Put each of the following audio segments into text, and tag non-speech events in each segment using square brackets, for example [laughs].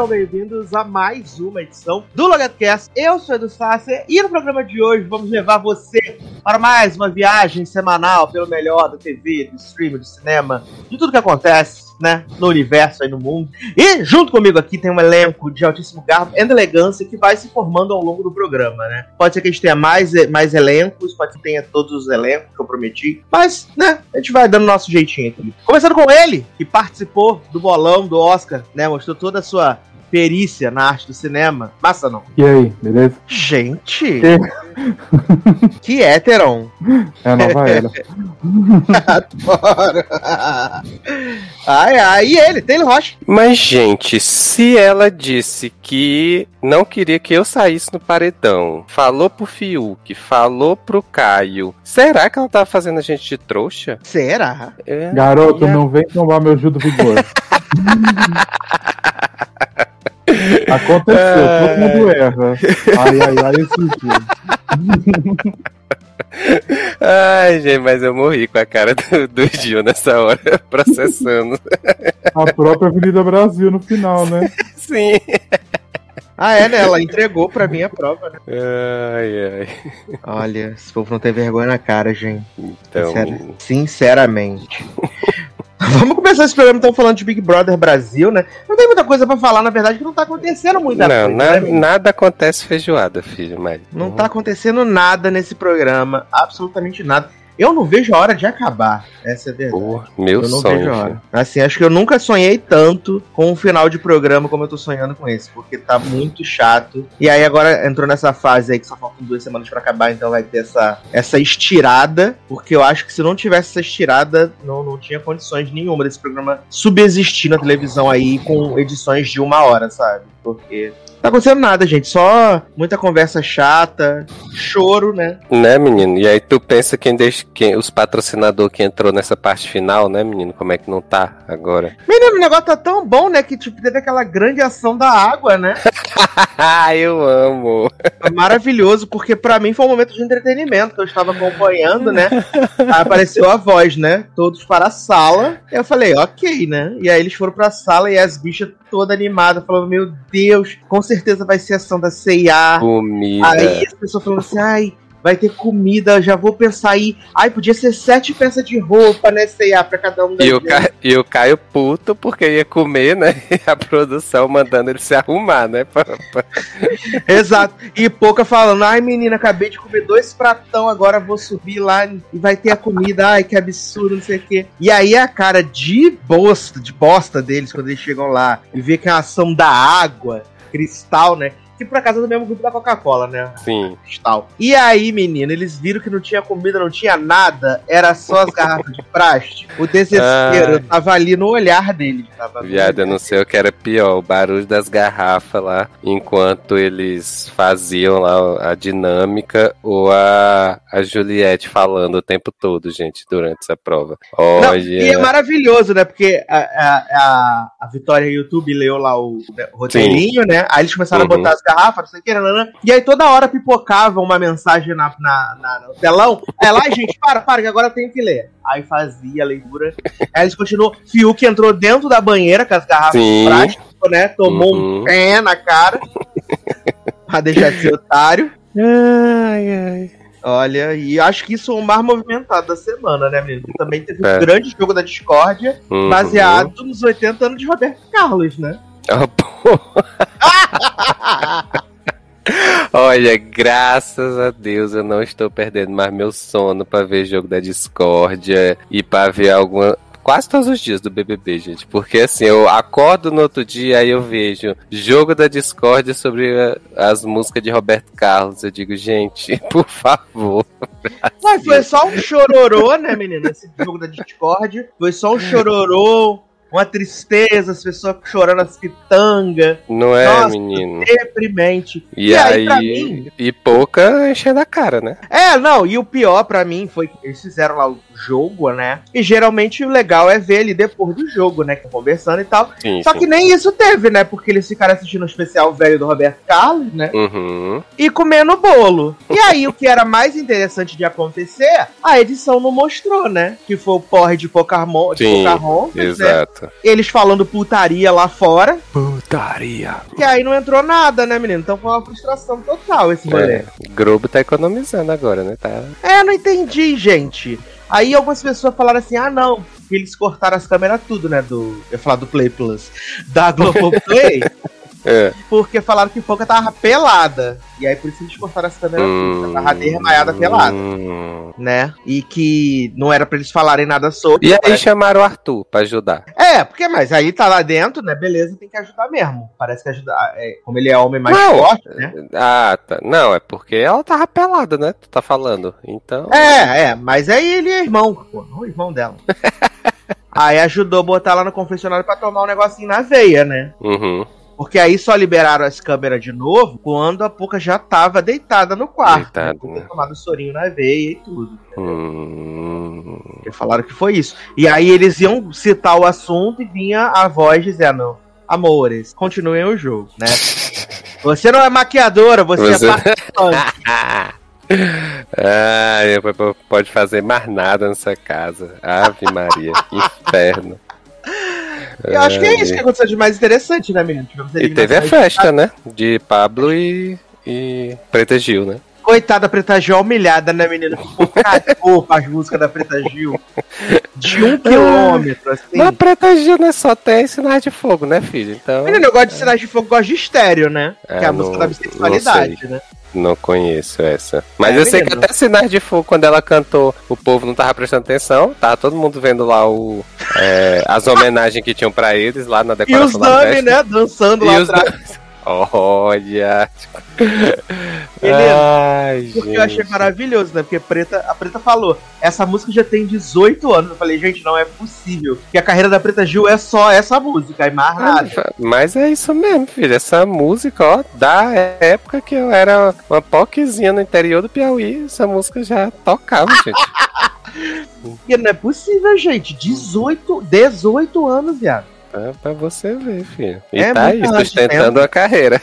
Sejam bem-vindos a mais uma edição do LogadoCast. Eu sou Edu Sasser e no programa de hoje vamos levar você para mais uma viagem semanal pelo melhor da TV, do stream, do cinema, de tudo que acontece, né, no universo aí no mundo. E junto comigo aqui tem um elenco de altíssimo garbo e elegância que vai se formando ao longo do programa, né? Pode ser que a gente tenha mais, mais elencos, pode que tenha todos os elencos que eu prometi, mas, né, a gente vai dando nosso jeitinho aqui. Começando com ele, que participou do bolão do Oscar, né, mostrou toda a sua perícia na arte do cinema. Massa não. E aí, beleza? Gente! [laughs] que héteron! É a nova era. [laughs] Adoro! ai, ai, e ele, Taylor Rocha? Mas, gente, se ela disse que não queria que eu saísse no paredão, falou pro Fiuk, falou pro Caio, será que ela tava fazendo a gente de trouxa? Será? É, Garoto, não vem tomar meu Judo Vigor. [laughs] Aconteceu, é... todo mundo erra. Ai, ai, ai, esse dia. Ai, gente, mas eu morri com a cara do, do Gil nessa hora, [laughs] processando. A própria Avenida Brasil no final, né? Sim. Ah, é, né? Ela entregou pra mim a prova, né? Ai, ai. Olha, esse povo não tem vergonha na cara, gente. Então... Sincer... Sinceramente. [laughs] Vamos começar esse programa então falando de Big Brother Brasil, né? Não tem muita coisa para falar, na verdade, que não tá acontecendo muita não, coisa. Na, né, nada acontece feijoada, filho, mas. Não uhum. tá acontecendo nada nesse programa, absolutamente nada. Eu não vejo a hora de acabar. Essa é a verdade. Pô, meu eu não sonho. Vejo a hora. Assim, acho que eu nunca sonhei tanto com um final de programa como eu tô sonhando com esse, porque tá muito chato. E aí agora entrou nessa fase aí que só faltam duas semanas para acabar, então vai ter essa, essa estirada, porque eu acho que se não tivesse essa estirada, não, não tinha condições nenhuma desse programa subsistir na televisão aí com edições de uma hora, sabe? Porque tá acontecendo nada, gente. Só muita conversa chata, choro, né? Né, menino? E aí tu pensa quem deixa. Quem, os patrocinadores que entrou nessa parte final, né, menino? Como é que não tá agora? Menino, o negócio tá tão bom, né? Que tipo, teve aquela grande ação da água, né? [laughs] eu amo. Maravilhoso, porque para mim foi um momento de entretenimento que eu estava acompanhando, né? [laughs] Aí apareceu a voz, né? Todos para a sala. Eu falei, ok, né? E aí eles foram pra sala e as bichas toda animada, falando, meu Deus, certeza vai ser ação da CIA. Comida. Aí as pessoas falando assim, ai, vai ter comida, já vou pensar aí. Ai, podia ser sete peças de roupa, né, C&A, pra cada um e o, Ca... e o Caio puto, porque ia comer, né, e [laughs] a produção mandando ele se arrumar, né. [laughs] Exato. E Pouca falando, ai, menina, acabei de comer dois pratão, agora vou subir lá e vai ter a comida. Ai, que absurdo, não sei o quê. E aí a cara de bosta, de bosta deles, quando eles chegam lá e vê que é a ação da água, cristal, né? Que por acaso é do mesmo grupo da Coca-Cola, né? Sim. Cristal. E aí, menino, eles viram que não tinha comida, não tinha nada, era só as garrafas de plástico. O desespero ah. tava ali no olhar dele. Tava Viado, eu não sei o que era pior, o barulho das garrafas lá, enquanto eles faziam lá a dinâmica, ou a, a Juliette falando o tempo todo, gente, durante essa prova. Olha. Não, e é maravilhoso, né? Porque a, a, a, a Vitória YouTube leu lá o, o roteirinho, Sim. né? Aí eles começaram uhum. a botar as garrafa, não sei o que, nanana. E aí toda hora pipocava uma mensagem na, na, na no telão. Aí lá, gente, para, para, que agora eu tenho que ler. Aí fazia a leitura. Aí eles continuou. Fiuk entrou dentro da banheira com as garrafas Sim. de plástico, né? Tomou uhum. um pé na cara. [laughs] pra deixar de ser otário. Ai, ai. Olha, e acho que isso é o mais movimentado da semana, né, menino? Também teve é. um grande jogo da discórdia, uhum. baseado nos 80 anos de Roberto Carlos, né? Oh, Olha, graças a Deus eu não estou perdendo mais meu sono para ver jogo da discórdia e para ver alguma quase todos os dias do BBB, gente. Porque assim, eu acordo no outro dia e eu vejo jogo da discórdia sobre as músicas de Roberto Carlos. Eu digo, gente, [laughs] por favor. Mas foi só um chororô, né, menina? Esse jogo da discórdia. Foi só um chororô uma tristeza, as pessoas chorando as pitangas. Não é, Nossa, menino? Deprimente. E, e aí, aí mim, e pouca enchendo a cara, né? É, não, e o pior para mim foi que eles fizeram lá o jogo, né? E geralmente o legal é ver ele depois do jogo, né? Conversando e tal. Sim, Só sim. que nem isso teve, né? Porque eles ficaram assistindo o especial velho do Roberto Carlos, né? Uhum. E comendo bolo. E aí, o que era mais interessante de acontecer, a edição não mostrou, né? Que foi o porre de Pocahontas, sim, Pocahontas, né? exato. Né? Exato. Eles falando putaria lá fora. Putaria. Que aí não entrou nada, né, menino? Então foi uma frustração total esse rolê. É, Globo tá economizando agora, né? Tá. É, não entendi, gente. Aí algumas pessoas falaram assim: ah, não, porque eles cortaram as câmeras tudo, né? Do. Eu ia falar do Play Plus. Da [laughs] Globoplay. É. porque falaram que Foca tava pelada. E aí por isso eles cortaram câmeras tudo. Ela tava desmaiada pelada. Hum. Né? E que não era pra eles falarem nada sobre. E aí Parece- chamaram o Arthur pra ajudar. É, porque, mas aí tá lá dentro, né? Beleza, tem que ajudar mesmo. Parece que ajudar. é, como ele é homem mais Não. forte, né? Ah, tá. Não, é porque ela tava pelada, né? Tu tá falando. Então. É, é, mas aí ele é irmão, pô, o irmão dela. [laughs] aí ajudou a botar lá no confessionário pra tomar um negocinho na veia, né? Uhum. Porque aí só liberaram as câmeras de novo quando a Puka já tava deitada no quarto. Deitada, né? né? Tomado sorinho na veia e tudo. Hum. Porque falaram que foi isso. E aí eles iam citar o assunto e vinha a voz dizendo: Amores, continuem o jogo, né? Você não é maquiadora, você, Você- é [laughs] participante. Ah, pode fazer mais nada nessa casa. Ave Maria, que inferno. Eu acho que é isso que aconteceu de mais interessante, né, menino? Tivemos E teve a festa, né? De Pablo e, e Preta Gil, né? Coitada da Preta Gil, humilhada, né, menina? Ficou cagou as músicas da Preta Gil. De um [laughs] quilômetro, assim. Mas Preta Gil não é só tem sinais de fogo, né, filho? Então. Menino, eu gosto de sinais de fogo, gosto de estéreo, né? É, que é a não- música da bissexualidade, né? Não conheço essa. Mas É, eu sei que até sinais de fogo, quando ela cantou, o povo não tava prestando atenção. Tava todo mundo vendo lá o, é, as homenagens que tinham pra eles lá na E os decoração da Dami, festa. né? Dançando E lá os atrás. Olha. Menino, Ai, Porque eu achei gente. maravilhoso, né? Porque a Preta, a Preta falou, essa música já tem 18 anos. Eu falei, gente, não é possível. Que a carreira da Preta Gil é só essa música, e mais nada. Mas é isso mesmo, filho. Essa música, ó, da época que eu era uma poquezinha no interior do Piauí, essa música já tocava, gente. [laughs] Porque não é possível, gente. 18, 18 anos, viado. É pra você ver, filho. E É tá aí, sustentando a carreira.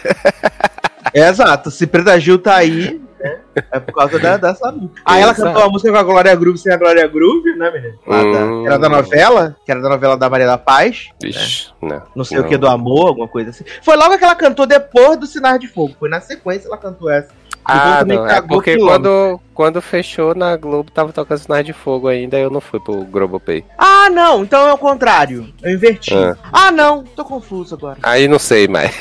É [laughs] exato. Se Preta Gil tá aí, né? É por causa da, dessa música. Aí ela cantou a música com a Glória Groove sem a Glória Groove, né, menino? Lá da- Hum. que era da novela, que era da novela da Maria da Paz. Ixi, não. Não sei o que do amor, alguma coisa assim. Foi logo que ela cantou depois do Sinais de Fogo. Foi na sequência ela cantou essa. Ah, não, é porque quando, quando fechou na Globo tava tocando sinais de fogo ainda, eu não fui pro Globopay. Ah, não, então é o contrário. Eu inverti. Ah. Ah, não, tô confuso agora. Aí não sei mais.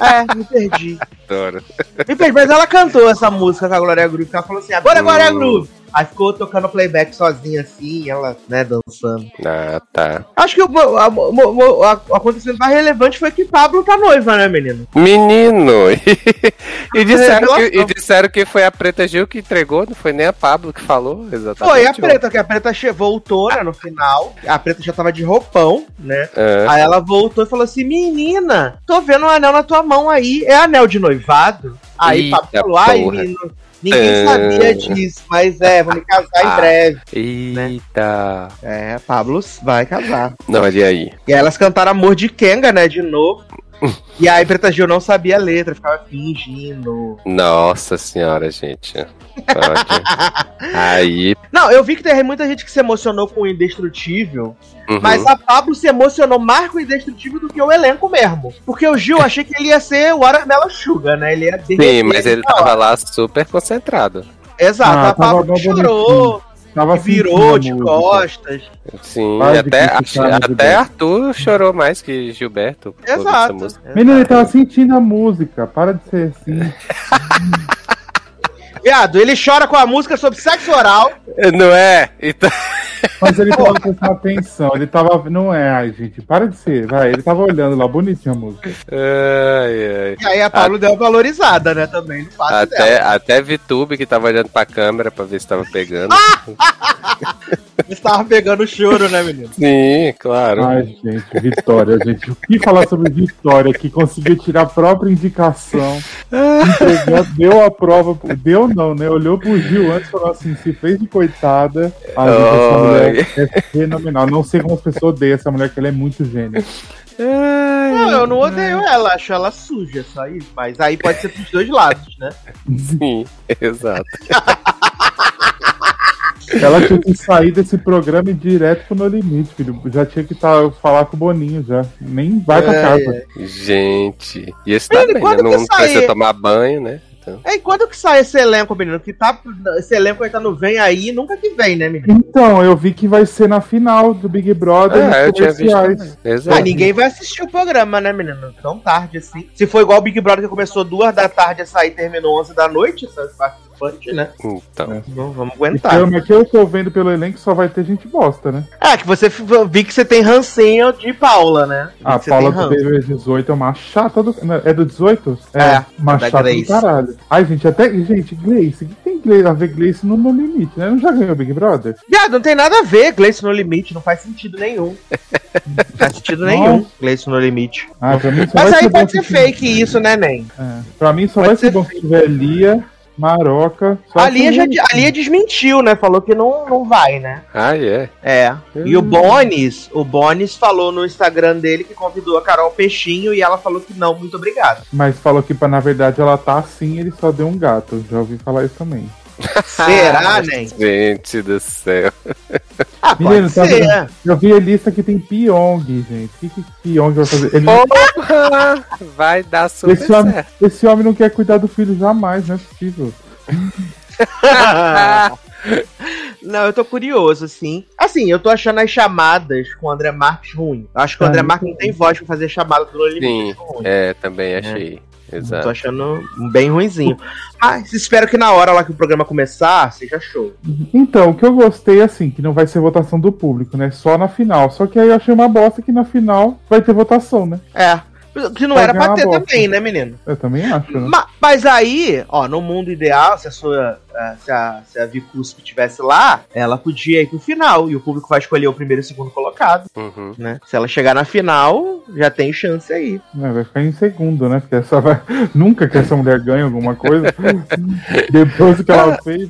É, me perdi. [laughs] Adoro. Me perdi, mas ela cantou essa música com a Glória Groove, ela falou assim, agora é Glória Hum. Groove. Aí ficou tocando playback sozinha assim, ela, né, dançando. Ah, tá. Acho que o, o- o acontecimento mais relevante foi que Pablo tá noiva, né, menino? Menino! [laughs] e, disseram que, e disseram que foi a Preta Gil que entregou, não foi nem a Pablo que falou, exatamente. Foi a Preta, que a Preta voltou, né, no final. A Preta já tava de roupão, né? É. Aí ela voltou e falou assim: Menina, tô vendo um anel na tua mão aí. É anel de noivado? Aí Eita Pablo falou: Ai, menino, ninguém É. sabia disso, mas é, vou me casar em Ah. breve. Eita! É, Pablo vai casar. Não, olha aí. E aí elas cantaram Amor de Kenga, né, de novo. [laughs] E aí Preta Gil não sabia a letra, ficava fingindo. Nossa senhora, gente. [laughs] Aí. Não, eu vi que tem muita gente que se emocionou com o Indestrutível, uhum. mas a Pablo se emocionou mais com o Indestrutível do que o elenco mesmo. Porque o Gil, eu achei que ele ia ser o Watermelon Sugar, né? Ele ia Sim, mas ele hora. tava lá super concentrado. Exato, Ah, a Pablo chorou, Tava virou de música. costas. Sim, Quase até, até. Arthur chorou mais que Gilberto. por causa dessa Exato. música. Menino, ele tava sentindo a música. Para de ser assim. [laughs] Viado, ele chora com a música sobre sexo oral. Não é? Então, Mas ele tava [laughs] prestando atenção. Ele tava. Não é, ai, gente. Para de ser. Vai. Ele tava olhando lá, bonitinho a música. ai, ai. E aí a Pablo deu uma valorizada, né, também, no fato Até, dela. até Vitube que tava olhando pra câmera pra ver se tava pegando. [laughs] Eles estavam pegando o choro, né, menino? Sim, claro. Ai, gente, Vitória, gente. O que falar sobre Vitória, que conseguiu tirar a própria indicação, [laughs] entregou, deu a prova, deu não, né? Olhou pro Gil antes e falou assim: se fez de coitada. Ai, gente, essa mulher é fenomenal. Não sei como as pessoas odeiam essa mulher, que ela é muito gênia. Ai, Não, eu não odeio ela, acho ela suja, só isso. Mas aí pode ser pros dois lados, né? Sim, exato. [laughs] Ela tinha que sair desse programa e ir direto pro No Limite, filho. Já tinha que tá, falar com o Boninho já. Nem vai pra É, casa. Gente. E esse também, né? quando que Não precisa tomar banho, né? Então. É, e quando que sai esse elenco, menino? Que tá, esse elenco aí tá no Vem Aí, nunca que vem, né, menino? Então, eu vi que vai ser na final do Big Brother Ah, eu tinha visto. Exato. Ah, ninguém vai assistir o programa, né, menino? Tão tarde assim. Se for igual o Big Brother que começou duas da tarde a sair e terminou 11 da noite, essas participantes, né? Então. Não vamos aguentar. Então, mas que eu tô vendo pelo elenco só vai ter gente bosta, né? É, que você vi que você tem rancinho de Paula, né? Vi A que você Paula do ranço. BBB 18 é uma chata do. É do 18? É, uma da chata Grace. do caralho. Ai, gente, até. Gente, Gleice, o que tem Gleice, a ver Gleice no No Limite, né? Não já ganhou Big Brother? Viado, não tem nada a ver, Gleice no limite, não faz sentido nenhum. Não faz sentido [laughs] nenhum, Gleice no limite. Ah, pra mim só Mas vai aí pode ser se- fake isso, né, Nen? É. Pra mim só Pode vai ser ser bom se tiver Lia, Maroca. Só A Lia, já, a Lia desmentiu, né? Falou que não, não vai, né? Ah, é. É. E o Hum. Bonis, o Bonis falou no Instagram dele que convidou a Carol Peixinho e ela falou que não, muito obrigado. Mas falou que pra, na verdade ela tá assim ele só deu um gato. Já ouvi falar isso também. [laughs] Será, Nen? Gente do céu. Ah, pode Menino, tá vendo? Eu vi a lista que tem Pyong, gente. O que, que Pyong vai fazer? Ele, Porra! Vai dar super esse, homem, certo. esse homem não quer cuidar do filho jamais, não é possível. Não, eu tô curioso, assim. Assim, eu tô achando as chamadas com o André Marques ruim. Eu acho que o André não Marques não tem voz pra fazer chamada do Limite. Sim, é, também achei. Tô Exato. achando bem ruinzinho. Mas espero que na hora lá que o programa começar, seja show. Então, o que eu gostei, assim, que não vai ser votação do público, né? Só na final. Só que aí eu achei uma bosta que na final vai ter votação, né? É. Que não Vai era pra ter bosta. também, né, menino? Eu também acho, né? Ma- Mas aí, ó, no mundo ideal, se a sua. eh, Se a, se a Vicusp estivesse lá, ela podia ir pro final. E o público vai escolher o primeiro e o segundo colocado, Uhum. né? Se ela chegar na final, já tem chance aí. É, vai ficar em segundo, né? Porque essa vai... [laughs] nunca que essa mulher ganhe alguma coisa. [laughs] Depois do que ela fez.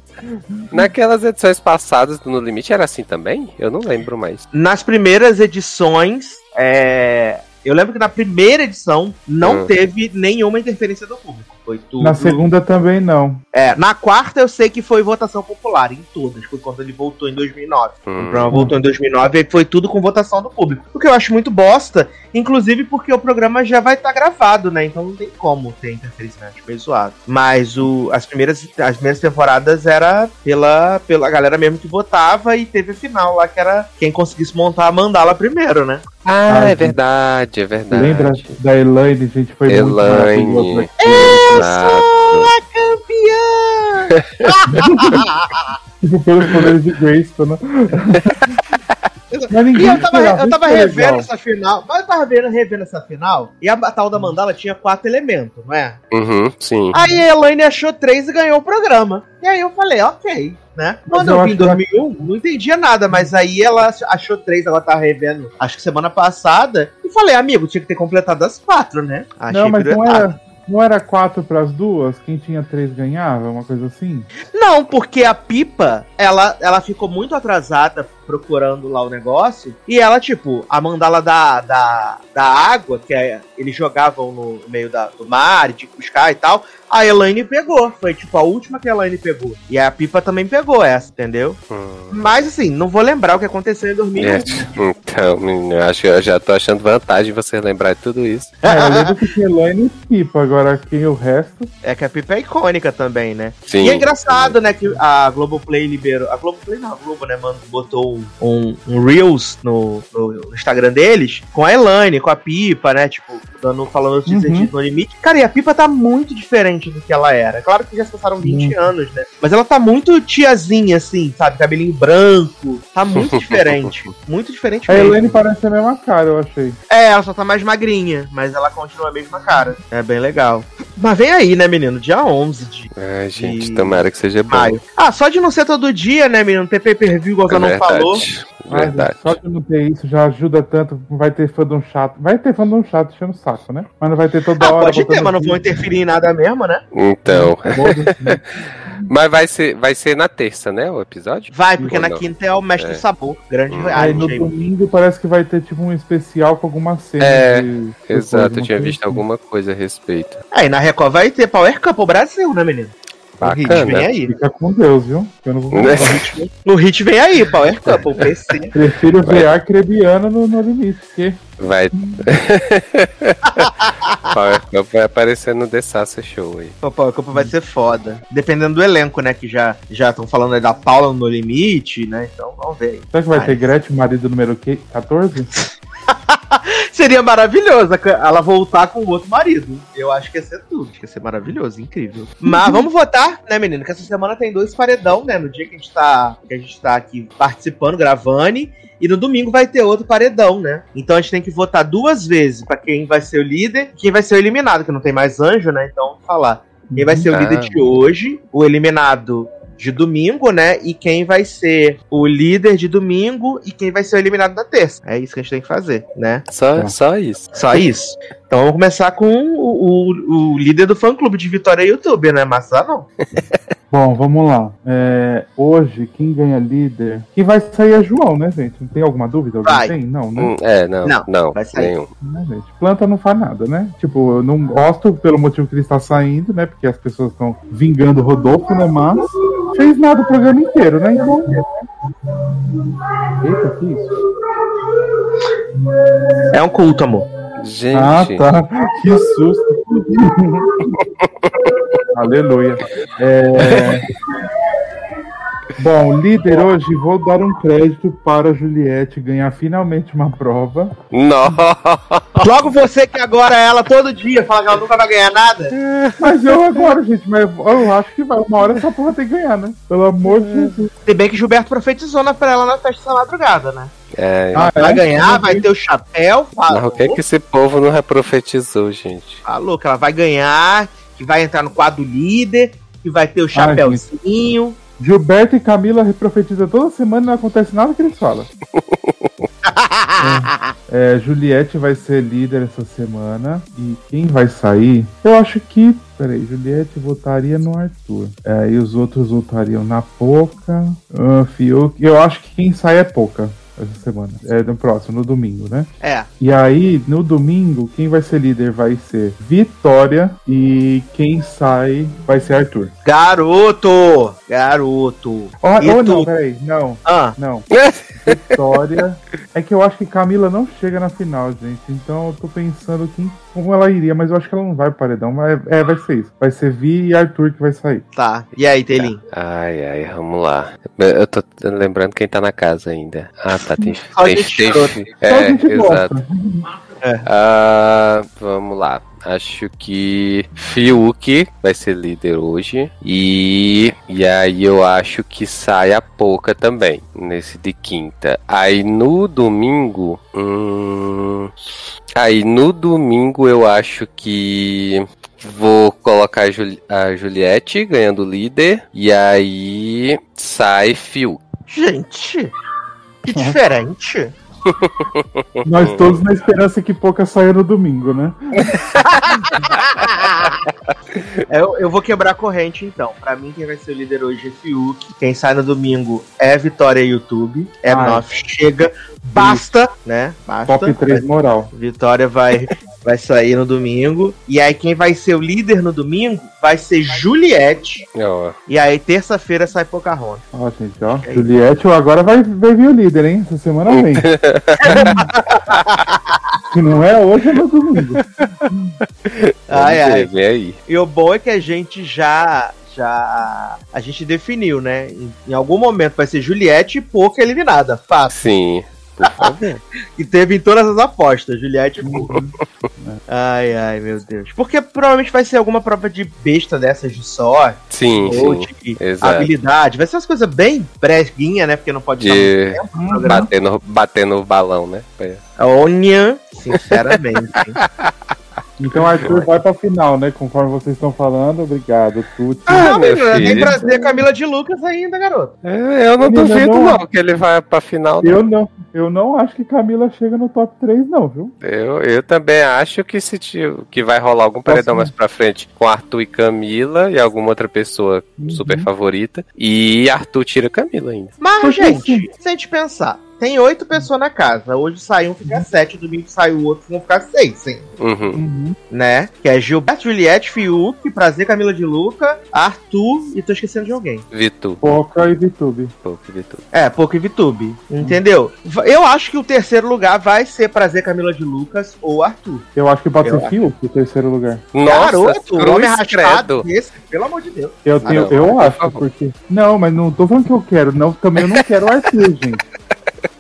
Naquelas edições passadas do No Limite era assim também? Eu não lembro mais. Nas primeiras edições, é, eu lembro que na primeira edição não Hum. teve nenhuma interferência do público. Foi tudo. Na segunda também não. É, na quarta eu sei que foi votação popular, em todas, foi quando ele voltou em 2009. O Hum. programa voltou em 2009 e foi tudo com votação do público. O que eu acho muito bosta, inclusive porque o programa já vai estar gravado, né? Então não tem como ter interferência, né? Acho meio zoado. Mas o, as, primeiras, as primeiras temporadas era pela, pela galera mesmo que votava e teve a final lá que era quem conseguisse montar a mandala primeiro, né? Ah, Ah, é verdade, é verdade. Lembra da Elaine, gente? Foi muito maravilhoso. Aquilo. Exato. Campeã! [laughs] Tipo, pelos poderes de Grayskull, né? [laughs] E eu tava, eu tava isso que é revendo legal. essa final, mas eu tava vendo, revendo essa final, e a tal da mandala tinha quatro elementos, não é? Uhum, sim. Aí a Elaine achou três e ganhou o programa. E aí eu falei, ok, né? Quando eu eu vi em acho que- 2001, não entendia nada, mas aí ela achou três, ela tava revendo, acho que semana passada, e falei, amigo, tinha que ter completado as quatro, né? Achei Não, mas não era, não era quatro pras duas? Quem tinha três ganhava? Uma coisa assim? Não, porque a Pipa, ela, ela ficou muito atrasada procurando lá o negócio. E ela, tipo, a mandala da, da, da água, que é, eles jogavam no meio da, do mar, de buscar e tal. A Elaine pegou. Foi, tipo, a última que a Elaine pegou. E a Pipa também pegou essa, entendeu? Hum. Mas, assim, não vou lembrar o que aconteceu em 2001. É, então, menino, eu acho que eu já tô achando vantagem você lembrar de tudo isso. É, eu lembro que tinha Elaine e Pipa, agora quem o resto. É que a Pipa é icônica também, né? Sim. E é engraçado, né, que a Globoplay liberou. A Globoplay não, a Globo, né, mano, botou um, um, um Reels no, no Instagram deles com a Elaine, com a Pipa, né? Tipo, dando, falando de Uhum. no limite. Cara, e a Pipa tá muito diferente do que ela era. Claro que já se passaram 20 anos, né? Mas ela tá muito tiazinha, assim, sabe? Cabelinho branco. Tá muito [laughs] diferente. muito diferente A mesmo. Elaine parece a mesma cara, eu achei. É, ela só tá mais magrinha, mas ela continua a mesma cara. É bem legal. Mas vem aí, né, menino? Dia 11 de Ai, gente, E- tomara que seja bom. maio. Ah, só de não ser todo dia, né, menino? Ter pay-per-view, igual É você não verdade. Verdade. Só de não ter isso já ajuda tanto. Vai ter fandom chato. Vai ter fandom chato enchendo o saco, né? Mas não vai ter toda Ah, hora. pode ter, mas não vão vídeo. interferir em nada mesmo, né? Então, Foda-se, né? [laughs] mas vai ser, vai ser na terça, né, o episódio? Vai, porque Ou na não? quinta é o Mestre É. do Sabor. Grande Hum. Aí no domingo parece que vai ter tipo um especial com alguma cena. É, de- Exato, eu tinha visto assim. alguma coisa a respeito. Aí na Record vai ter Power Cup o Brasil, né, menino? O hit Bacana. vem aí. Fica com Deus, viu? Eu não vou No hit vem aí, Power Couple, PC. Prefiro ver Arcrebiano no, no limite, porque Vai. [laughs] Power Cup vai aparecer no The Sassa Show aí. O Power Couple vai ser foda. Dependendo do elenco, né? Que já já estão falando aí da Paula no limite, né? Então vamos ver aí. será que vai Ai. ter Gretchen, marido número que- 14? [laughs] Seria maravilhoso ela voltar com o outro marido. Eu acho que ia ser tudo. Acho que ia ser maravilhoso, incrível. [laughs] Mas vamos votar, né, menino? Que essa semana tem dois paredão, né? No dia que a gente tá, que a gente tá aqui participando, gravando. E no domingo vai ter outro paredão, né? Então a gente tem que votar duas vezes pra quem vai ser o líder e quem vai ser o eliminado, que não tem mais anjo, né? Então vamos falar. Quem vai ser o líder de hoje, o eliminado de domingo, né? E quem vai ser o líder de domingo e quem vai ser o eliminado da terça. É isso que a gente tem que fazer, né? Só, Tá. só isso. Só isso. Então vamos começar com o, o, o líder do fã clube de Vitória YouTube, né? Massa não. [laughs] Bom, vamos lá. É, hoje, quem ganha líder. Quem vai sair é João, né, gente? Não tem alguma dúvida? Alguém Vai. tem? Não, né? Hum, é, não, Não, não, vai sair. nenhum. Né, gente? Planta não faz nada, né? Tipo, eu não gosto pelo motivo que ele está saindo, né? Porque as pessoas estão vingando o Rodolfo, né? Mas fez nada o programa inteiro, né? Então. Eita, que isso? É um culto, amor. Gente, Ah, tá. Que susto. [laughs] Aleluia. É... Bom, líder hoje, vou dar um crédito para a Juliette ganhar finalmente uma prova. nossa. Logo você que agora ela todo dia fala que ela nunca vai ganhar nada. Mas eu agora, gente, mas eu acho que vai. Uma hora essa porra tem que ganhar, né? Pelo amor de Jesus. Se bem que Gilberto profetizou na- pra ela na festa da madrugada, né? É, Ah, Vai é? ganhar, vai ter o chapéu. mas Falou, o que, que esse povo não reprofetizou, gente? falou que ela vai ganhar, que vai entrar no quadro líder, que vai ter o chapéuzinho. Gilberto e Camila reprofetizam toda semana e não acontece nada que eles falam. [laughs] É, Juliette vai ser líder essa semana. E quem vai sair? Eu acho que. Peraí, Juliette votaria no Arthur. É, e os outros votariam na Poca. ah, Fiuk. Eu acho que quem sai é Poca essa semana. É no próximo, no domingo, né? é. E aí, no domingo, quem vai ser líder vai ser Vitória. E quem sai vai ser Arthur. Garoto! Garoto! Ó, oh, tu? não, peraí. Não, Ah, não. [laughs] Vitória. é que eu acho que Camila não chega na final, gente. Então eu tô pensando quem, como ela iria, mas eu acho que ela não vai pro paredão. Mas é, vai ser isso. Vai ser Vi e Arthur que vai sair. tá. E aí, Telim? Ai, ai, vamos lá. Eu tô lembrando quem tá na casa ainda. Ah, tá, tem, tem, É, exato. gosta. Ah, vamos lá. Acho que Fiuk vai ser líder hoje. E, e aí eu acho que sai a Pouca também, nesse de quinta. Aí no domingo. Hum, aí no domingo eu acho que. Vou colocar a, Juli- a Juliette ganhando líder. E aí sai Fiuk. Gente, que [laughs] diferente. [laughs] Nós todos na esperança que pouca saia no domingo, né? [laughs] eu, eu vou quebrar a corrente então. Pra mim, quem vai ser o líder hoje é Fiuk. Quem sai no domingo é Vitória YouTube. É Ai. nós. Chega. Basta, né? Basta. Top 3 moral. Vitória vai, vai sair no domingo. E aí, quem vai ser o líder no domingo vai ser Juliette. Ó, E aí, terça-feira sai Pocahontas. Ó, gente, ó. aí? Juliette agora vai, vai vir o líder, hein? Essa semana vem. [laughs] Se não é hoje, é no domingo. Ai, ai. vem aí. E o bom é que a gente já. Já. A gente definiu, né? Em, em algum momento vai ser Juliette e Poca eliminada. Fácil. Sim, por favor. [laughs] E teve em todas as apostas, Juliette [laughs] ai, ai, meu Deus. Porque provavelmente vai ser alguma prova de besta dessas de sorte, Sim, ou sim. de exato. habilidade. Vai ser umas coisas bem breguinha, né? Porque não pode De- estar muito tempo no. Batendo, batendo o balão, né? Onha, sinceramente. [laughs] Então Arthur vai pra final, né? Conforme vocês estão falando. Obrigado, Tuti. Ah, não, meu menina, tem a Camila de Lucas ainda, garoto. É, Eu não Menina, duvido, não- não, que ele vai pra final. não. Eu não, eu não acho que Camila chega no top 3, não, viu? Eu, eu também acho que se tio- que vai rolar algum paredão mais pra frente com Arthur e Camila e alguma outra pessoa Uhum. super favorita. E Arthur tira Camila ainda. Mas, Porque gente, se a gente pensar, tem oito pessoas na casa. Hoje sai um, fica sete. Domingo sai o outro, vão ficar seis, sim. Uhum. Uhum. Né? Que é Gilberto, Juliette, Fiuk, Prazer, Camila de Luca, Arthur e tô esquecendo de alguém. Vitu. Poca e VTube. Pouco Vitu. É, Pouco e Vitube. Entendeu? Va- Eu acho que o terceiro lugar vai ser Prazer, Camila de Lucas ou Arthur. Eu acho que pode Eu ser Fiuk em terceiro lugar. Nossa, Garoto, cruz nome arrastado pelo amor de Deus. Eu, Ah, tenho, não, eu acho, porque. Não, mas não tô falando que eu quero. Não, também eu não quero o Arthur, [laughs] gente.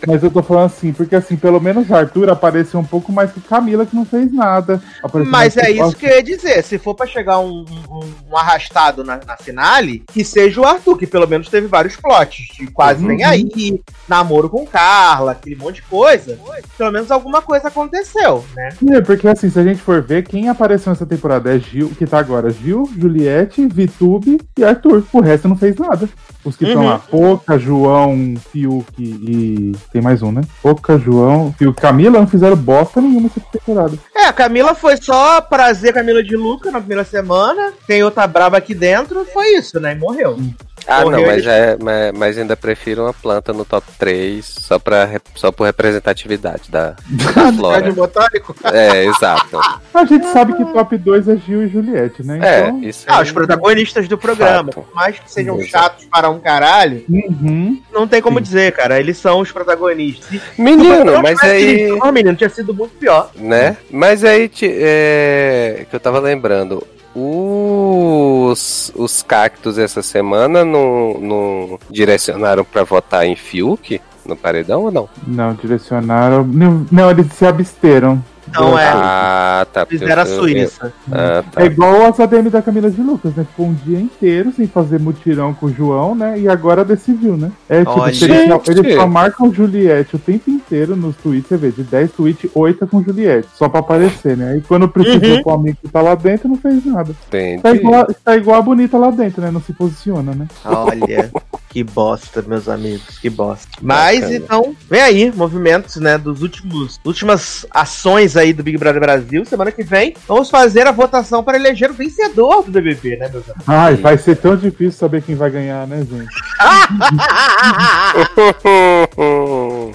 Mas eu tô falando assim, porque assim, pelo menos Arthur apareceu um pouco mais que Camila, que não fez nada. Mas é isso que eu ia dizer. Se for pra chegar um, um- um arrastado na, na finale, que seja o Arthur, que pelo menos teve vários plots. De quase Uhum. nem aí, namoro com Carla, aquele monte de coisa. Pelo menos alguma coisa aconteceu, né? É, porque assim, se a gente for ver, quem apareceu nessa temporada é Gil, que tá agora Gil, Juliette, Vitube e Arthur. O resto não fez nada. Os que estão Uhum. lá, Poca, João, Fiuk e. Tem mais um, né? Poca, João, Fiuk, Camila não fizeram bosta nenhuma nessa temporada. É, a Camila foi só prazer Camila de Luca na primeira semana. Tem outra braba aqui dentro, foi isso, né? E morreu. Ah, não, Morreu, mas, ele- é, mas, mas ainda prefiro uma planta no top 3 só, pra, só por representatividade da, [laughs] da flora. Jardim botânico? É, exato. A gente sabe que top 2 é Gil e Juliette, né? É, Então. isso Ah, aí. os protagonistas do programa. Fato. Por mais que sejam Exato. chatos para um caralho, Uhum. não tem como Sim. dizer, cara. Eles são os protagonistas. Menino, mas tivesse aí. só, menino, tinha sido muito pior. Né? Mas aí ti- é, que eu tava lembrando. Os, os cactos essa semana não, não direcionaram pra votar em Fiuk no paredão ou não? Não, direcionaram. Não, não, eles se absteram. Não é. Ah, tá. a Suíça. Ah, tá. É igual as ADM da Camila de Lucas, né? Ficou um dia inteiro sem fazer mutirão com o João, né? E agora decidiu, né? É tipo, Olha. eles, só, Gente. eles só marcam Juliette o tempo inteiro nos tweets, você vê, de 10 tweets, 8 é com Juliette, só pra aparecer, né? Aí quando precisou Uhum. com o amigo que tá lá dentro, não fez nada. Entendi. Tá igual, tá igual a bonita lá dentro, né? Não se posiciona, né? Olha, [laughs] que bosta, meus amigos, que bosta. Mas Bacana. então, vem aí, movimentos, né, dos últimos últimas ações aí do Big Brother Brasil. Semana que vem, vamos fazer a votação para eleger o vencedor do BBB, né, meus amigos? Ai, vai ser tão difícil saber quem vai ganhar, né, gente?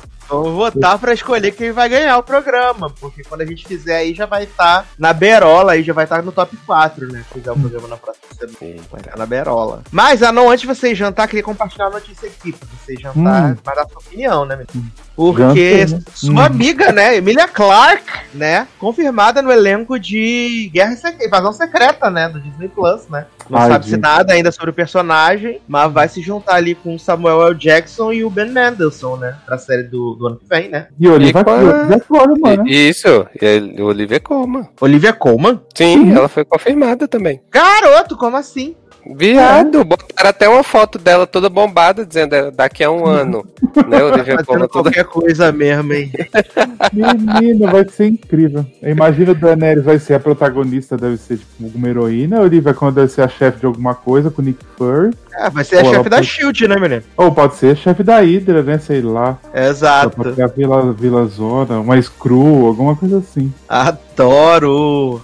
[laughs] Vamos votar pra escolher quem vai ganhar o programa, porque quando a gente fizer aí já vai estar na berola aí, já vai estar no top 4, né? Se fizer o programa na próxima estar na berola. Mas, ah, não, antes de vocês jantar, queria compartilhar a notícia aqui, pra vocês jantar, Hum. mas dar sua opinião, né, menino? Porque né? sua Hum. amiga, né, Emilia Clarke, né, confirmada no elenco de Guerra Secreta, Invasão Secreta, né, do Disney Plus, né? Não Ai, sabe-se nada ainda sobre o personagem, mas vai se juntar ali com o Samuel L. Jackson e o Ben Mendelsohn, né, pra série do, do ano que vem, né? E Olivia Colman, né? Isso, e- Olivia Colman. Olivia Colman? Sim, ela foi confirmada também. Garoto, como assim? Viado, botaram até uma foto dela toda bombada, dizendo é, daqui a um ano. [laughs] né, Olivia Fazendo Colman toda. qualquer coisa mesmo, hein? [laughs] Menina, vai ser incrível. Eu imagino o Daenerys vai ser a protagonista, deve ser tipo uma heroína. A Olivia Colman deve ser a chefe de alguma coisa com o Nick Fury. É, vai ser a chefe ela da SHIELD, né, menino? Ou pode ser a chefe da Hydra, né? Sei lá. Exato. Pode ser a Vila, Vila Zona, uma Screw, alguma coisa assim. Adoro.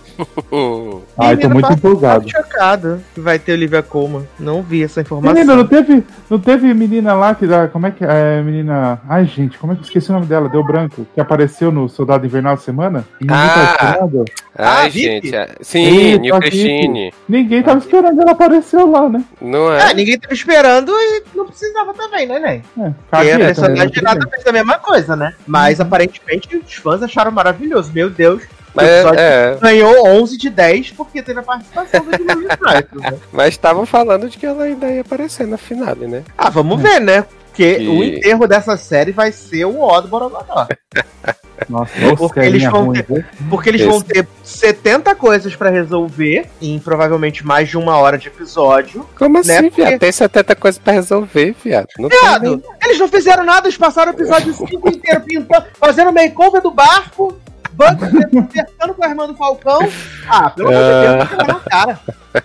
Ai, tô Menino, muito tá- empolgado. Tô chocado que vai ter Olivia Colman. Não vi essa informação. Menina, não teve, não teve menina lá que dá. Como é que é? Menina. Ai, gente, como é que eu esqueci o nome dela? Deu branco. Que apareceu no Soldado Invernal da Semana? E Ninguém Ah. tava esperando. Ai, Ah, gente. é- Sim, New tá Christine. Ninguém tava esperando, ela apareceu lá, né? Não É, é? ninguém tava esperando e não precisava também, né, Ney? É, Porque a né? personagem nada fez a mesma coisa, né? Mas aparentemente os fãs acharam maravilhoso. Meu Deus, Mas, o episódio é, ganhou 11 de 10 porque teve a participação do Julian Michaels, [laughs] né? mas estavam falando de que ela ainda ia aparecer na finale, né? Ah, vamos ver, né? Porque E- o enterro dessa série vai ser o O do Borogodó. [laughs] Nossa, Porque ô, eles vão ruim, ter-? Porque eles Esse. vão ter 70 coisas pra resolver em provavelmente mais de uma hora de episódio. Como assim, Né, porque- viado? Tem 70 coisas pra resolver, viado. Não nem- Viado, eles não fizeram nada, eles passaram o episódio [laughs] 5 inteiro pintando, fazendo makeover do barco, Bugs conversando com a irmã do Falcão. Ah, pelo amor de Deus, não na cara.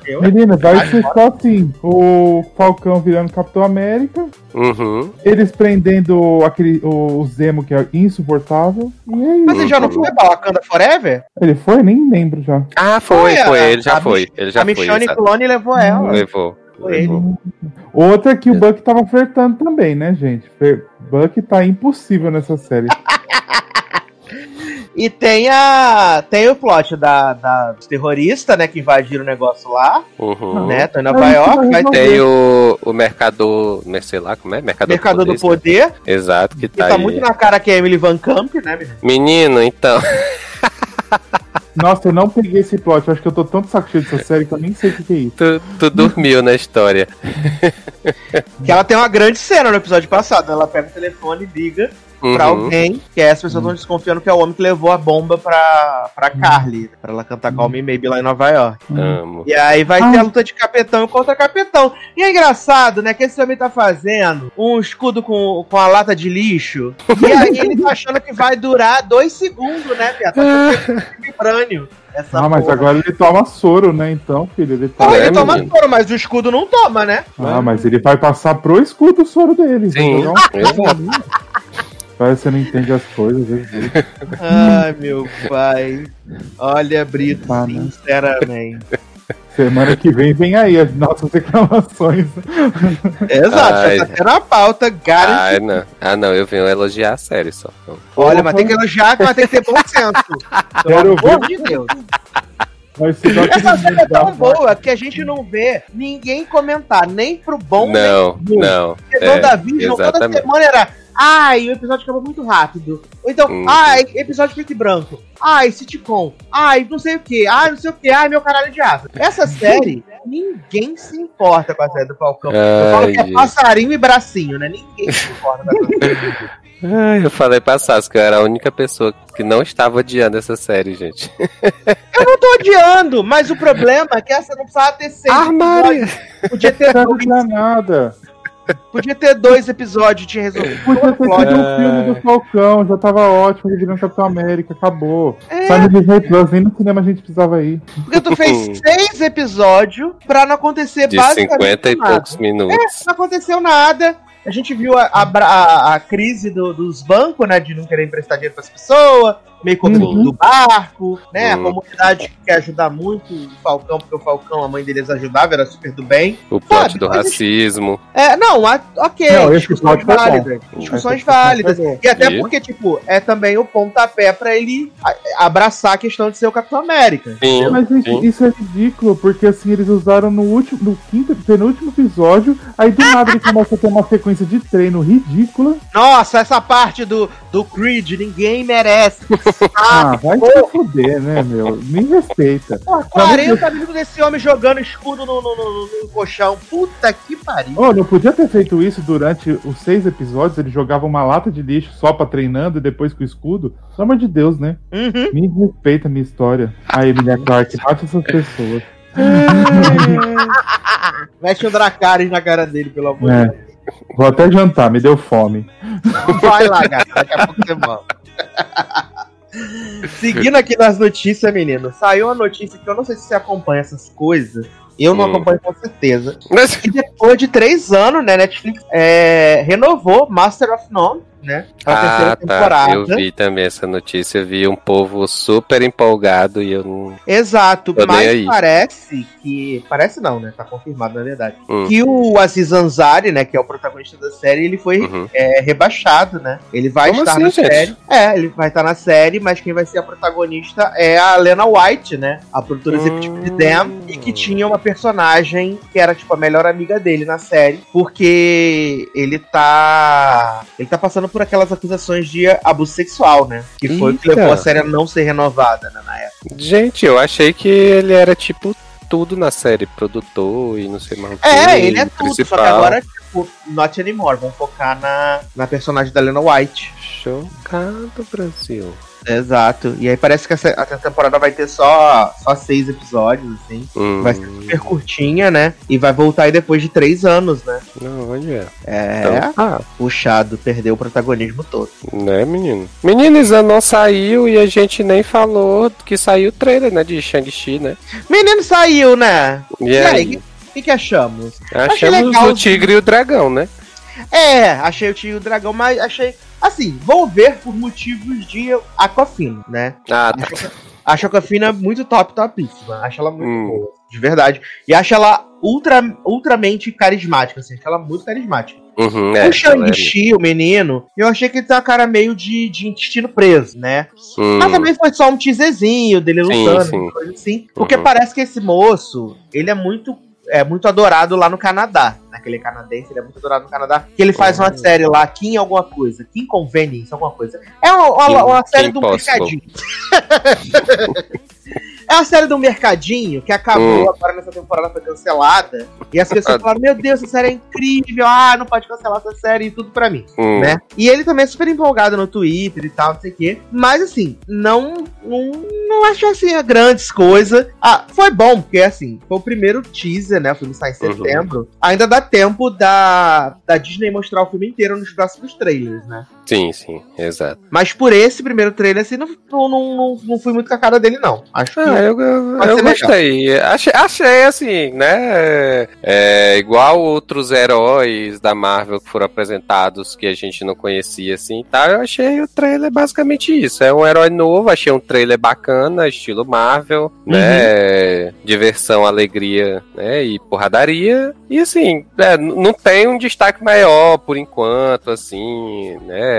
Eu, Menina, vai ser só assim: o Falcão virando Capitão América, Uhum. eles prendendo aquele, o, Zemo, que é insuportável. E é isso. Mas ele já não foi pra Wakanda Forever? Ele foi? Nem lembro já. Ah, foi, Foi, foi, a- ele já a foi. Ele já a foi. Michonne exato. Clone levou ela. Levou, foi ele. Outra que o Buck tava flertando também, né, gente? Buck tá impossível nessa série. [laughs] E tem a. Tem o plot da, da dos terroristas, né? Que invadiram o negócio lá, Uhum. né? Tô em Nova York, vai Tem o, o mercador, né, sei lá como é? Mercador, Mercador do isso, né? Poder, Exato, que que tá, tá aí. muito na cara que é Emily Van Camp, né, menino? Menino, então. Nossa, eu não peguei esse plot. Eu acho que eu tô tão de saco cheio dessa série que eu nem sei o que, que é isso. Tu, tu dormiu na história. Que ela tem uma grande cena no episódio passado. Ela pega o telefone e liga pra Uhum. alguém, que é as pessoas estão desconfiando que é o homem que levou a bomba pra, pra Carly, pra ela cantar Call Me Maybe lá em Nova York. Amo. E aí vai ter a luta de capetão contra capetão. E é engraçado, né, que esse homem tá fazendo um escudo com, com a lata de lixo. E aí [laughs] ele tá achando que vai durar dois segundos, né, Pia? Tá é vibrânio. Essa Ah, mas porra. agora ele toma soro, né? Então, filho, ele tá. Pô, É, ele toma menino. soro, mas o escudo não toma, né? Ah, mas ele vai passar pro escudo o soro dele. Sim. Vai jogar um- Parece que você não entende as coisas. Ai, meu pai. Olha, Brito, Tá, né? sinceramente. Semana que vem vem aí as nossas reclamações. Exato, Ai. já tá tendo a pauta, garantido. Ai, não. Ah, não, eu venho elogiar a série só. Olha, mas tem que elogiar, mas tem que ter bom senso. [laughs] Pelo amor de Deus. Da Essa série é tão boa que a gente não vê ninguém comentar, nem pro bom, Não, nem pro ruim. não. Porque é, toda exatamente. semana era. Ai, o episódio acabou muito rápido. Ou então, Hum. ai, episódio preto e branco. Ai, sitcom. Ai, não sei o que. Ai, não sei o que. Ai, meu caralho de aço. Essa série, [laughs] ninguém se importa com a série do Falcão. Eu falo Ai, que é gente. passarinho e bracinho, né? Ninguém se importa com essa série. Ai, eu falei pra Sassi que eu era a única pessoa que não estava odiando essa série, gente. [laughs] Eu não tô odiando, mas o problema é que essa não precisava ter seis Armário! Podia ter Não nada. Podia ter dois episódios, tinha resolvido. Podia ter sido um filme do Falcão, já tava ótimo, ele virando Capitão América, acabou. É. No Disney Plus, nem no cinema a gente precisava ir. Porque tu fez [laughs] seis episódios pra não acontecer De basicamente 50 e nada. poucos minutos. Não aconteceu nada. A gente viu a, a, a- a crise do- dos bancos, né? De não querer emprestar dinheiro pras pessoas, meio contra Uhum. do barco, né? Uhum. A comunidade que quer ajudar muito o Falcão, porque o Falcão, a mãe deles ajudava, era super do bem. O plot Sabe, do mas- racismo. É, não, a- ok, Não, esse discussões válidas. Discussões discussão válidas. E até E? porque, tipo, é também o pontapé pra ele abraçar a questão de ser o Capitão América. Sim, Mas sim. isso é ridículo, porque assim, eles usaram no último, no quinto, penúltimo episódio, aí do nada ele começa a ter uma sequência de treino ridícula. Nossa, essa parte do, do Creed, ninguém merece. [laughs] Ah, Ah, vai se fuder, né, meu? Me respeita. Pô, 40 minutos desse homem jogando escudo no, no, no- no colchão. Puta que pariu. Oh, não podia ter feito isso durante os seis episódios, ele jogava uma lata de lixo só pra treinando e depois com o escudo. Pelo amor de Deus, né? Uhum. Me respeita a minha história. Aí, Emilia Clarke, mate essas pessoas. [laughs] Mete o Dracarys na cara dele, pelo amor de É. Deus. Vou até jantar, me deu fome. Vai lá, gato. Daqui a pouco você volta. [laughs] Seguindo aqui nas notícias, menino. Saiu uma notícia que eu não sei se você acompanha essas coisas. Eu não Hum. acompanho com certeza. Mas, E depois de três anos, né, Netflix é, renovou Master of None, né? Pra terceira ah, temporada. tá. Eu vi também essa notícia. Eu vi um povo super empolgado e eu não. Exato, Tô mas parece que. Parece não, né? Tá confirmado, na verdade. Hum. Que o Aziz Ansari, né, que é o protagonista da série, ele foi Uhum. é, rebaixado, né? Ele vai Como estar assim, na gente? série. É, ele vai estar na série, mas quem vai ser a protagonista é a Lena White, né? A produtora executiva de Hum. Them, e que tinha uma personagem que era, tipo, a melhor amiga dele na série, porque ele tá. Ele tá passando por aquelas acusações de abuso sexual, né? Que foi o que levou a série a não ser renovada, né, na época. Gente, eu achei que ele era tipo tudo na série, produtor e não sei mais o que. É, ele é tudo, só que principal. agora, tipo, not anymore. Vamos focar na, na personagem da Lena White. Chocado, Brasil. Exato. E aí parece que essa, essa temporada vai ter só, só seis episódios, assim. Hum, Vai ser super curtinha, né? E vai voltar aí depois de três anos, né? Não, olha. É, Então, ah, puxado, perdeu o protagonismo todo. né, menino? Menino, Zanon saiu e a gente nem falou que saiu o trailer, né, de Shang-Chi, né? Menino saiu, né? E, E aí, o que, que achamos? Achamos o Tigre e o Dragão, né? É, achei o tio dragão, mas achei. Assim, vou ver por motivos de Aquafina, né? Ah, tá. Acho a Aquafina muito top, topíssima. Acho ela muito Hum. boa, de verdade. E acho ela ultra, ultramente carismática, assim, ela muito carismática. Uhum, é, o Shang-Chi, o menino, eu achei que ele tem uma cara meio de, de intestino preso, né? Hum, Mas também foi só um teaserzinho dele Sim, lutando, sim. coisa assim. Porque Uhum. parece que esse moço, ele é muito, é muito adorado lá no Canadá. Naquele canadense, ele é muito adorado no Canadá. Que ele faz uma Uhum. série lá, Kim alguma coisa. Kim Convenience, alguma coisa. É uma, uma- uma série Kim do Possible. mercadinho. [laughs] É uma série do Mercadinho que acabou Hum. agora nessa temporada, foi cancelada. E as pessoas [laughs] falaram: Meu Deus, essa série é incrível. Ah, não pode cancelar essa série e tudo pra mim hum, né? E ele também é super empolgado no Twitter e tal, não sei o quê. Mas assim, não, não, não acho assim a grandes coisas. Ah, foi bom, porque assim, foi o primeiro teaser, né? O filme sai em Uhum. setembro. Ainda dá tempo da, da Disney mostrar o filme inteiro nos próximos trailers, né? Sim, sim, exato. Mas por esse primeiro trailer, assim, não, não, não, não fui muito com a cara dele, não. Acho que. Ah, eu, eu, eu ser gostei. Achei, achei assim, né? É, igual outros heróis da Marvel que foram apresentados que a gente não conhecia assim e tal. Eu achei o trailer basicamente isso. É um herói novo, achei um trailer bacana, estilo Marvel, né? Diversão, alegria, né? E porradaria. E assim, é, não tem um destaque maior por enquanto, assim, né?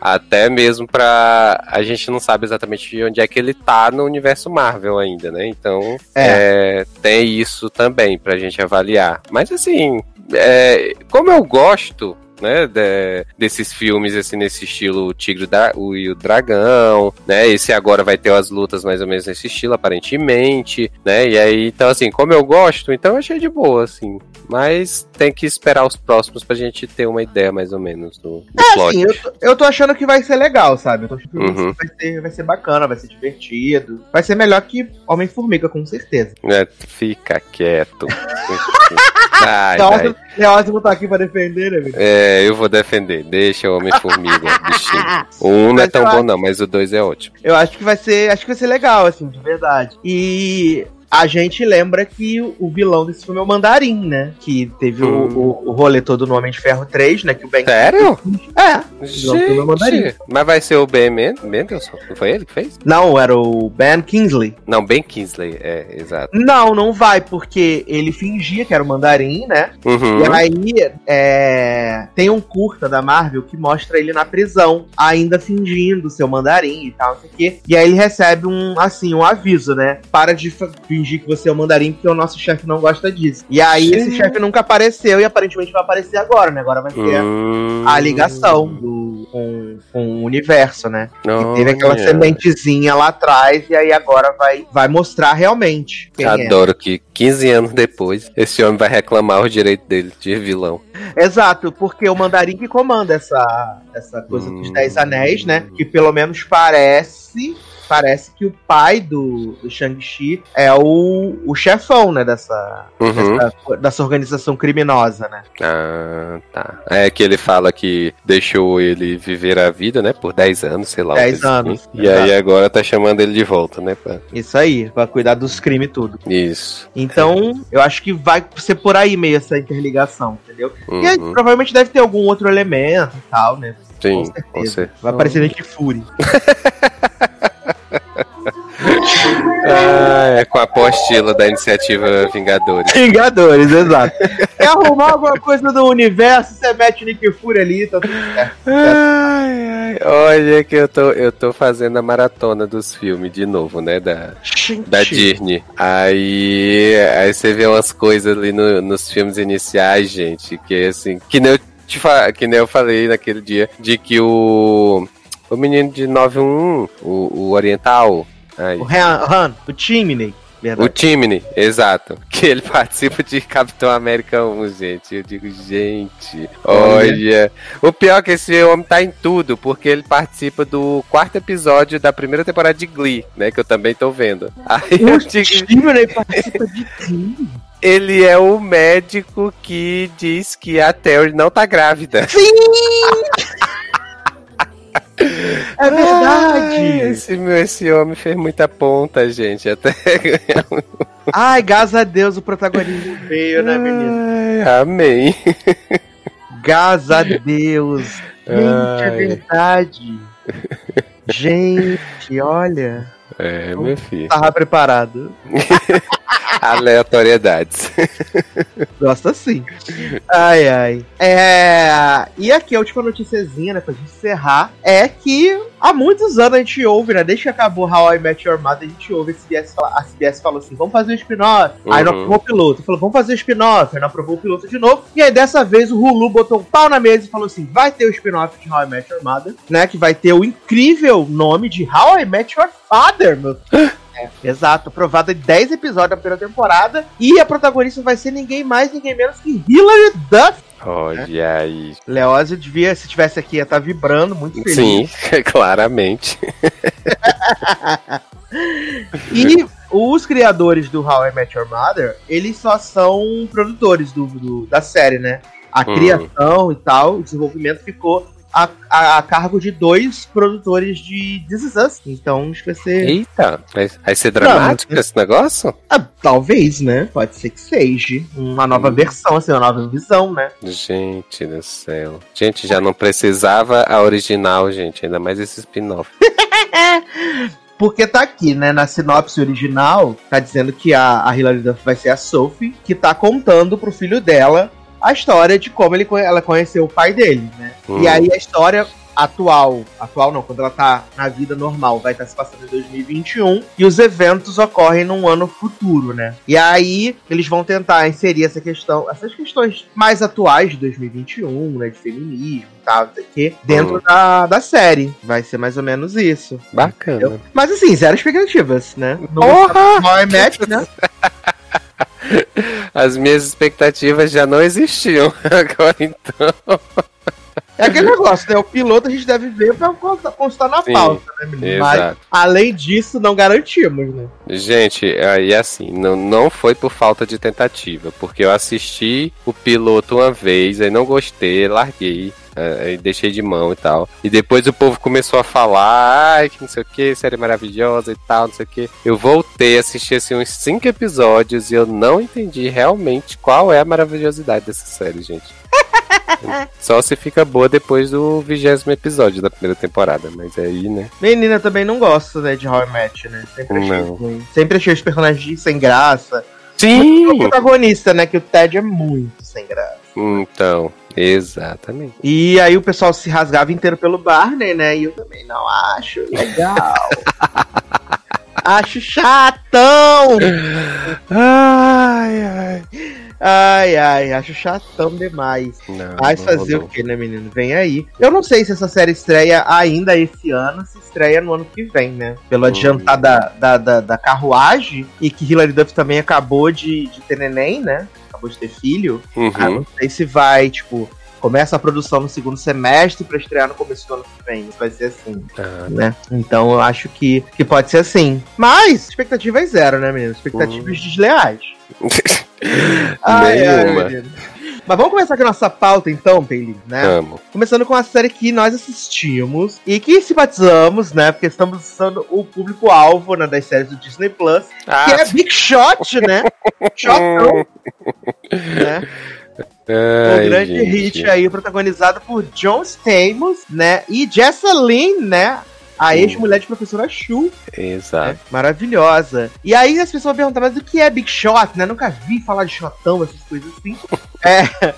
Até mesmo pra. A gente não sabe exatamente onde é que ele tá no universo Marvel ainda, né? Então, é, tem isso também pra gente avaliar. Mas assim, é, como eu gosto. Né, de- desses filmes assim nesse estilo o Tigre da, o, e o Dragão, né? Esse agora vai ter as lutas mais ou menos nesse estilo aparentemente, né? E aí então assim, como eu gosto, então eu achei de boa assim. Mas tem que esperar os próximos pra gente ter uma ideia mais ou menos do, do É, plot. assim, eu tô, eu tô achando que vai ser legal, sabe? Eu tô achando que Uhum. vai, ser, vai ser bacana, vai ser divertido. Vai ser melhor que Homem-Formiga, com certeza. É, fica quieto. [laughs] Ai, Leózimo, ai. Leózimo tá aqui pra defender, né, velho? É, eu vou defender. Deixa o Homem-Formiga, [laughs] bichinho. O 1 não é tão bom, acho- não, mas o 2 é ótimo. Eu acho que vai ser. Acho que vai ser legal, assim, de verdade. E a gente lembra que o vilão desse filme é o Mandarim, né? Que teve o- Hum. o, o rolê todo no Homem de Ferro 3, né? Que o Ben. Sério? É. é o Mandarim. Gente, mas vai ser o Ben Men- Mendelsohn? Não foi ele que fez? Não, era o Ben Kingsley. Não, Ben Kingsley, é, exato. Não, não vai, porque ele fingia que era o Mandarim, né? Uhum. E aí é, tem um curta da Marvel que mostra ele na prisão, ainda fingindo ser o mandarim e tal, não sei o quê. E aí ele recebe um, assim, um aviso, né? Para de fingir que você é o mandarim, porque o nosso chefe não gosta disso. E aí esse Sim. chefe nunca apareceu e aparentemente vai aparecer agora, né? Agora vai ter Hum. a ligação do, com, com o universo, né? E teve aquela Olha. sementezinha lá atrás, e aí agora vai, vai mostrar realmente é. Adoro que 15 anos depois esse homem vai reclamar o direito dele de vilão. Exato, porque o mandarim que comanda essa, essa coisa dos Hum. Dez Anéis, né? Que pelo menos parece. Parece que o pai do, do Shang-Chi é o, o chefão, né? Dessa, Uhum. dessa, dessa organização criminosa, né? Ah, tá. É que ele fala que deixou ele viver a vida, né? Por 10 anos, sei lá. uma 10 coisa assim. anos, E exato. aí agora tá chamando ele de volta, né? pra- Isso aí, pra cuidar dos crimes e tudo. Isso. Então, eu acho que vai ser por aí meio essa interligação, entendeu? E aí, Uhum. provavelmente deve ter algum outro elemento e tal, né? Sim, com com certeza. certeza. Vai aparecer Nick Fury. [laughs] Ah, é com a apostila da iniciativa Vingadores. Vingadores, exato. Quer arrumar alguma coisa do universo, você mete o Nick Fury ali, tá tudo certo. Ai, ai, olha que eu tô, eu tô fazendo a maratona dos filmes de novo, né? Da, da Disney. Aí, aí você vê umas coisas ali no- nos filmes iniciais, gente, que assim, que nem eu te fa- que nem eu falei naquele dia, de que o o menino de 911, o, o oriental, ai, O Han, Han o Chimney, o verdade. Timney, exato. [laughs] Que ele participa de Capitão América 1, gente. Eu digo, gente, olha. O pior é que esse homem tá em tudo, porque ele participa do quarto episódio da primeira temporada de Glee, né? Que eu também tô vendo. Aí eu O digo, Chimney [laughs] participa de tudo. ele é o médico que diz que a Terry não tá grávida. [laughs] É verdade. Ai, esse, meu, esse homem fez muita ponta, gente. Até [laughs] Ai, graças a Deus o protagonismo veio, né, menino? Ai, amém. Graças a Deus. Gente, é Ai. verdade. Gente, olha. É, meu filho. Tava preparado. [laughs] Aleatoriedades. Gosta sim. Ai, ai. É... E aqui a última noticiazinha, né, pra gente encerrar, é que há muitos anos a gente ouve, né? Desde que acabou How I Met Your Mother, a gente ouve a CBS, a CBS falou assim: vamos fazer o um spin-off. Uhum. Aí não aprovou o piloto. Falou, vamos fazer o um spin-off. Aí não aprovou o piloto de novo. E aí dessa vez o Hulu botou um pau na mesa e falou assim: vai ter o spin-off de How I Met Your Mother, né? Que vai ter o incrível nome de How I Met Your Father, meu. [gasps] É, exato, aprovada em 10 episódios da primeira temporada. E a protagonista vai ser ninguém mais, ninguém menos que Hilary Duff. Olha né? aí. Leózio devia, se tivesse aqui, ia estar tá vibrando, muito feliz. Sim, [laughs] claramente. [laughs] e os criadores do How I Met Your Mother, eles só são produtores do, do da série, né? A hum. criação e tal, o desenvolvimento ficou a, a, a, cargo de dois produtores de This Is Us. Então acho que vai ser. Eita, vai, ser dramático Não, esse negócio? Ah, talvez, né? Pode ser que seja. Uma nova hum. versão, assim, uma nova visão, né? Gente do céu. Gente, já não precisava a original, gente. Ainda mais esse spin-off. [laughs] Porque tá aqui, né, na sinopse original, tá dizendo que a, a Hilary Duff vai ser a Sophie, que tá contando pro filho dela a história de como ele, ela conheceu o pai dele, né? Uhum. E aí a história atual, atual não, quando ela tá na vida normal, vai estar tá se passando em 2021 e os eventos ocorrem num ano futuro, né? E aí eles vão tentar inserir essa questão, essas questões mais atuais de 2021, né, de feminismo e tal, não quê, dentro uhum. da, da série. Vai ser mais ou menos isso. Bacana. Entendeu? Mas assim, zero expectativas, né? No Porra! Match, né? [laughs] [laughs] As minhas expectativas já não existiam [laughs] agora então. É aquele negócio, né? O piloto a gente deve ver pra constar na Sim, pauta, né, menino? Mas, além disso, não garantimos, né? Gente, aí assim, não, não foi por falta de tentativa, porque eu assisti o piloto uma vez, aí não gostei, larguei. Aí deixei de mão e tal. E depois o povo começou a falar, ai, que não sei o que, série maravilhosa e tal, não sei o que. Eu voltei a assistir assim, uns cinco episódios e eu não entendi realmente qual é a maravilhosidade dessa série, gente. [laughs] Só se fica boa depois do vigésimo episódio da primeira temporada, mas aí, né? Menina também não gosta, né, de Horror Match, né? Sempre achei não. ruim. Sempre achei os personagens sem graça. Sim! O protagonista, né, que o Ted é muito sem graça. Então, exatamente. E aí o pessoal se rasgava inteiro pelo Barney, né? E eu também não acho legal. [laughs] acho chatão! ai, ai. Ai, ai, acho chatão demais. Não, Mas fazer não. o que, né, menino? Vem aí. Eu não sei se essa série estreia ainda esse ano, se estreia no ano que vem, né? Pelo hum. adiantar da, da, da, da, carruagem e que Hilary Duff também acabou de, de ter neném, né? Acabou de ter filho. Uhum. Ah, não sei se vai, tipo, começa a produção no segundo semestre para estrear no começo do ano que vem. Vai ser assim, ah. né? Então eu acho que, que pode ser assim. Mas expectativa é zero, né, menino? Expectativas hum. desleais. [laughs] ai, ai, mas vamos começar com a nossa pauta, então, Peili, né? Vamos. Começando com a série que nós assistimos e que simpatizamos, né? Porque estamos usando o público-alvo né, das séries do Disney Plus, ah. que é Big Shot, né? [laughs] Shotão. né? [laughs] Ai, o grande gente. hit aí, protagonizado por John Stamos, né? E Jessalyn, né? A ex-mulher de professora Shu. Exato. Né? Maravilhosa. E aí as pessoas perguntam, mas o que é Big Shot, né? Nunca vi falar de shotão, essas coisas assim. É.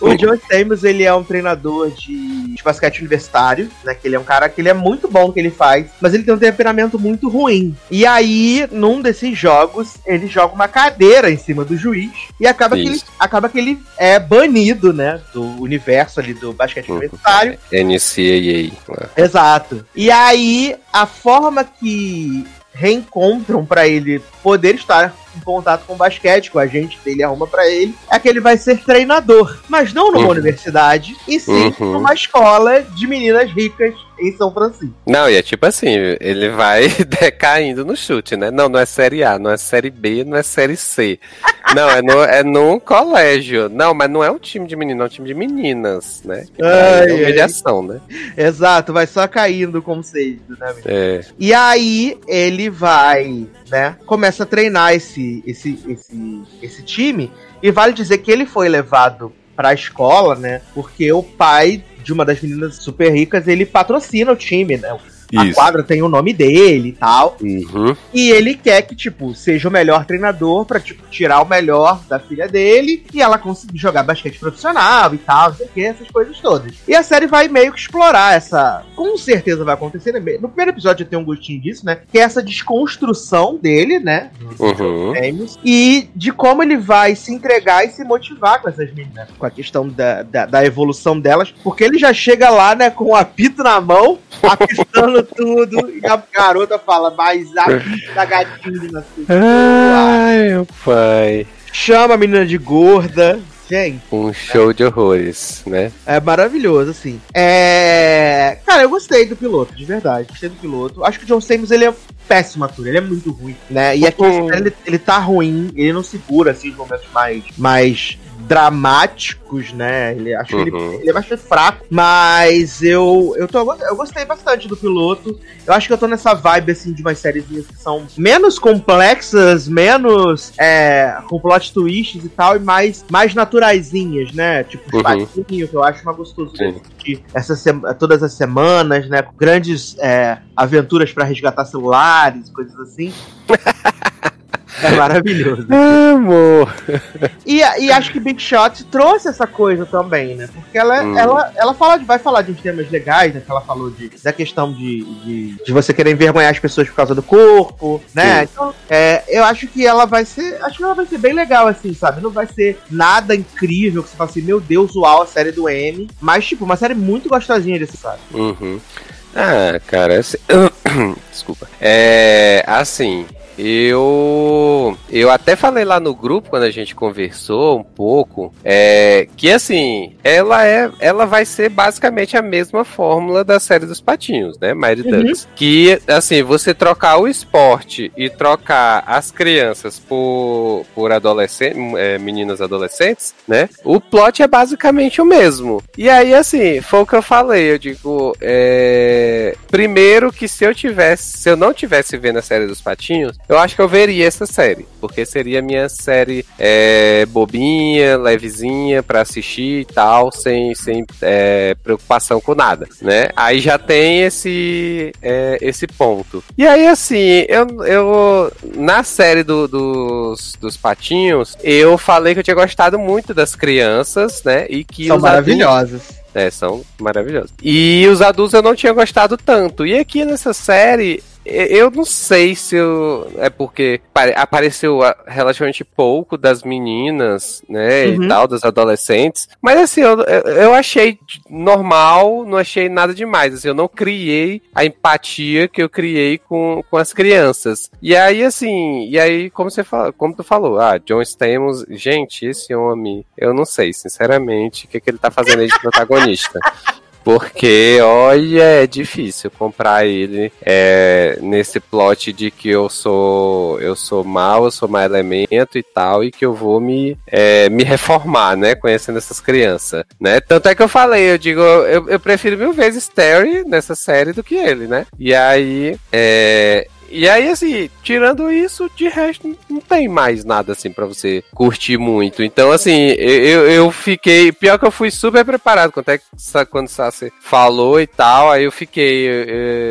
O John Stamos, ele é um treinador de, de, basquete universitário, né? Que ele é um cara que ele é muito bom no que ele faz, mas ele tem um temperamento muito ruim. E aí, num desses jogos, ele joga uma cadeira em cima do juiz e acaba, que ele, acaba que ele é banido, né? Do universo ali do basquete uhum. universitário. NCAA. Né? Exato. E aí, a forma que reencontram para ele poder estar em contato com o basquete, com a gente dele arruma para ele, é que ele vai ser treinador, mas não numa uhum. universidade, e sim uhum. numa escola de meninas ricas em São Francisco. Não, e é tipo assim, ele vai [laughs] decaindo no chute, né? Não, não é série A, não é série B, não é série C. Não, é, no, é num colégio. Não, mas não é um time de meninos, é um time de meninas, né? Ai, é humilhação, né? Exato, vai só caindo como conceito, né? É. E aí ele vai, né? Começa a treinar esse, esse, esse, esse time. E vale dizer que ele foi levado pra escola, né? Porque o pai de uma das meninas super ricas, ele patrocina o time, né? A quadra tem o nome dele e tal. Uhum. E ele quer que, tipo, seja o melhor treinador pra, tipo, tirar o melhor da filha dele e ela conseguir jogar basquete profissional e tal, não sei o que, essas coisas todas. E a série vai meio que explorar essa. Com certeza vai acontecer. Né? No primeiro episódio já tem um gostinho disso, né? Que é essa desconstrução dele, né? Uhum. Gêmeos, e de como ele vai se entregar e se motivar com essas meninas, com a questão da, da, da evolução delas, porque ele já chega lá, né, com o apito na mão, apitando tudo, e a garota fala, mas a [laughs] da gatinha, assim, Ai, meu pai. chama a menina de gorda. Gente, Um show de horrores, né? é maravilhoso, assim. É. Cara, eu gostei do piloto, de verdade. Gostei do piloto. Acho que o John Stamos, ele é péssimo ator, ele é muito ruim, né? E aqui Uhum. ele, ele tá ruim, ele não segura, assim, os momentos mais, mais dramáticos, né? Ele, acho que ele, Uhum. ele é bastante fraco, mas eu, eu, tô, eu gostei bastante do piloto. Eu acho que eu tô nessa vibe, assim, de umas séries que são menos complexas, menos é, com plot twists e tal, e mais, mais naturaisinhas, né? Tipo, Uhum. Que eu acho mais gostoso de Sim. assistir essa todas as semanas, né? Com grandes é, aventuras pra resgatar celulares, coisas assim. [laughs] É maravilhoso. Amor. E, e acho que Big Shot trouxe essa coisa também, né? Porque ela, Hum. ela, ela fala de- vai falar de uns temas legais, né? Que ela falou de, da questão de, de, de você querer envergonhar as pessoas por causa do corpo, né? Sim. Então, é, eu acho que ela vai ser. Acho que ela vai ser bem legal, assim, sabe? Não vai ser nada incrível que você fala assim, meu Deus, uau, a série do M. Mas, tipo, uma série muito gostosinha de sabe? Uhum. Ah, cara, assim... [coughs] desculpa. É, assim, eu eu até falei lá no grupo quando a gente conversou um pouco, é, que assim, ela é, ela vai ser basicamente a mesma fórmula da série dos patinhos, né, Mighty Uhum. Ducks, que assim, você trocar o esporte e trocar as crianças por por adolescentes, meninas adolescentes, né? O plot é basicamente o mesmo. E aí assim, foi o que eu falei, eu digo, é, primeiro que se eu tivesse, se eu não tivesse vendo a série dos patinhos, eu acho que eu veria essa série, porque seria minha série é, bobinha, levezinha pra assistir e tal, sem, sem é, preocupação com nada, né? Aí já tem esse é, esse ponto. E aí assim, eu, eu na série do- dos, dos patinhos, eu falei que eu tinha gostado muito das crianças, né? E que São adultos- maravilhosas. é, são maravilhosos. E os adultos eu não tinha gostado tanto. E aqui nessa série, eu não sei se eu, é porque pare- apareceu relativamente pouco das meninas, né, Uhum. e tal, das adolescentes. Mas assim, eu, eu achei normal, não achei nada demais. Assim, eu não criei a empatia que eu criei com, com as crianças. E aí, assim, e aí, como você fala, como tu falou, ah, John Stamos, gente, esse homem, eu não sei, sinceramente, o que, que ele tá fazendo aí de protagonista. [laughs] Porque, olha, é difícil comprar ele é, nesse plot de que eu sou eu sou mal, eu sou mau elemento e tal, e que eu vou me, é, me reformar, né? Conhecendo essas crianças, né? Tanto é que eu falei, eu digo, eu, eu prefiro mil vezes Terry nessa série do que ele, né? E aí, é, e aí, assim, tirando isso, de resto, não tem mais nada, assim, pra você curtir muito. Então, assim, eu, eu fiquei. Pior que eu fui super preparado quando, é, que Sa- quando o Sassi falou e tal. Aí eu fiquei. Eu,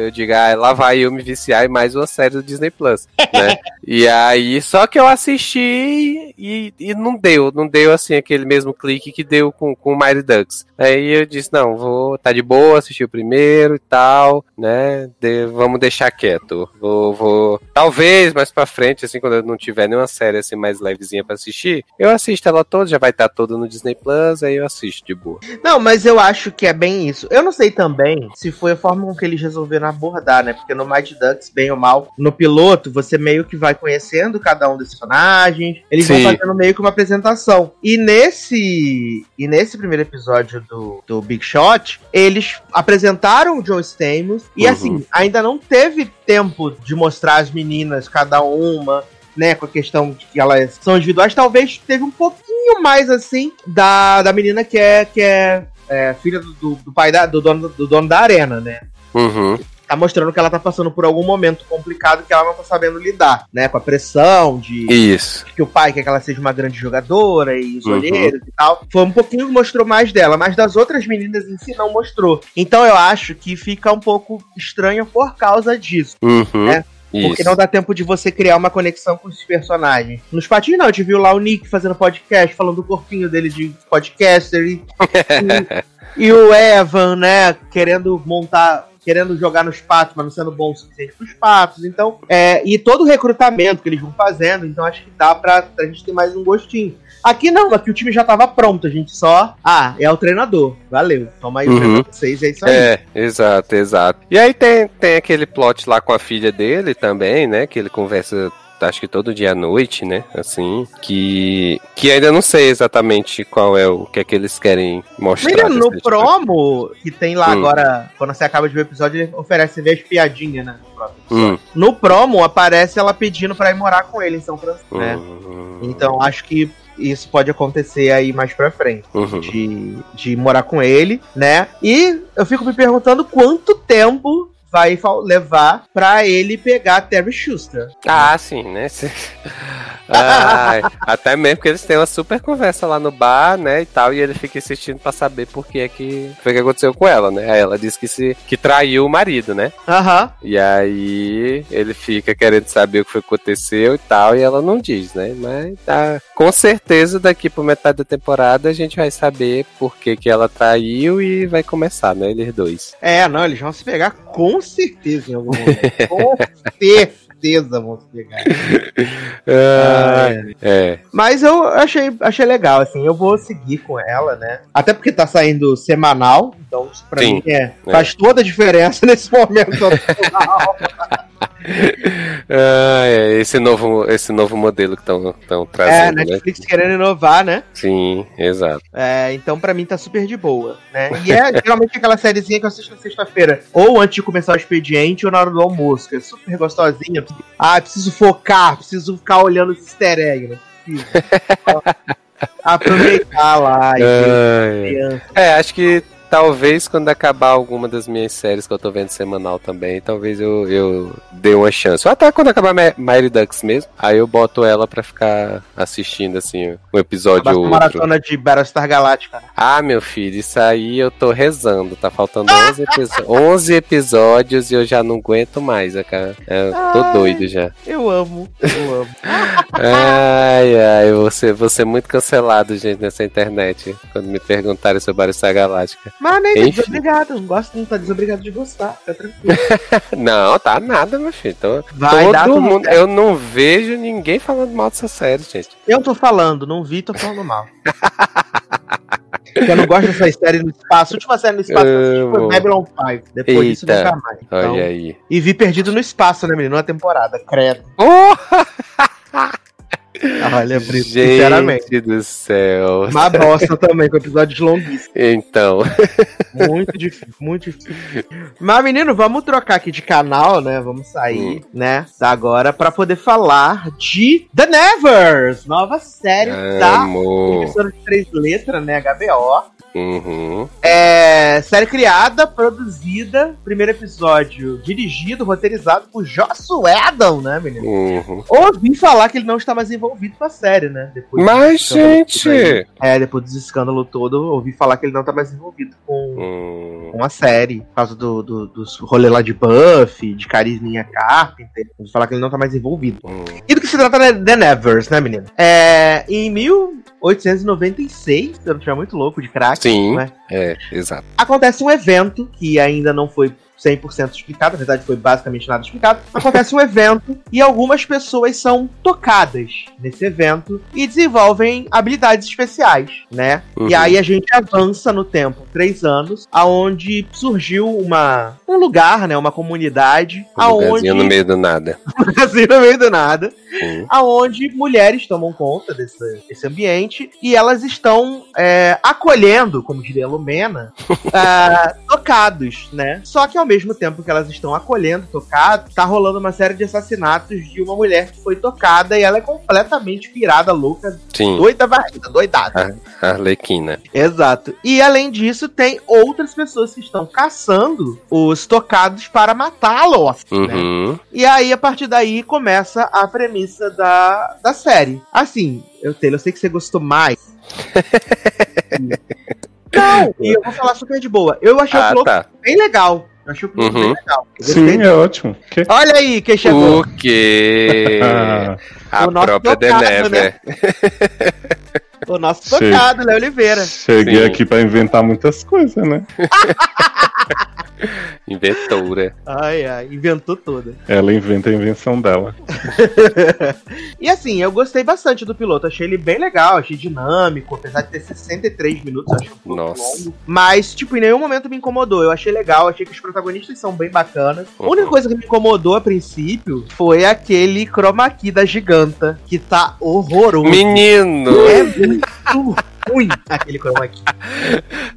eu digo, ah, lá vai eu me viciar em mais uma série do Disney Plus, [laughs] né? e aí, só que eu assisti e, e não deu. Não deu, assim, aquele mesmo clique que deu com, com o Mighty Ducks. Aí eu disse, não, vou. Tá de boa, assistir o primeiro e tal, né? De- vamos deixar quieto. Vou, vou. Talvez mais pra frente, assim, quando eu não tiver nenhuma série assim mais levezinha pra assistir, eu assisto ela toda, já vai estar toda no Disney Plus, aí eu assisto de boa. Não, mas eu acho que é bem isso. Eu não sei também se foi a forma com que eles resolveram abordar, né? Porque no Mighty Ducks, bem ou mal, no piloto, você meio que vai conhecendo cada um desses personagens. Eles Sim. vão fazendo meio que uma apresentação. E nesse e nesse primeiro episódio do, do Big Shot, eles apresentaram o Joe Stamos. E Uhum. assim, ainda não teve tempo de mostrar as meninas, cada uma. Né, com a questão de que elas são individuais, talvez teve um pouquinho mais assim da, da menina que é, que é, é, filha do, do, pai da, do, dono, do dono da arena, né? Uhum. Tá mostrando que ela tá passando por algum momento complicado que ela não tá sabendo lidar, né? Com a pressão de Isso. que o pai quer que ela seja uma grande jogadora e os Uhum. olheiros e tal. Foi um pouquinho que mostrou mais dela, mas das outras meninas em si não mostrou. Então eu acho que fica um pouco estranho por causa disso. Uhum. É, Porque Isso. não dá tempo de você criar uma conexão com os personagens. Nos patinhos não, a gente viu lá o Nick fazendo podcast, falando do corpinho dele de podcaster e, [laughs] e, e o Evan, né, querendo montar. Querendo jogar nos patos, mas não sendo bom o suficiente pros patos. Então, é, e todo o recrutamento que eles vão fazendo, então acho que dá pra, pra gente ter mais um gostinho. Aqui não, aqui o time já tava pronto, a gente só. Ah, é o treinador. Valeu. Toma aí o Uhum. pra vocês, é isso aí. É, exato, exato. E aí tem, tem aquele plot lá com a filha dele também, né? Que ele conversa, acho que todo dia à noite, né? Assim, que, que ainda não sei exatamente qual é o que é que eles querem mostrar. Menino, no desse- promo que tem lá Hum. agora, quando você acaba de ver o episódio, ele oferece ver as piadinhas, né? Hum. No promo aparece ela pedindo pra ir morar com ele em São Francisco, né? Hum. Então acho que isso pode acontecer aí mais pra frente. Uhum. De, de morar com ele, né? E eu fico me perguntando quanto tempo vai levar pra ele pegar a Terry Schuster. Ah, sim, né? [laughs] Ai, até mesmo que eles têm uma super conversa lá no bar, né, e tal, e ele fica insistindo pra saber por que é que foi que aconteceu com ela, né? Aí ela disse que se que traiu o marido, né? Aham. E aí ele fica querendo saber o que foi que aconteceu e tal, e ela não diz, né? Mas tá, com certeza daqui por metade da temporada a gente vai saber por que, que ela traiu e vai começar, né? Eles dois. É, não, eles vão se pegar com certeza em algum momento. [laughs] com certeza vão se pegar. Ai, é. Mas eu achei, achei legal, assim, eu vou seguir com ela, né? Até porque tá saindo semanal, então isso pra Sim, mim é, faz toda a diferença [laughs] nesse momento. atual. [laughs] [laughs] Ah, é, esse novo, esse novo modelo que estão é, trazendo, né? Netflix querendo inovar, né? Sim, exato. É, então pra mim tá super de boa, né? E é [laughs] geralmente aquela sériezinha que eu assisto na sexta-feira, ou antes de começar o expediente, ou na hora do almoço, que é super gostosinha. Ah, preciso focar, preciso ficar olhando os easter eggs, né? [laughs] Aproveitar lá e criança. É, acho que talvez quando acabar alguma das minhas séries que eu tô vendo semanal também, talvez eu, eu dê uma chance. Ou até quando acabar Ma- Mighty Ducks mesmo, aí eu boto ela pra ficar assistindo, assim, um episódio ou outro. maratona de Battlestar Galactica. né? Ah, meu filho, isso aí eu tô rezando. Tá faltando 11, episo- 11 episódios e eu já não aguento mais, é, cara. Eu tô Ai. doido já. Eu amo, eu amo. [laughs] Ai, ai, eu vou ser, vou ser muito cancelado, gente, nessa internet. Quando me perguntarem sobre Battlestar Galáctica. Mas nem tá Enfim. desobrigado, não gosta, não tá desobrigado de gostar, fica tranquilo. [laughs] Não, tá nada, meu filho. Tô- Vai dar todo tudo mundo. certo. Eu não vejo ninguém falando mal dessa série, gente. Eu tô falando, não vi, tô falando mal. [laughs] Porque eu não gosto dessas séries no espaço. A última série no espaço que eu assisti foi. Babylon 5. Depois disso, Eita. nunca mais. Então, Olha aí. E vi Perdido no Espaço, né, menino? Uma temporada, credo. Oh, [laughs] Olha, Brito, sinceramente. gente do céu. Uma bosta também, com episódios longuíssimos. Então. Muito difícil, muito difícil. Mas, menino, vamos trocar aqui de canal, né? Vamos sair, Hum. né? Da agora pra poder falar de The Nevers, nova série da Amo. emissora de três letras, né? HBO. Uhum. É, série criada, produzida, primeiro episódio dirigido, roteirizado por Joss Whedon, né, menino? Uhum. Ouvi falar que ele não está mais envolvido com a série, né? Depois Mas, todo aí. gente. É, depois desse escândalo todo, ouvi falar que ele não está mais envolvido com, Hum. com a série. Por causa do, do, dos rolê lá de Buffy, de Carisminha Carpenter. Ouvi falar que ele não está mais envolvido. Hum. E do que se trata né, The Nevers, né, menino? É, em 1896, se eu não estiver muito louco de crack, Sim. né? É, exato. acontece um evento que ainda não foi 100% explicado, na verdade foi basicamente nada explicado. Acontece um evento e algumas pessoas são tocadas nesse evento e desenvolvem habilidades especiais, né? Uhum. E aí a gente avança no tempo, três anos, aonde surgiu uma um lugar, né, uma comunidade, Um aonde no meio do nada. [laughs] assim no meio do nada, Sim. aonde mulheres tomam conta desse, desse ambiente e elas estão é, acolhendo, como diria a Lumena, [laughs] ah, tocados, né? Só que ao mesmo tempo que elas estão acolhendo tocados, tá rolando uma série de assassinatos de uma mulher que foi tocada e ela é completamente pirada, louca, Sim. doida varrida, doidada. Arlequina. Exato. E além disso, tem outras pessoas que estão caçando os tocados para matá-los, né? Uhum. E aí, a partir daí, começa a premissa da, da série. Assim, eu, Taylor, eu sei que você gostou mais. [laughs] Não, e eu vou falar super de boa. Eu achei o Ah, piloto tá. bem legal. Eu achei o piloto Uhum. bem legal. Sim, é ótimo. Que- Olha aí quem chegou. O quê? [laughs] A O própria The tocado, Never. [laughs] [laughs] O nosso tocado, Léo Oliveira. cheguei Sim. aqui pra inventar muitas coisas, né? [laughs] Inventora. Ai, ai, inventou toda. Ela inventa a invenção dela. [laughs] E assim, eu gostei bastante do piloto. Achei ele bem legal, achei dinâmico, apesar de ter 63 minutos, eu achei um pouco Nossa. longo. Mas, tipo, em nenhum momento me incomodou. Eu achei legal, achei que os protagonistas são bem bacanas. A única Uhum. coisa que me incomodou a princípio foi aquele chroma key da giganta, que tá horroroso. Menino! É muito ruim [laughs] aquele chroma key.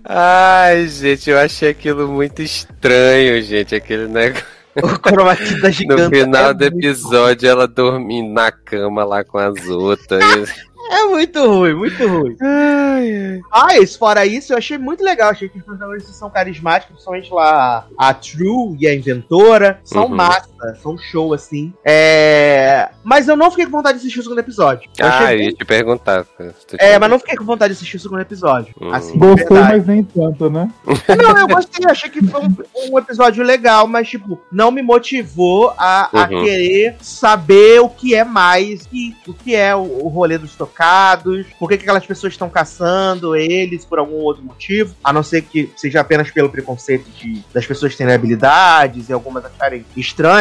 Ai, gente, eu achei aquilo muito estranho, gente. Aquele [laughs] negócio. O chroma key da giganta. No final é do episódio, ela dormindo na cama lá com as outras. [laughs] É muito ruim, muito ruim. ai, ai. Mas, fora isso, eu achei muito legal. Achei que os protagonistas são carismáticos, principalmente lá a True e a Inventora. São Uhum. Massa, são show, assim. É... Mas eu não fiquei com vontade de assistir o segundo episódio. Eu Ah, achei eu bem- ia te perguntar. tu É, mas não fiquei com vontade de assistir o segundo episódio. Hum. Assim, verdade. mas nem tanto, né? [laughs] Não, eu gostei, achei que foi um, um episódio legal, mas, tipo, não me motivou a, a Uhum. querer saber o que é mais, que, o que é o, o rolê dos tocados, por que, que aquelas pessoas estão caçando eles por algum outro motivo, a não ser que seja apenas pelo preconceito de, das pessoas terem habilidades e algumas acharem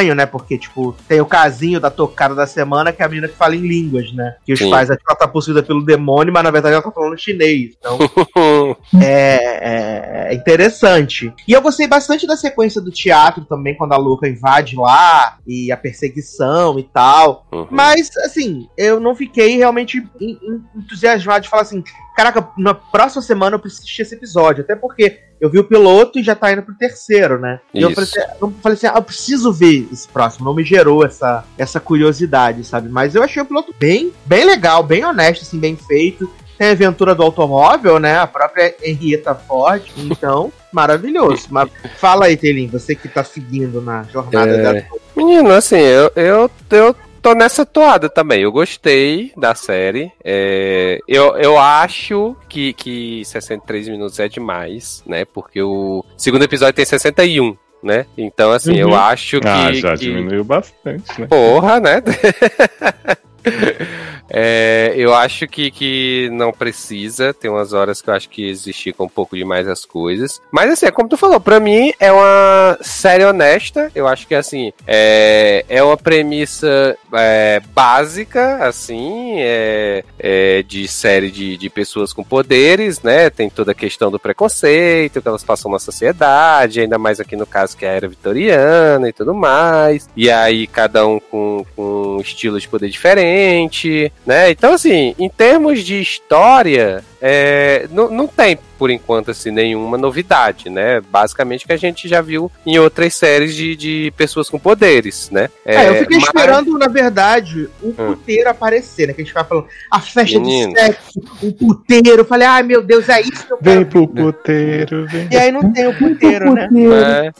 estranho, né? Porque, tipo, tem o casinho da tocada da semana, que é a menina que fala em línguas, né? Que os Sim. pais acham que ela tá possuída pelo demônio, mas na verdade ela tá falando chinês. Então, [laughs] é, é interessante. E eu gostei bastante da sequência do teatro também, quando a Luca invade lá, e a perseguição e tal. Uhum. Mas, assim, eu não fiquei realmente en- en- entusiasmado de falar assim: caraca, na próxima semana eu preciso assistir esse episódio. Até porque eu vi o piloto e já tá indo pro terceiro, né? E eu Isso. falei, assim, eu falei assim: ah, eu preciso ver esse próximo. Não me gerou essa, essa curiosidade, sabe? Mas eu achei o piloto bem, bem legal, bem honesto, assim, bem feito. Tem a aventura do automóvel, né? A própria Henrietta Ford. Então, [laughs] maravilhoso. Mas fala aí, Telim, você que tá seguindo na jornada É. da. Menino, assim, eu, eu, eu tô nessa toada também. Eu gostei da série. É, eu, eu acho que, que 63 minutos é demais, né? Porque o segundo episódio tem 61, né? Então, assim, eu Uhum. acho que. ah, já que- diminuiu bastante, né? Porra, né? [laughs] [laughs] É, eu acho que, que não precisa. Tem umas horas que eu acho que estica um pouco demais as coisas. Mas assim, é como tu falou, pra mim é uma série honesta. Eu acho que assim, é, é uma premissa é, básica, assim, é, é de série de, de pessoas com poderes, né? Tem toda a questão do preconceito que elas passam na sociedade, ainda mais aqui no caso que é a era vitoriana e tudo mais. E aí cada um com, com um estilo de poder diferente, né? Então, assim, em termos de história, é, não, não tem, por enquanto, assim, nenhuma novidade, né? Basicamente que a gente já viu em outras séries de, de pessoas com poderes, né? É, eu fiquei mas- esperando, na verdade, o puteiro aparecer, né? Que a gente ficava falando, a festa Menino. de sexo, o puteiro. Eu falei, ai meu Deus, é isso que eu Vem quero. pro puteiro, vem. E aí não tem o puteiro, né? É,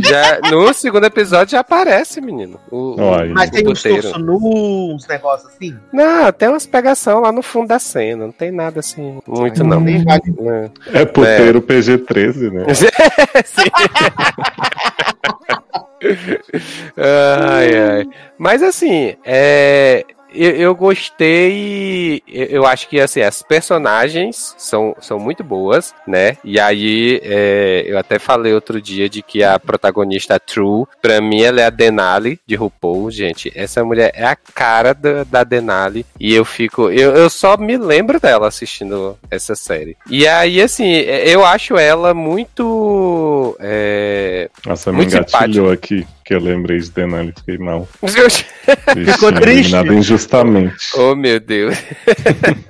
já, no segundo episódio já aparece, menino. O, Olha. Mas o tem uns puteiro. torso nu, uns negócios assim. Não, tem umas pegação lá no fundo da cena. Não tem nada assim, muito não. nem vale. É. É puteiro PG-13, né? [laughs] Sim. [laughs] ai, ai. Mas assim, é, eu, eu gostei. Eu, acho que assim, as personagens são, são muito boas, né? E aí é, eu até falei outro dia de que a protagonista True, pra mim, ela é a Denali de RuPaul, gente. Essa mulher é a cara da, da Denali. E eu fico. Eu, eu só me lembro dela assistindo essa série. E aí, assim, eu acho ela muito. é, Nossa, me Muito engatilhou aqui. Que eu lembrei de Denali e fiquei mal. Ficou triste? Nada injustamente. [laughs] Oh, meu Deus.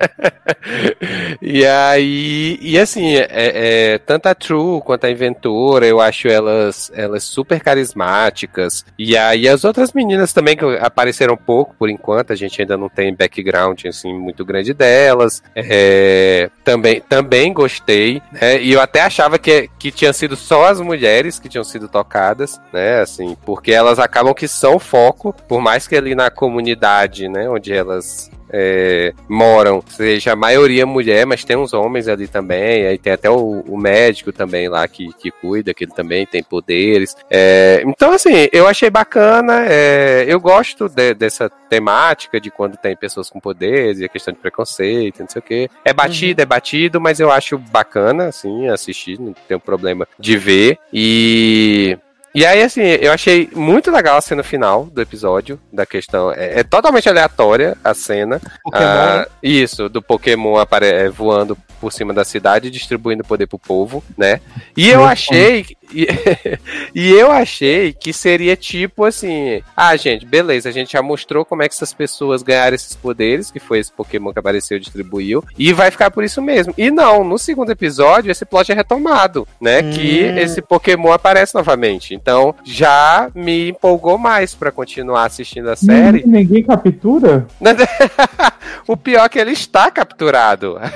[laughs] e aí, e assim, é, é, tanto a True quanto a Inventora, eu acho elas, elas super carismáticas. E aí as outras meninas também que apareceram pouco por enquanto, a gente ainda não tem background assim muito grande delas. É, também, também gostei, né? E eu até achava que, que tinha sido só as mulheres que tinham sido tocadas, né? Assim, porque elas acabam que são foco, por mais que ali na comunidade, né, onde elas é, moram, seja a maioria mulher, mas tem uns homens ali também, aí tem até o, o médico também lá que, que cuida, que ele também tem poderes. É, então, assim, eu achei bacana, é, eu gosto de, dessa temática de quando tem pessoas com poderes e a questão de preconceito, não sei o que. É batido, uhum. é batido, mas eu acho bacana, assim, assistir, não tenho problema de ver. E e aí, assim, eu achei muito legal a cena final do episódio, da questão. É, é totalmente aleatória a cena. Ah, isso, do Pokémon apare é, voando por cima da cidade, distribuindo poder pro povo, né? E eu achei. E, [laughs] e, eu achei que seria tipo assim: ah, gente, beleza, a gente já mostrou como é que essas pessoas ganharam esses poderes, que foi esse Pokémon que apareceu e distribuiu, e vai ficar por isso mesmo. E não, no segundo episódio, esse plot é retomado, né? Hum. Que esse Pokémon aparece novamente. Então já me empolgou mais para continuar assistindo a série. Ninguém, ninguém captura? [laughs] o pior é que ele está capturado. [laughs]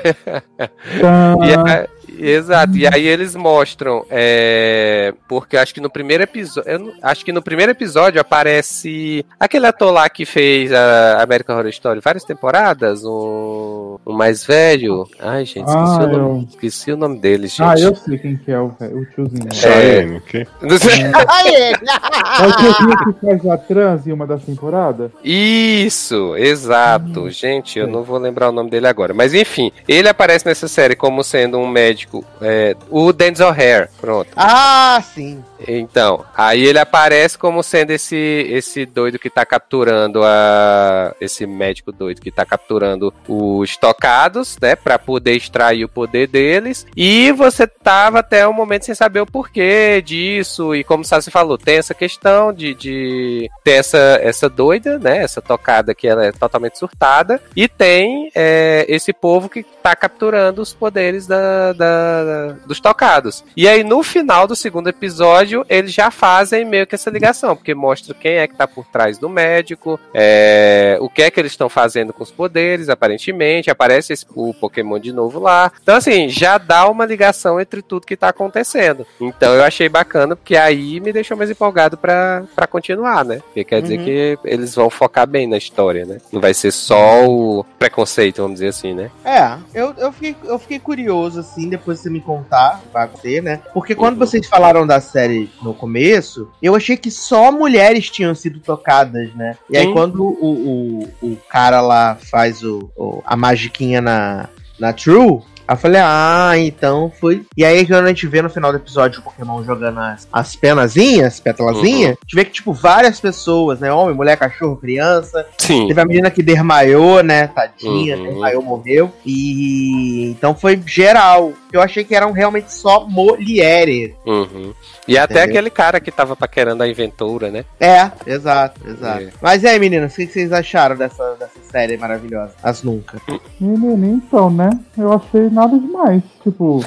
Ah. e, exato. E aí eles mostram, é, porque acho que no primeiro episódio, acho que no primeiro episódio aparece aquele ator lá que fez a American Horror Story várias temporadas, um, um mais velho. Ai, gente, esqueci, ah, o, nome, eu... esqueci o nome dele, gente. Ah, eu sei quem que é o, o tiozinho. É, é, okay. [laughs] é. é o tiozinho que faz a trans em uma das temporadas? Isso, exato. Hum, gente, eu não vou lembrar o nome dele agora. Mas enfim, ele aparece nessa série como sendo um médico. É, o Denzel Hare, pronto. Ah, sim. Então, aí ele aparece como sendo esse esse doido que tá capturando a. Esse médico doido que tá capturando os tocados, né? Pra poder extrair o poder deles. E você tava até o um momento sem saber o porquê disso. E como Sassi falou, tem essa questão de, de ter essa, essa doida, né? Essa tocada que ela é totalmente surtada. E tem é, esse povo que tá capturando os poderes da, da, dos tocados. E aí, no final do segundo episódio, eles já fazem meio que essa ligação, porque mostra quem é que tá por trás do médico, é, o que é que eles estão fazendo com os poderes, aparentemente. Aparece esse, o Pokémon de novo lá. Então, assim, já dá uma ligação entre tudo que tá acontecendo. Então, eu achei bacana, porque aí me deixou mais empolgado para continuar, né? Porque quer dizer uhum. que eles vão focar bem na história, né? Não vai ser só o preconceito, vamos dizer assim, né? É, eu, eu, fiquei, eu fiquei curioso, assim, depois de você me contar, vai ser, né? Porque quando uhum. vocês falaram da série no começo, eu achei que só mulheres tinham sido tocadas, né? E aí quando o, o, o cara lá faz o, o a magiquinha na, na True, Aí eu falei, ah, então foi. E aí, quando a gente vê no final do episódio o Pokémon jogando as, as penazinhas, pétalazinhas, uhum. a gente vê que, tipo, várias pessoas, né? Homem, mulher, cachorro, criança. Sim. Teve a menina que desmaiou, né? Tadinha, uhum. desmaiou, morreu. E então foi geral. Eu achei que eram realmente só mulheres. Uhum. E até aquele cara que tava paquerando a inventora, né? É, exato, exato. É. Mas e aí, meninas, o que vocês acharam dessa, dessa série maravilhosa? As Nunca. Menino, então, né? Eu achei nada demais. Tipo,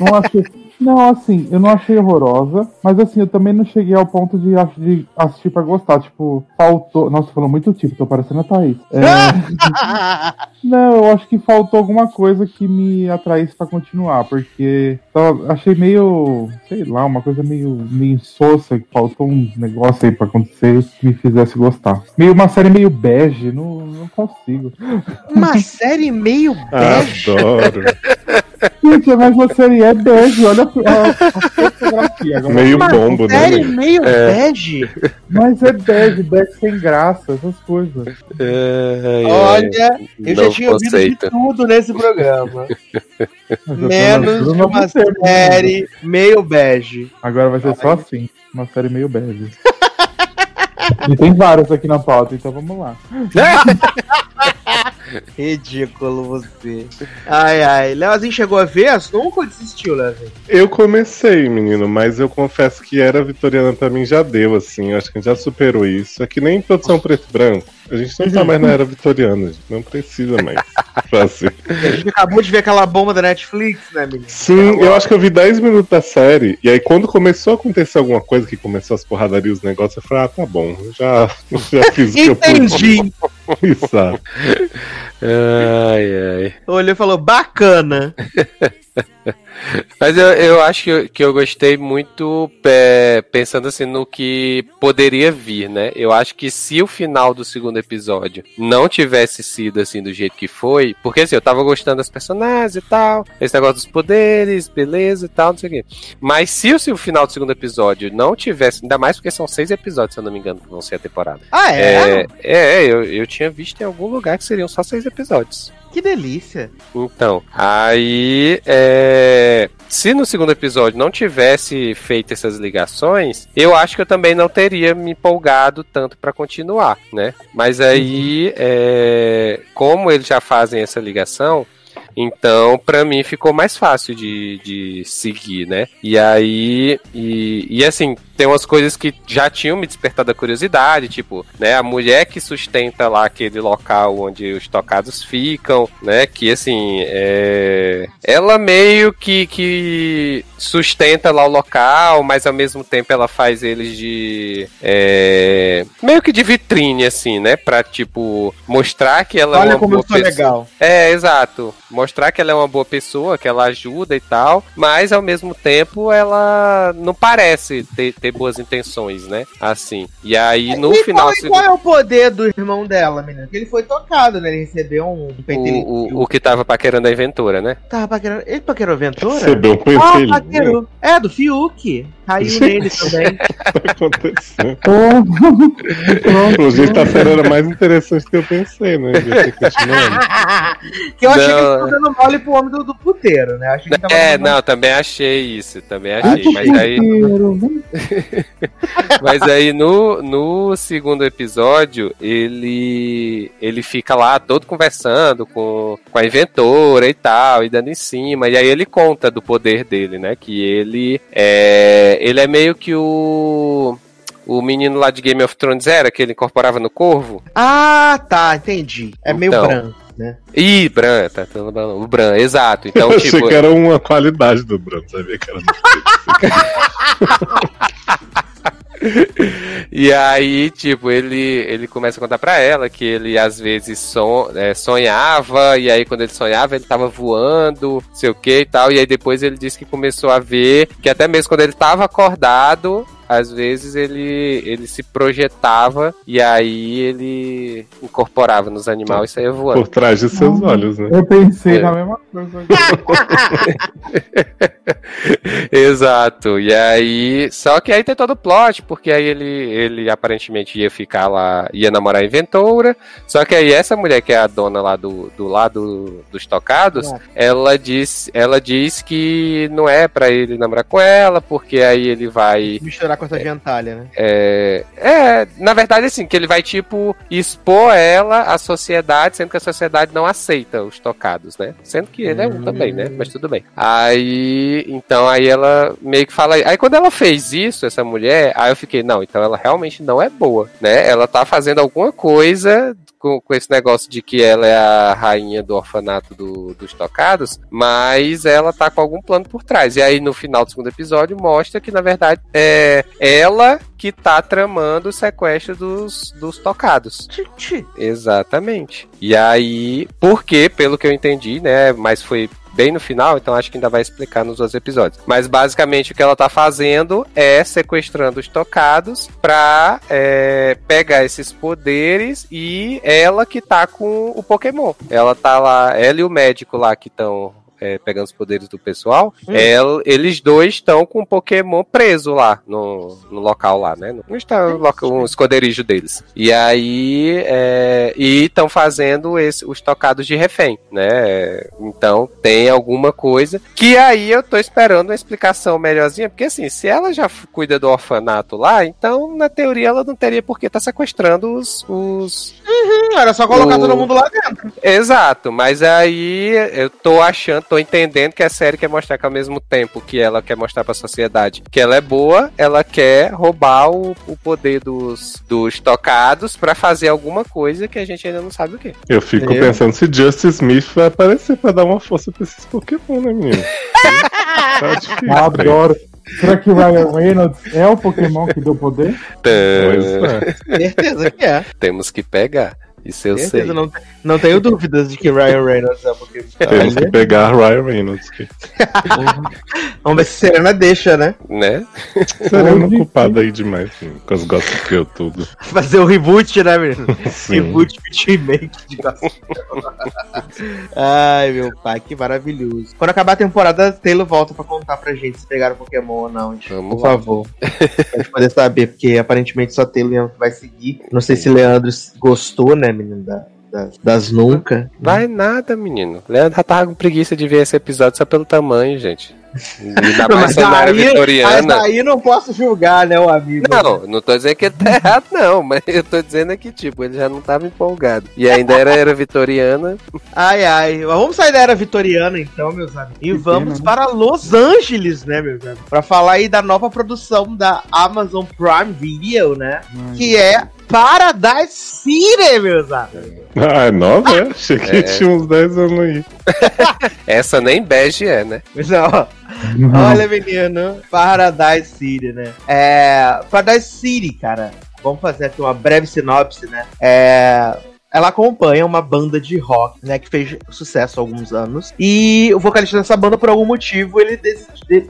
não achei. Não, assim, eu não achei horrorosa, mas assim, eu também não cheguei ao ponto de, de assistir pra gostar. Tipo, faltou. Nossa, falou muito tipo, tô parecendo a Thaís. É... [laughs] não, eu acho que faltou alguma coisa que me atraísse pra continuar, porque tava, achei meio, sei lá, uma coisa meio, meio sossa, que faltou um negócio aí pra acontecer que me fizesse gostar. Meio uma série meio bege, não, não consigo. Uma série meio [laughs] bege? Adoro. Gente, mas você é bege, olha a, fotografia. Agora. Meio mas bombo, né? Série meio é. bege? Mas é bege, bege sem graça, essas coisas. É, olha, eu já tinha ouvido de tudo nesse programa. [laughs] Menos de uma série meio bege. Agora vai ser só assim, uma série meio bege. E tem vários aqui na pauta, então vamos lá. [laughs] Ridículo você. Ai, ai. Leozinho chegou a ver? Nunca desistiu, Leozinho. Eu comecei, menino, mas eu confesso que era vitoriana pra mim já deu, assim. Eu acho que a gente já superou isso. É que nem produção preto e branco. A gente não tá mais na era vitoriana, gente. Não precisa mais fazer. A gente acabou de ver aquela bomba da Netflix, né, menino? Sim, eu acho que eu vi 10 minutos da série. E aí, quando começou a acontecer alguma coisa, que começou as porradarias, os negócios, eu falei, ah, tá bom, já, [laughs] já fiz o que eu pude. Entendi. Exato. [laughs] Ai, ai. Olhou e falou, bacana. [laughs] Mas eu, eu acho que eu, que eu gostei muito é, pensando assim no que poderia vir, né? Eu acho que se o final do segundo episódio não tivesse sido assim do jeito que foi, porque assim, eu tava gostando das personagens e tal, esse negócio dos poderes, beleza e tal, não sei o quê. Mas se o, se o final do segundo episódio não tivesse, ainda mais porque são seis episódios, se eu não me engano, que vão ser a temporada. Ah, é? É, é eu, eu tinha visto em algum lugar que seriam só seis episódios. Que delícia. Então, aí é, se no segundo episódio não tivesse feito essas ligações, eu acho que eu também não teria me empolgado tanto para continuar, né? Mas aí, é, como eles já fazem essa ligação, então, para mim ficou mais fácil de, de seguir, né? E aí, e, e assim, tem umas coisas que já tinham me despertado a curiosidade, tipo, né, a mulher que sustenta lá aquele local onde os tocados ficam, né, que assim, é... ela meio que, que sustenta lá o local, mas ao mesmo tempo ela faz eles de é... meio que de vitrine, assim, né, pra, tipo, mostrar que ela Olha é uma como boa eu sou pessoa. legal. É, exato. Mostrar que ela é uma boa pessoa, que ela ajuda e tal, mas ao mesmo tempo ela não parece ter, ter boas intenções, né? Assim. E aí no e final. qual, qual é o poder do irmão dela, menino? Que ele foi tocado, né? Ele recebeu um pentelho. o, o, o que tava paquerando a inventora, né? Tava paquerando. Ele paquerou a aventura? Recebeu um Ah, pentelho. paquerou. É, do Fiuk. Caiu nele também. [laughs] tá acontecendo. Pelo jeito, a série era mais interessante do que eu pensei, né? Que eu achei que Não. ele tava dando mole pro homem do, do puteiro, né? Achei que É, dando não, também achei isso, também Ai, achei. Mas aí, [laughs] mas aí no, no segundo episódio, ele ele fica lá todo conversando com, com a inventora e tal, e dando em cima. E aí ele conta do poder dele, né? Que ele é, ele é meio que o o menino lá de Game of Thrones era, que ele incorporava no corvo. Ah, tá, entendi. É meio Então. branco, né? Ih, Bran, tá falando Bran, o Bran, exato. Então, [laughs] eu achei tipo, que era uma qualidade do Bruno, sabia que era [laughs] [laughs] E aí, tipo, ele, ele começa a contar pra ela que ele às vezes son, é, sonhava, e aí quando ele sonhava ele tava voando, sei o que e tal, e aí depois ele disse que começou a ver que até mesmo quando ele tava acordado, às vezes ele, ele se projetava e aí ele incorporava nos animais e saía voando. por trás de seus olhos, né? Eu pensei É. na mesma coisa. [laughs] Exato. E aí. Só que aí tem todo o plot, porque aí ele, ele aparentemente ia ficar lá, ia namorar a inventora. Só que aí essa mulher que é a dona lá do, do lado dos tocados, É. ela diz, ela diz que não é pra ele namorar com ela, porque aí ele vai. Misturar com essa gentalha, né? É, é, na verdade, assim, que ele vai, tipo, expor ela à sociedade, sendo que a sociedade não aceita os tocados, né? Sendo que ele é um também, né? Mas tudo bem. Aí, então, aí ela meio que fala. Aí quando ela fez isso, essa mulher, aí eu fiquei, não, então ela realmente não é boa, né? Ela tá fazendo alguma coisa com, com esse negócio de que ela é a rainha do orfanato do- dos tocados, mas ela tá com algum plano por trás. E aí no final do segundo episódio mostra que na verdade é ela que tá tramando o sequestro dos, dos tocados. Exatamente. E aí, porque, pelo que eu entendi, né, mas foi bem no final, então acho que ainda vai explicar nos outros episódios. Mas basicamente o que ela tá fazendo é sequestrando os tocados pra é, pegar esses poderes e ela que tá com o Pokémon. Ela tá lá, ela e o médico lá que estão é, pegando os poderes do pessoal, el- eles dois estão com o Pokémon preso lá no, no local lá, né? Não está o, loca- o esconderijo deles. E aí, é, e estão fazendo esse, os tocados de refém, né? Então tem alguma coisa que aí eu tô esperando uma explicação melhorzinha, porque assim, se ela já cuida do orfanato lá, então na teoria ela não teria por que estar sequestrando os, os Hum, era só colocar O- todo mundo lá dentro. Exato, mas aí eu tô achando, tô entendendo que a série quer mostrar que ao mesmo tempo que ela quer mostrar pra sociedade que ela é boa, ela quer roubar o, o poder dos, dos tocados pra fazer alguma coisa que a gente ainda não sabe o que. Eu fico Eu? pensando se Justice Smith vai aparecer pra dar uma força pra esses Pokémon, né, menino? [laughs] tá difícil. Adoro. Será que o Ryan Reynolds é o Pokémon que deu poder? Pois [laughs] é. Certeza que é. Temos que pegar. Isso eu sei. Certeza, não, não tenho dúvidas de que Ryan Reynolds é o Pokémon. Temos que pegar Ryan Reynolds. Que [laughs] Vamos ver se Serena deixa, né? Né? seremos ocupado aí demais, sim, com as Gossip Girl tudo. [laughs] Fazer o reboot, né, menino? [laughs] Reboot with remake de Gossip. Ai, meu pai, que maravilhoso. Quando acabar a temporada, Taylor volta pra contar pra gente se pegaram Pokémon ou não. gente. Vamos Por lá. favor. pra gente poder saber, porque aparentemente só Taylor vai seguir. Não sei se Leandro gostou, né, menino, da- das, das nunca. Vai nada, menino. Leandro já tava com preguiça de ver esse episódio só pelo tamanho, gente. Ainda Não, [laughs] mais cenário aí, mas vitoriana. aí não posso julgar, né, o amigo. Não, não tô dizendo que ele tá [laughs] errado, não, mas eu tô dizendo é que, tipo, ele já não tava empolgado. E ainda era era vitoriana. Ai, ai. Mas Vamos sair da era vitoriana, então, meus amigos. E vamos para Los Angeles, né, meus amigos? Pra falar aí da nova produção da Amazon Prime Video, né? Que é Paradise City, meus amigos. Ah, é nova, é? [laughs] Achei que É. tinha uns 10 anos aí. [laughs] Essa nem bege é, né? Mas, ó, Não. olha, menino. Paradise City, né? É. Paradise City, cara. Vamos fazer aqui uma breve sinopse, né? É. Ela acompanha uma banda de rock, né, que fez sucesso há alguns anos. E o vocalista dessa banda, por algum motivo, ele,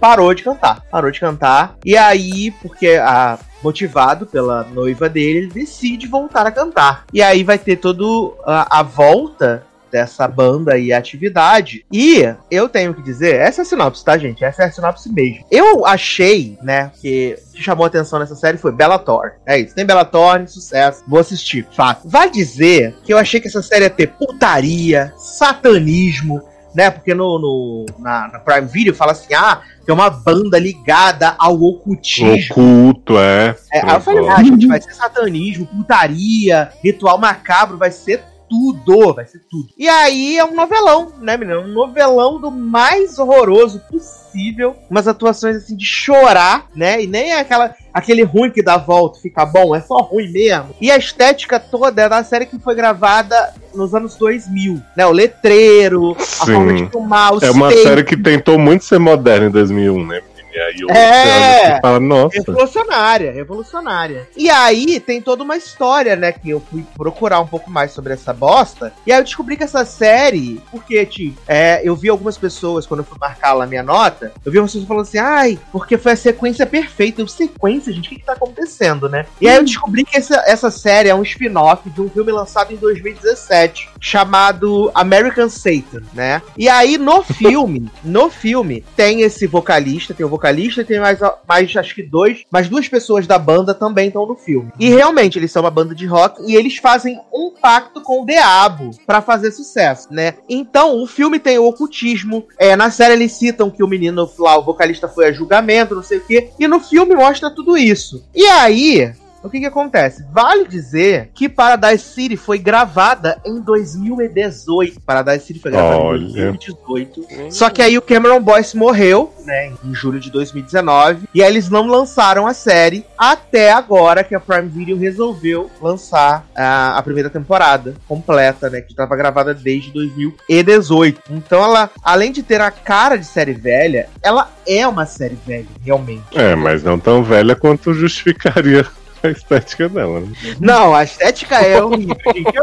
parou de cantar. Parou de cantar. E aí, porque a motivado pela noiva dele, ele decide voltar a cantar. E aí vai ter todo a volta dessa banda e atividade. E eu tenho que dizer, essa é a sinopse, tá, gente? Essa é a sinopse mesmo. Eu achei, né, que que chamou a atenção nessa série foi Bellator. É isso, tem Bellator, sucesso. Vou assistir, fato. Vai dizer que eu achei que essa série ia ter putaria, satanismo, né? Porque no, no- na, na Prime Video fala assim: ah, tem uma banda ligada ao ocultismo. Oculto, é. É, aí eu falei, ah, gente, vai ser satanismo, putaria, ritual macabro, vai ser tudo, vai ser tudo. E aí é um novelão, né, menino? Um novelão do mais horroroso possível. Umas atuações assim de chorar, né? E nem é aquela, aquele ruim que dá volta fica bom, é só ruim mesmo. E a estética toda é da série que foi gravada nos anos 2000, né? O letreiro, a Sim. forma de filmar, os É uma série que tentou muito ser moderna em 2001, né? E aí eu É. fala, nossa. Revolucionária, revolucionária. E aí tem toda uma história, né? Que eu fui procurar um pouco mais sobre essa bosta. E aí eu descobri que essa série, porque, tipo, é, eu vi algumas pessoas, quando eu fui marcar lá minha nota, eu vi algumas pessoas falando assim, ai, porque foi a sequência perfeita. Eu, sequência, gente, o que, que tá acontecendo, né? E aí eu descobri que essa, essa série é um spin-off de um filme lançado em 2017, chamado American Satan, né? E aí no filme, no filme, tem esse vocalista, tem o vocalista e tem mais, mais acho que dois, mais duas pessoas da banda também estão no filme. E realmente eles são uma banda de rock e eles fazem um pacto com o diabo pra fazer sucesso, né? Então o filme tem o ocultismo, é, na série eles citam que o menino lá, o vocalista foi a julgamento, não sei o quê, e no filme mostra tudo isso. E aí, o que que acontece? Vale dizer que Paradise City foi gravada em 2018. Paradise City foi gravada Olha. em 2018. Só que aí o Cameron Boyce morreu, né, em julho de 2019, e aí eles não lançaram a série até agora que a Prime Video resolveu lançar a, a primeira temporada completa, né, que estava gravada desde 2018. Então ela, além de ter a cara de série velha, ela é uma série velha, realmente. É, mas não tão velha quanto justificaria a estética dela. Né? Não, a estética é [laughs] horrível,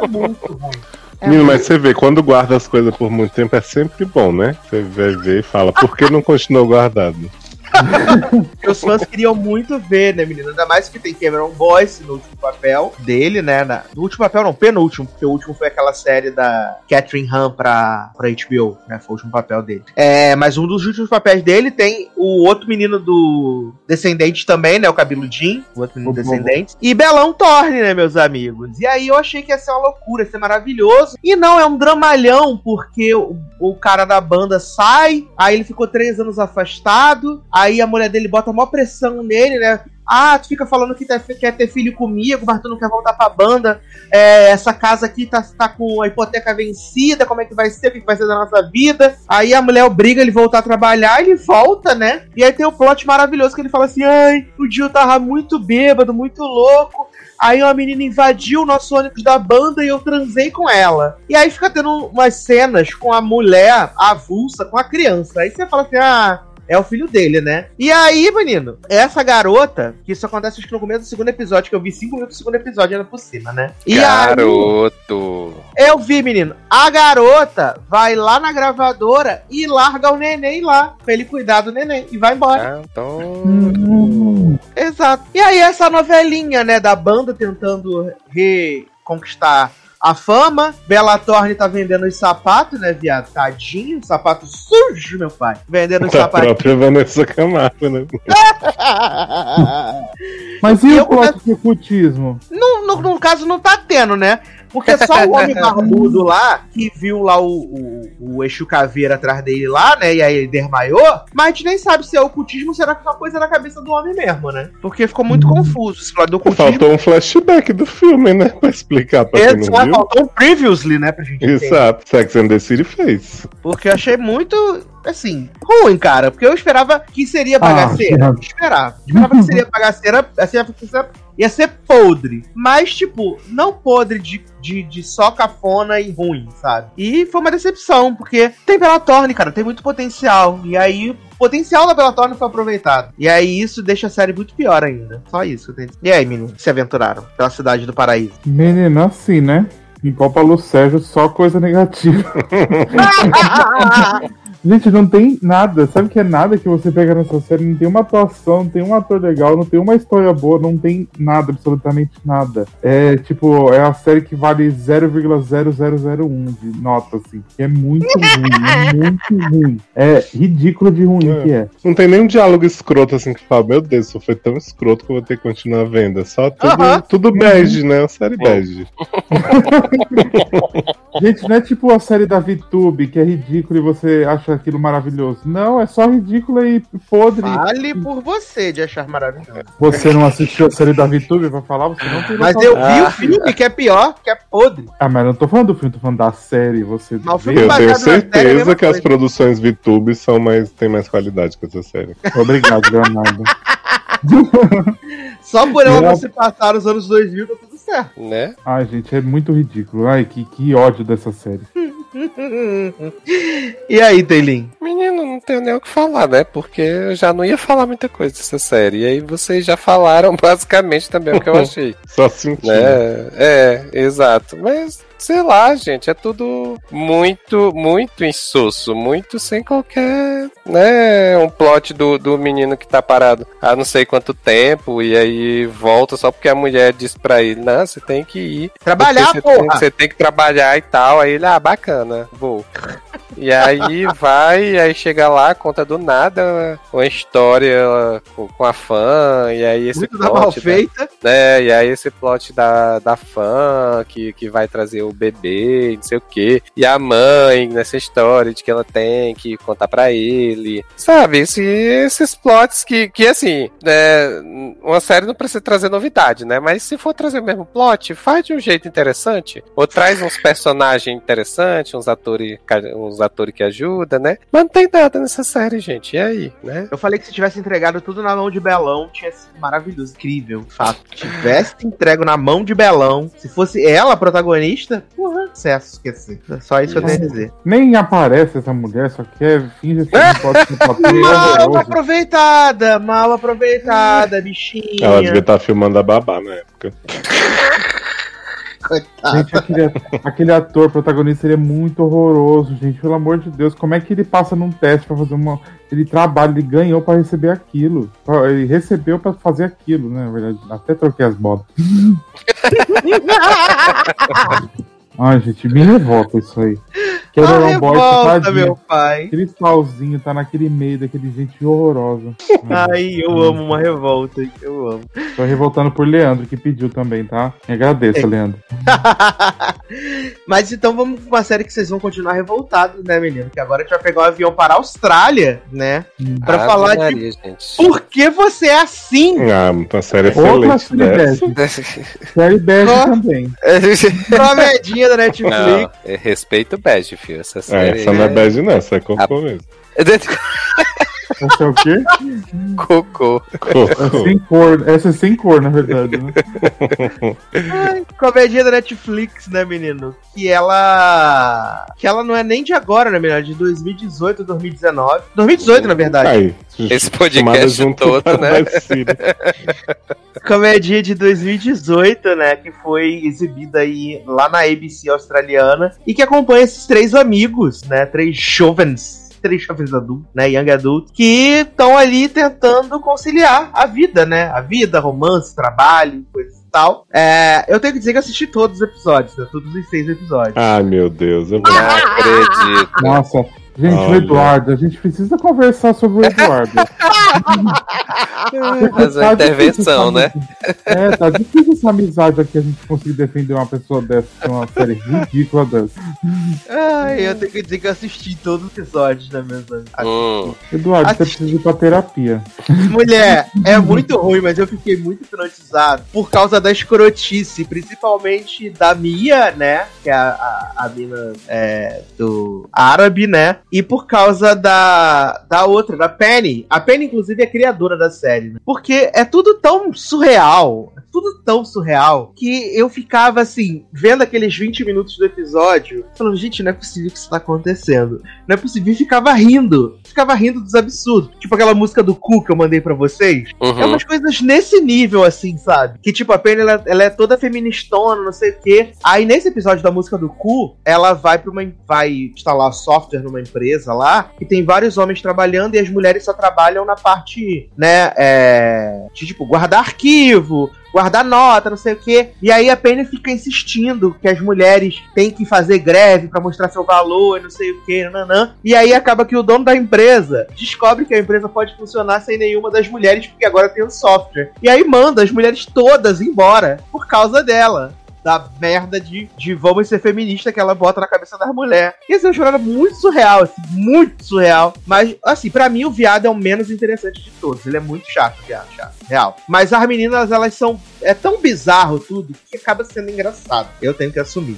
é muito ruim. É Menino, muito- mas você vê, quando guarda as coisas por muito tempo é sempre bom, né? Você vai ver e fala, por que não continuou guardado? Os fãs queriam muito ver, né, menina? Ainda mais que tem Cameron Boyce no último papel dele, né? Na, no último papel, não, penúltimo, porque o último foi aquela série da Catherine Han pra, pra HBO, né? Foi o último papel dele. É, mas um dos últimos papéis dele tem o outro menino do Descendente também, né? O cabeludinho, o outro menino do Descendente. E Belão Torne, né, meus amigos? E aí eu achei que ia ser uma loucura, ia ser maravilhoso. E não, é um dramalhão, porque o, o cara da banda sai, aí ele ficou três anos afastado, aí a mulher dele bota maior pressão nele, né? Ah, tu fica falando que quer ter filho comigo, mas tu não quer voltar pra banda. É, essa casa aqui tá, tá com a hipoteca vencida, como é que vai ser? O que vai ser da nossa vida? Aí a mulher obriga ele voltar a trabalhar, ele volta, né? E aí tem o plot maravilhoso que ele fala assim: ai, o eu tava muito bêbado, muito louco. Aí uma menina invadiu o nosso ônibus da banda e eu transei com ela. E aí fica tendo umas cenas com a mulher avulsa com a criança. Aí você fala assim: ah, é o filho dele, né? E aí, menino, essa garota, que isso acontece acho que no começo do segundo episódio, que eu vi cinco minutos do segundo episódio ainda por cima, né? E Garoto! Aí, eu vi, menino, a garota vai lá na gravadora e larga o neném lá, pra ele cuidar do neném, e vai embora. Ah, então... Exato. E aí, essa novelinha, né, da banda tentando reconquistar a fama. Bela Thorne tá vendendo os sapatos, né, viado? Tadinho, sapato sujo, meu pai. Vendendo os A sapatos. própria Vanessa Camargo, né? Mas e Eu o plot de ocultismo? no, no, no caso, não tá tendo, né? Porque só o homem [laughs] barbudo lá, que viu lá o, o, o Exu Caveira atrás dele lá, né? E aí ele desmaiou. Mas a gente nem sabe se é ocultismo ou será que é uma coisa na cabeça do homem mesmo, né? Porque ficou muito confuso esse lado do ocultismo. Faltou um flashback do filme, né? Pra explicar pra quem não viu. faltou um previously, né, pra gente. Exato. Sex and the City fez. Porque eu achei muito, assim, ruim, cara. Porque eu esperava que seria bagaceira. Ah, esperava. Esperava que seria bagaceira, assim, ia ser podre. Mas, tipo, não podre de, de, de só cafona e ruim, sabe? E foi uma decepção, porque tem Bellatorne, cara, tem muito potencial. E aí, o potencial da Bellatorne foi aproveitado. E aí, isso deixa a série muito pior ainda. Só isso que eu tenho. E aí, menino, se aventuraram pela cidade do paraíso? Menino, assim, né? Igual Paulo Sérgio, só coisa negativa. [laughs] [laughs] Gente, não tem nada. Sabe que é nada que você pega nessa série? Não tem uma atuação, não tem um ator legal, não tem uma história boa, não tem nada, absolutamente nada. É tipo, é a série que vale 0,0001 de nota, assim. Que é muito ruim, é [laughs] muito ruim. É ridículo de ruim É. que é. Não tem nenhum diálogo escroto assim que fala, meu Deus, isso foi tão escroto que eu vou ter que continuar vendo. É só tudo, Aham. tudo bege, né? Uma série bege. [laughs] Gente, não é tipo a série da VTube, que é ridículo e você acha aquilo maravilhoso. Não, é só ridícula e podre. Vale por você de achar maravilhoso. Você não assistiu a série da VTube pra falar? Você não tem Mas eu vi o filme que é pior, que é podre. Ah, mas eu não tô falando do filme, tô falando da série. Você Mas o vê? filme Eu tenho série é certeza mesma que as produções VTube são mais, têm mais qualidade que essa série. Obrigado, Leonardo. Só por ela Eu- você passar os anos 2000, tá tudo certo. Né? Ai, gente, é muito ridículo. Ai, que, que ódio dessa série. e aí, Teilin? Menino, não tenho nem o que falar, né? Porque eu já não ia falar muita coisa dessa série. E aí vocês já falaram [laughs] basicamente também o que eu [laughs] achei. Só sentindo. né? É, exato. Mas, sei lá, gente, é tudo muito, muito insosso, muito sem qualquer, né? Um plot do, do menino que tá parado há não sei quanto tempo e aí volta só porque a mulher diz pra ele, não, você tem que ir. Trabalhar, porque você tem, porra! você tem que trabalhar e tal. Aí ele, ah, bacana, vou. E aí vai, aí chega lá, conta do nada uma história com, com a fã, e aí esse Muito da plot mal da- feita. né? E aí esse plot da, da fã que, que vai trazer o bebê, não sei o quê. E a mãe nessa história de que ela tem que contar pra ele. Sabe, esse, esses plots que, que assim, é, uma série não precisa trazer novidade, né? Mas se for trazer o mesmo plot, faz de um jeito interessante. Ou traz uns personagens interessantes, uns atores, uns atores que ajudam, né? Mas não tem nada nessa série, gente. E aí, né? Eu falei que se tivesse entregado tudo na mão de Belão, tinha sido maravilhoso, incrível. Fato. Tivesse entrego na mão de Belão, se fosse ela a protagonista, porra, sucesso, esqueci. É Só isso que eu tenho a dizer. Nem aparece essa mulher, só quer que não pode papel. é [laughs] Mal aproveitada, mal aproveitada, bichinha. Ela devia estar filmando a babá na época. [laughs] Coitado. Gente, aquele, aquele ator protagonista ele é muito horroroso, gente. Pelo amor de Deus, como é que ele passa num teste pra fazer uma. Ele trabalha, ele ganhou pra receber aquilo. Ele recebeu pra fazer aquilo, né? Na verdade, até troquei as botas. [laughs] Ai, gente, me revolta isso aí. Que Ah, era um boy revolta, tadinho. meu pai. Aquele salzinho tá naquele meio daquele gente horrorosa. [laughs] Ai, eu amo uma revolta. Eu amo. Tô revoltando por Leandro, que pediu também, tá? Me agradeço, É. Leandro. [laughs] Mas então vamos pra uma série que vocês vão continuar revoltados, né, menino? Que agora a gente vai pegar um avião para a Austrália, né? Pra Ave falar de gente. por que você é assim? Ah, uma série Outra excelente série dessa. [laughs] bege. Série bege também. Comedinha da Netflix. Não, é respeito o bege, filho. Essa É, série essa não é bad, não, essa é cocô mesmo. [laughs] Essa é o quê? Cocô. É Cocô. sem cor. Essa é sem cor, na verdade, né? Ai, Comédia da Netflix, né, menino? Que ela. Que ela não é nem de agora, né, menino? É de 2018, 2019. 2018, na verdade. Aí, Esse podcast junto todo, né? [laughs] Comédia de 2018, né? Que foi exibida aí lá na ABC australiana. E que acompanha esses três amigos, né? Três jovens. Três jovens adultos, né? Young adultos. Que estão ali tentando conciliar a vida, né? A vida, romance, trabalho, coisas e tal. É, eu tenho que dizer que eu assisti todos os episódios, né? Todos os seis episódios. Ai, meu Deus. Eu. Não acredito. Nossa. Gente, o Olha. Eduardo, a gente precisa conversar sobre o Eduardo. [laughs] Fazer uma Tá intervenção, né? É, tá difícil essa amizade aqui, a gente conseguir defender uma pessoa dessa, que é uma série ridícula dessa. Ai, eu tenho que dizer que eu assisti todos os episódios, né, meus amigos? Hum, Eduardo, você Assisti. precisa ir pra terapia. Mulher, é muito ruim, mas eu fiquei muito hipnotizado por causa da escrotice, principalmente da Mia, né? Que é a, a, a mina é, do árabe, né? E por causa da, da outra, da Penny. A Penny, inclusive, é criadora da série, né? Porque é tudo tão surreal, é tudo tão surreal, que eu ficava assim, vendo aqueles 20 minutos do episódio, falando, gente, não é possível que isso tá acontecendo. Não é possível. E ficava rindo. Ficava rindo dos absurdos. Tipo aquela música do Cu que eu mandei pra vocês. É uhum. umas coisas nesse nível, assim, sabe? Que, tipo, a Penny, ela, ela é toda feministona, não sei o quê. Aí, nesse episódio da música do cu, ela vai para uma... Vai instalar software numa empresa lá, e tem vários homens trabalhando, e as mulheres só trabalham na parte, né, é... De, tipo, guardar arquivo, guardar nota, não sei o quê. E aí a Penny fica insistindo que as mulheres têm que fazer greve pra mostrar seu valor não sei o quê, nananã. E aí acaba que o dono da empresa descobre que a empresa pode funcionar sem nenhuma das mulheres, porque agora tem o software. E aí manda as mulheres todas embora por causa dela. Da merda de, de vamos ser feminista que ela bota na cabeça das mulheres. E esse é um jornada muito surreal, assim, muito surreal. Mas, assim, pra mim o viado é o menos interessante de todos. Ele é muito chato, viado, chato, real. Mas as meninas, elas são. É tão bizarro tudo que acaba sendo engraçado. Eu tenho que assumir.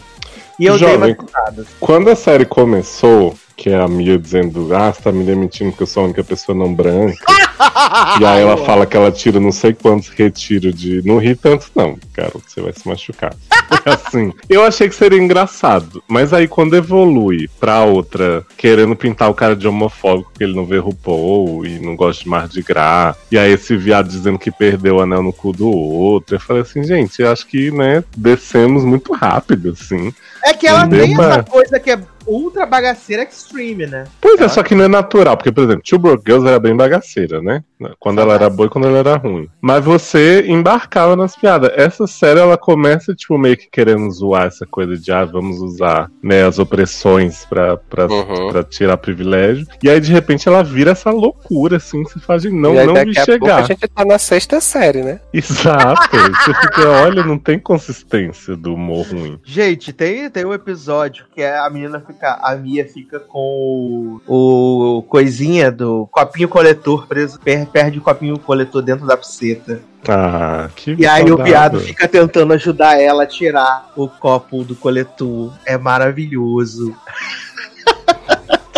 E eu dei uma Jovem. risada. Quando a série começou, que é a Mia dizendo, ah, você tá me demitindo porque eu sou a única pessoa não branca. [laughs] e aí ela fala que ela tira não sei quantos retiros de. Não ri tanto, não, garoto, você vai se machucar. [laughs] assim, eu achei que seria engraçado. Mas aí quando evolui pra outra querendo pintar o cara de homofóbico porque ele não vê RuPaul e não gosta de Mardi Gras. E aí esse viado dizendo que perdeu o anel no cu do outro. Eu falei assim, gente, eu acho que, né, descemos muito rápido, assim. É que ela tem mano? essa coisa que é ultra bagaceira extreme, né? Pois é, só que não é natural, porque, por exemplo, Two Broke Girls era bem bagaceira, né? Quando ela era boa e quando ela era ruim. Mas você embarcava nas piadas. Essa série, ela começa, tipo, meio que querendo zoar essa coisa de, ah, vamos usar, né, as opressões pra, pra, Uhum. pra tirar privilégio. E aí, de repente, ela vira essa loucura, assim, que você faz de não, aí, não daqui vi a pouco a chegar. gente tá na sexta série, né? Exato. você fica, olha, não tem consistência do humor ruim. Gente, tem, tem um episódio que é a menina fica. A Mia fica com o, o coisinha do copinho coletor preso, per- perde o copinho coletor dentro da pseta. Ah, que E aí o viado fica tentando ajudar ela a tirar o copo do coletor. É maravilhoso.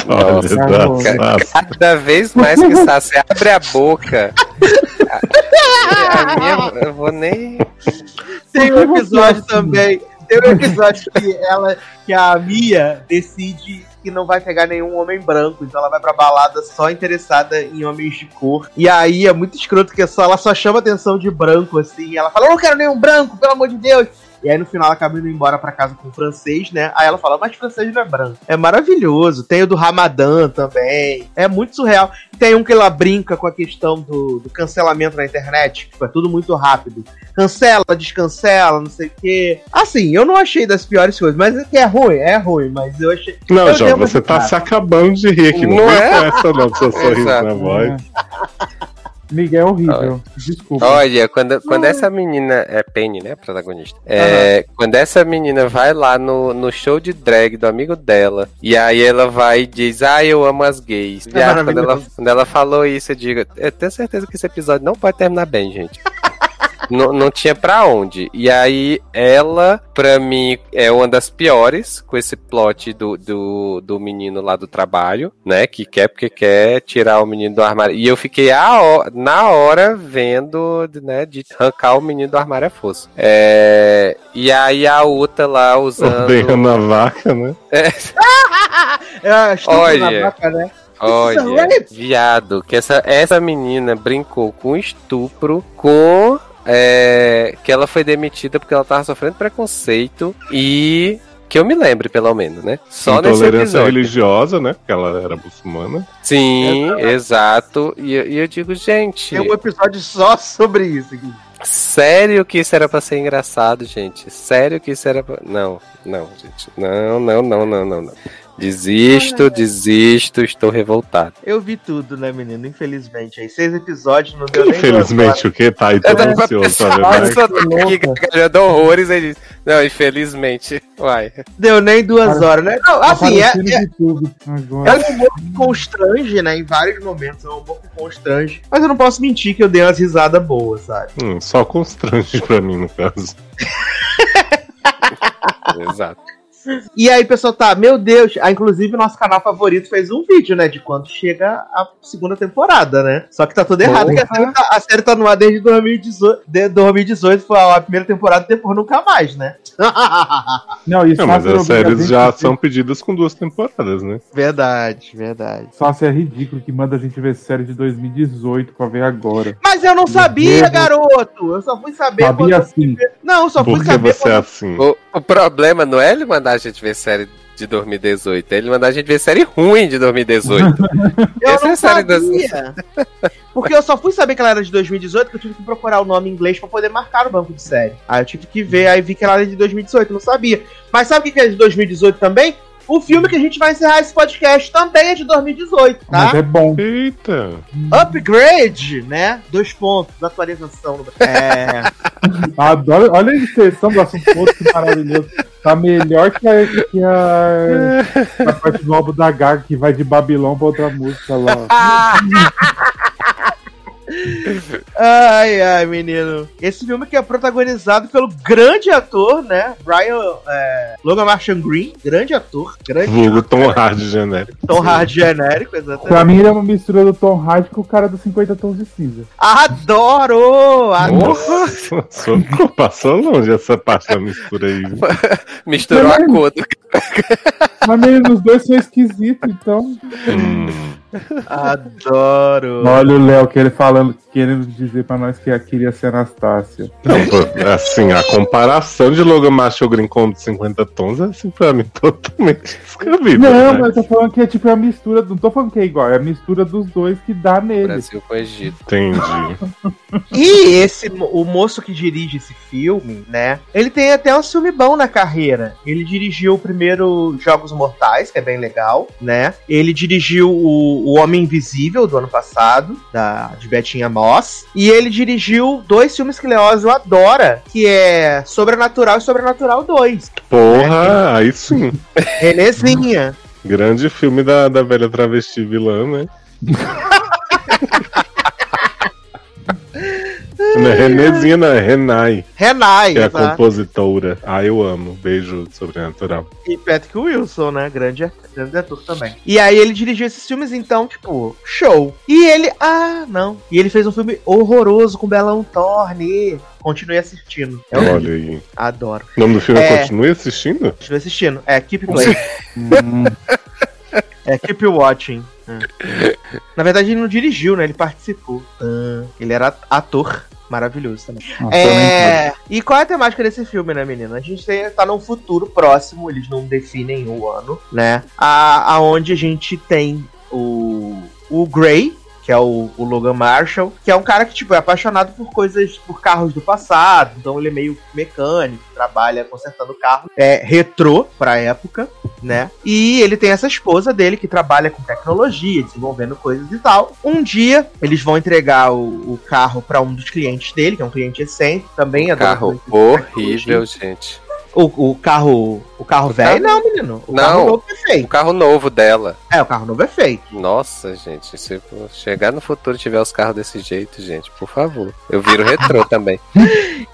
Olha, Nossa. Cada vez mais que você abre a boca. [laughs] A, a minha, eu vou nem. Tem um episódio assim? também. Tem um episódio que ela, que a Mia decide que não vai pegar nenhum homem branco, então ela vai pra balada só interessada em homens de cor. E aí é muito escroto que só, ela só chama atenção de branco, assim. Ela fala, eu não quero nenhum branco, pelo amor de Deus. E aí no final ela acaba indo embora pra casa com o francês, né? Aí ela fala, mas francês não é branco. É maravilhoso. Tem o do Ramadã também. É muito surreal. Tem um que ela brinca com a questão do, do cancelamento na internet. Tipo, é tudo muito rápido. Cancela, descancela, não sei o quê. Assim, eu não achei das piores coisas, mas é que é ruim, é ruim, mas eu achei. Não, eu João, você tá se acabando de rir aqui. Não, Não é é? essa, não, seu sorriso Exato. na voz. [laughs] Miguel é horrível. Desculpa. Olha, quando, quando essa menina. É Penny, né? A protagonista. É, Quando essa menina vai lá no, no show de drag do amigo dela. E aí ela vai e diz: Ah, eu amo as gays. E É aí, quando, ela, quando ela falou isso, eu digo: Eu tenho certeza que esse episódio não pode terminar bem, gente. [laughs] não, não tinha pra onde. E aí, ela, pra mim, é uma das piores, com esse plot do, do, do menino lá do trabalho, né? Que quer porque quer tirar o menino do armário. E eu fiquei a na hora vendo, né, de arrancar o menino do armário a força. É, e aí a outra lá usando. Ordenhando a vaca, né? É, [laughs] É, Olha. vaca, né? Olha, rape. viado, que essa, essa menina brincou com estupro, com. É, que ela foi demitida porque ela tava sofrendo preconceito e. Que eu me lembre, pelo menos, né? Só nesse Intolerância episódio. religiosa, né? Porque ela era muçulmana. Sim, exato. E, eu- e eu digo, gente, Tem um episódio só sobre isso aqui. sério que isso era pra ser engraçado, gente? Sério que isso era pra... Não, não, gente. Não, não, não, não, não, não. Desisto, desisto, estou revoltado. Eu vi tudo, né, menino? Infelizmente. Aí, seis episódios, não deu nem duas Infelizmente, o que? Tá aí todo ansioso pra ver Olha mais. só, tô aqui gargalhando horrores diz, não, infelizmente, uai. horas. Deu nem duas horas, né? Não, assim, é, é, é um humor que constrange, né? Em vários momentos é um humor que constrange. Mas eu não posso mentir que eu dei umas risadas boas, sabe? Hum, só constrange pra mim, no caso. [laughs] Exato. E aí, pessoal, tá, meu Deus. Ah, inclusive, nosso canal favorito fez um vídeo, né? De quando chega a segunda temporada, né? Só que tá tudo errado, porque a série, tá, a série tá no ar desde 2018. De 2018 foi a primeira temporada e depois nunca mais, né? [laughs] Não, isso Não, mas as séries já são pedidas com duas temporadas, né? verdade, verdade. Só se é ridículo que manda a gente ver série de 2018 pra ver agora. Mas eu não sabia, Deus. garoto! Eu só fui saber Sabia quando- assim. Não, eu só fui Porque saber você é assim. O, o problema não é ele mandar a gente ver série de 2018, é ele mandar a gente ver série ruim de 2018. Eu Essa não é a série das- sabia. Porque eu só fui saber que ela era de 2018, que eu tive que procurar o nome em inglês pra poder marcar no banco de série. Aí eu tive que ver, aí vi que ela era de 2018, não sabia. Mas sabe o que é de 2018 também? O filme que a gente vai encerrar esse podcast também é de 2018, tá? Mas é bom. Eita! Upgrade, né? Dois pontos, atualização. no- É. [laughs] Adoro, olha a inserção do assunto que maravilhoso. Tá melhor que a, que a, a parte do álbum da Gaga que vai de Babilão pra outra música lá. [laughs] [laughs] Ai, ai, menino. Esse filme que é protagonizado pelo grande ator, né? Brian é, Logan Marshall Green, grande ator, grande Vulgo Tom Hard genérico. Tom Hard genérico, exatamente. Pra mim ele é uma mistura do Tom Hardy com o cara dos 50 tons de cinza. Adoro! adoro. Nossa, passou longe essa parte da mistura aí. [laughs] Misturou a cor do Mas meio os dois são esquisitos, então. Hum, Adoro. Olha o Léo que ele falando, querendo dizer pra nós que queria ser Anastácia. não, assim, a comparação de Logan Marshall Green com o de 50 tons é assim pra mim totalmente descabível. Não, né? mas eu tô falando que é tipo a mistura. Não tô falando que é igual, é a mistura dos dois que dá nele. Brasil com Egito. Entendi. [laughs] E esse, o moço que dirige esse filme, né? Ele tem até um filme bom na carreira. Ele dirigiu o primeiro Jogos Mortais, que é bem legal, né? Ele dirigiu o, o Homem Invisível do ano passado, da, de Betinha Moss. E ele dirigiu dois filmes que Leózio adora, que é Sobrenatural e Sobrenatural 2. Porra, [laughs] aí sim. Renezinha. Grande filme da, da velha travesti vilã, né? [laughs] Não é Renezinha, não, é Renai, Renai, que é a exato. compositora. Ah, eu amo. Beijo sobrenatural. E Patrick Wilson, né? Grande, grande ator também. E aí ele dirigiu esses filmes, então, tipo, show. E ele. Ah, não. E ele fez um filme horroroso com Belão Thorne. Continue assistindo. É. Olha aí. Adoro. O nome do filme é É. Continue Assistindo? Continue assistindo. É Keep Playing. [laughs] É Keep Watching. É. Na verdade, ele não dirigiu, né? Ele participou. Ah, ele era ator. Maravilhoso também. Nossa, é... E qual é a temática desse filme, né, menina? A gente tem, tá num futuro próximo, eles não definem o ano, né? A, aonde a gente tem o, o Grey, que é o, o, Logan Marshall, que é um cara que, tipo, é apaixonado por coisas, por carros do passado, então ele é meio mecânico, trabalha consertando carro, é retrô pra época, né? E ele tem essa esposa dele que trabalha com tecnologia, desenvolvendo coisas e tal. Um dia, eles vão entregar o, o carro para um dos clientes dele, que é um cliente excêntrico, também é Carro horrível, gente. O, o carro. O carro velho? Não, menino. O não, carro novo é feito. O carro novo dela. É, o carro novo é feito. Nossa, gente. Se chegar no futuro e tiver os carros desse jeito, gente, por favor. Eu viro retrô [laughs] também.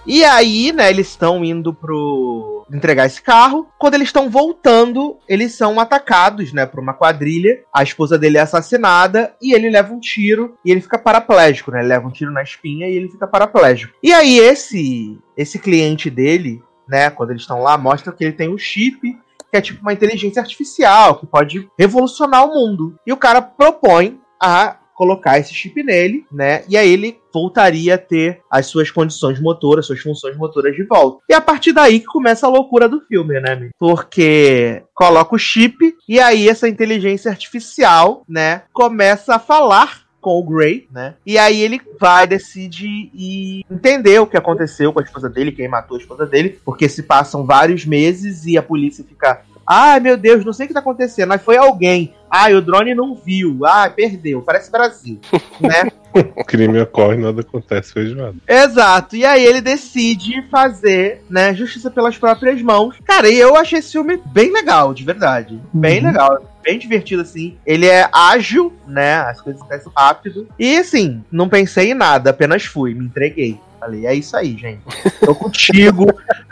E aí, né, eles estão indo pro. entregar esse carro. Quando eles estão voltando, eles são atacados, né, por uma quadrilha. A esposa dele é assassinada e ele leva um tiro e ele fica paraplégico, né? Ele leva um tiro na espinha e ele fica paraplégico. E aí, esse. Esse cliente dele, né? Quando eles estão lá, mostra que ele tem um chip que é tipo uma inteligência artificial que pode revolucionar o mundo. E o cara propõe a colocar esse chip nele, né? E aí ele voltaria a ter as suas condições motoras, suas funções motoras de volta. E a partir daí que começa a loucura do filme, né? Porque coloca o chip e aí essa inteligência artificial, né, começa a falar com o Gray, né? E aí ele vai, decide e entender o que aconteceu com a esposa dele, quem matou a esposa dele, porque se passam vários meses e a polícia fica. Ai meu Deus, não sei o que tá acontecendo, mas foi alguém. Ai, o drone não viu. Ai, perdeu. Parece Brasil, [laughs] né? o crime ocorre, nada acontece feijoada. Exato. E aí ele decide fazer, né, justiça pelas próprias mãos. Cara, e eu achei esse filme bem legal, de verdade. Bem uhum. legal bem divertido, assim. Ele é ágil, né? As coisas acontecem rápido. E, assim, não pensei em nada, apenas fui, me entreguei. Falei, é isso aí, gente. Tô contigo,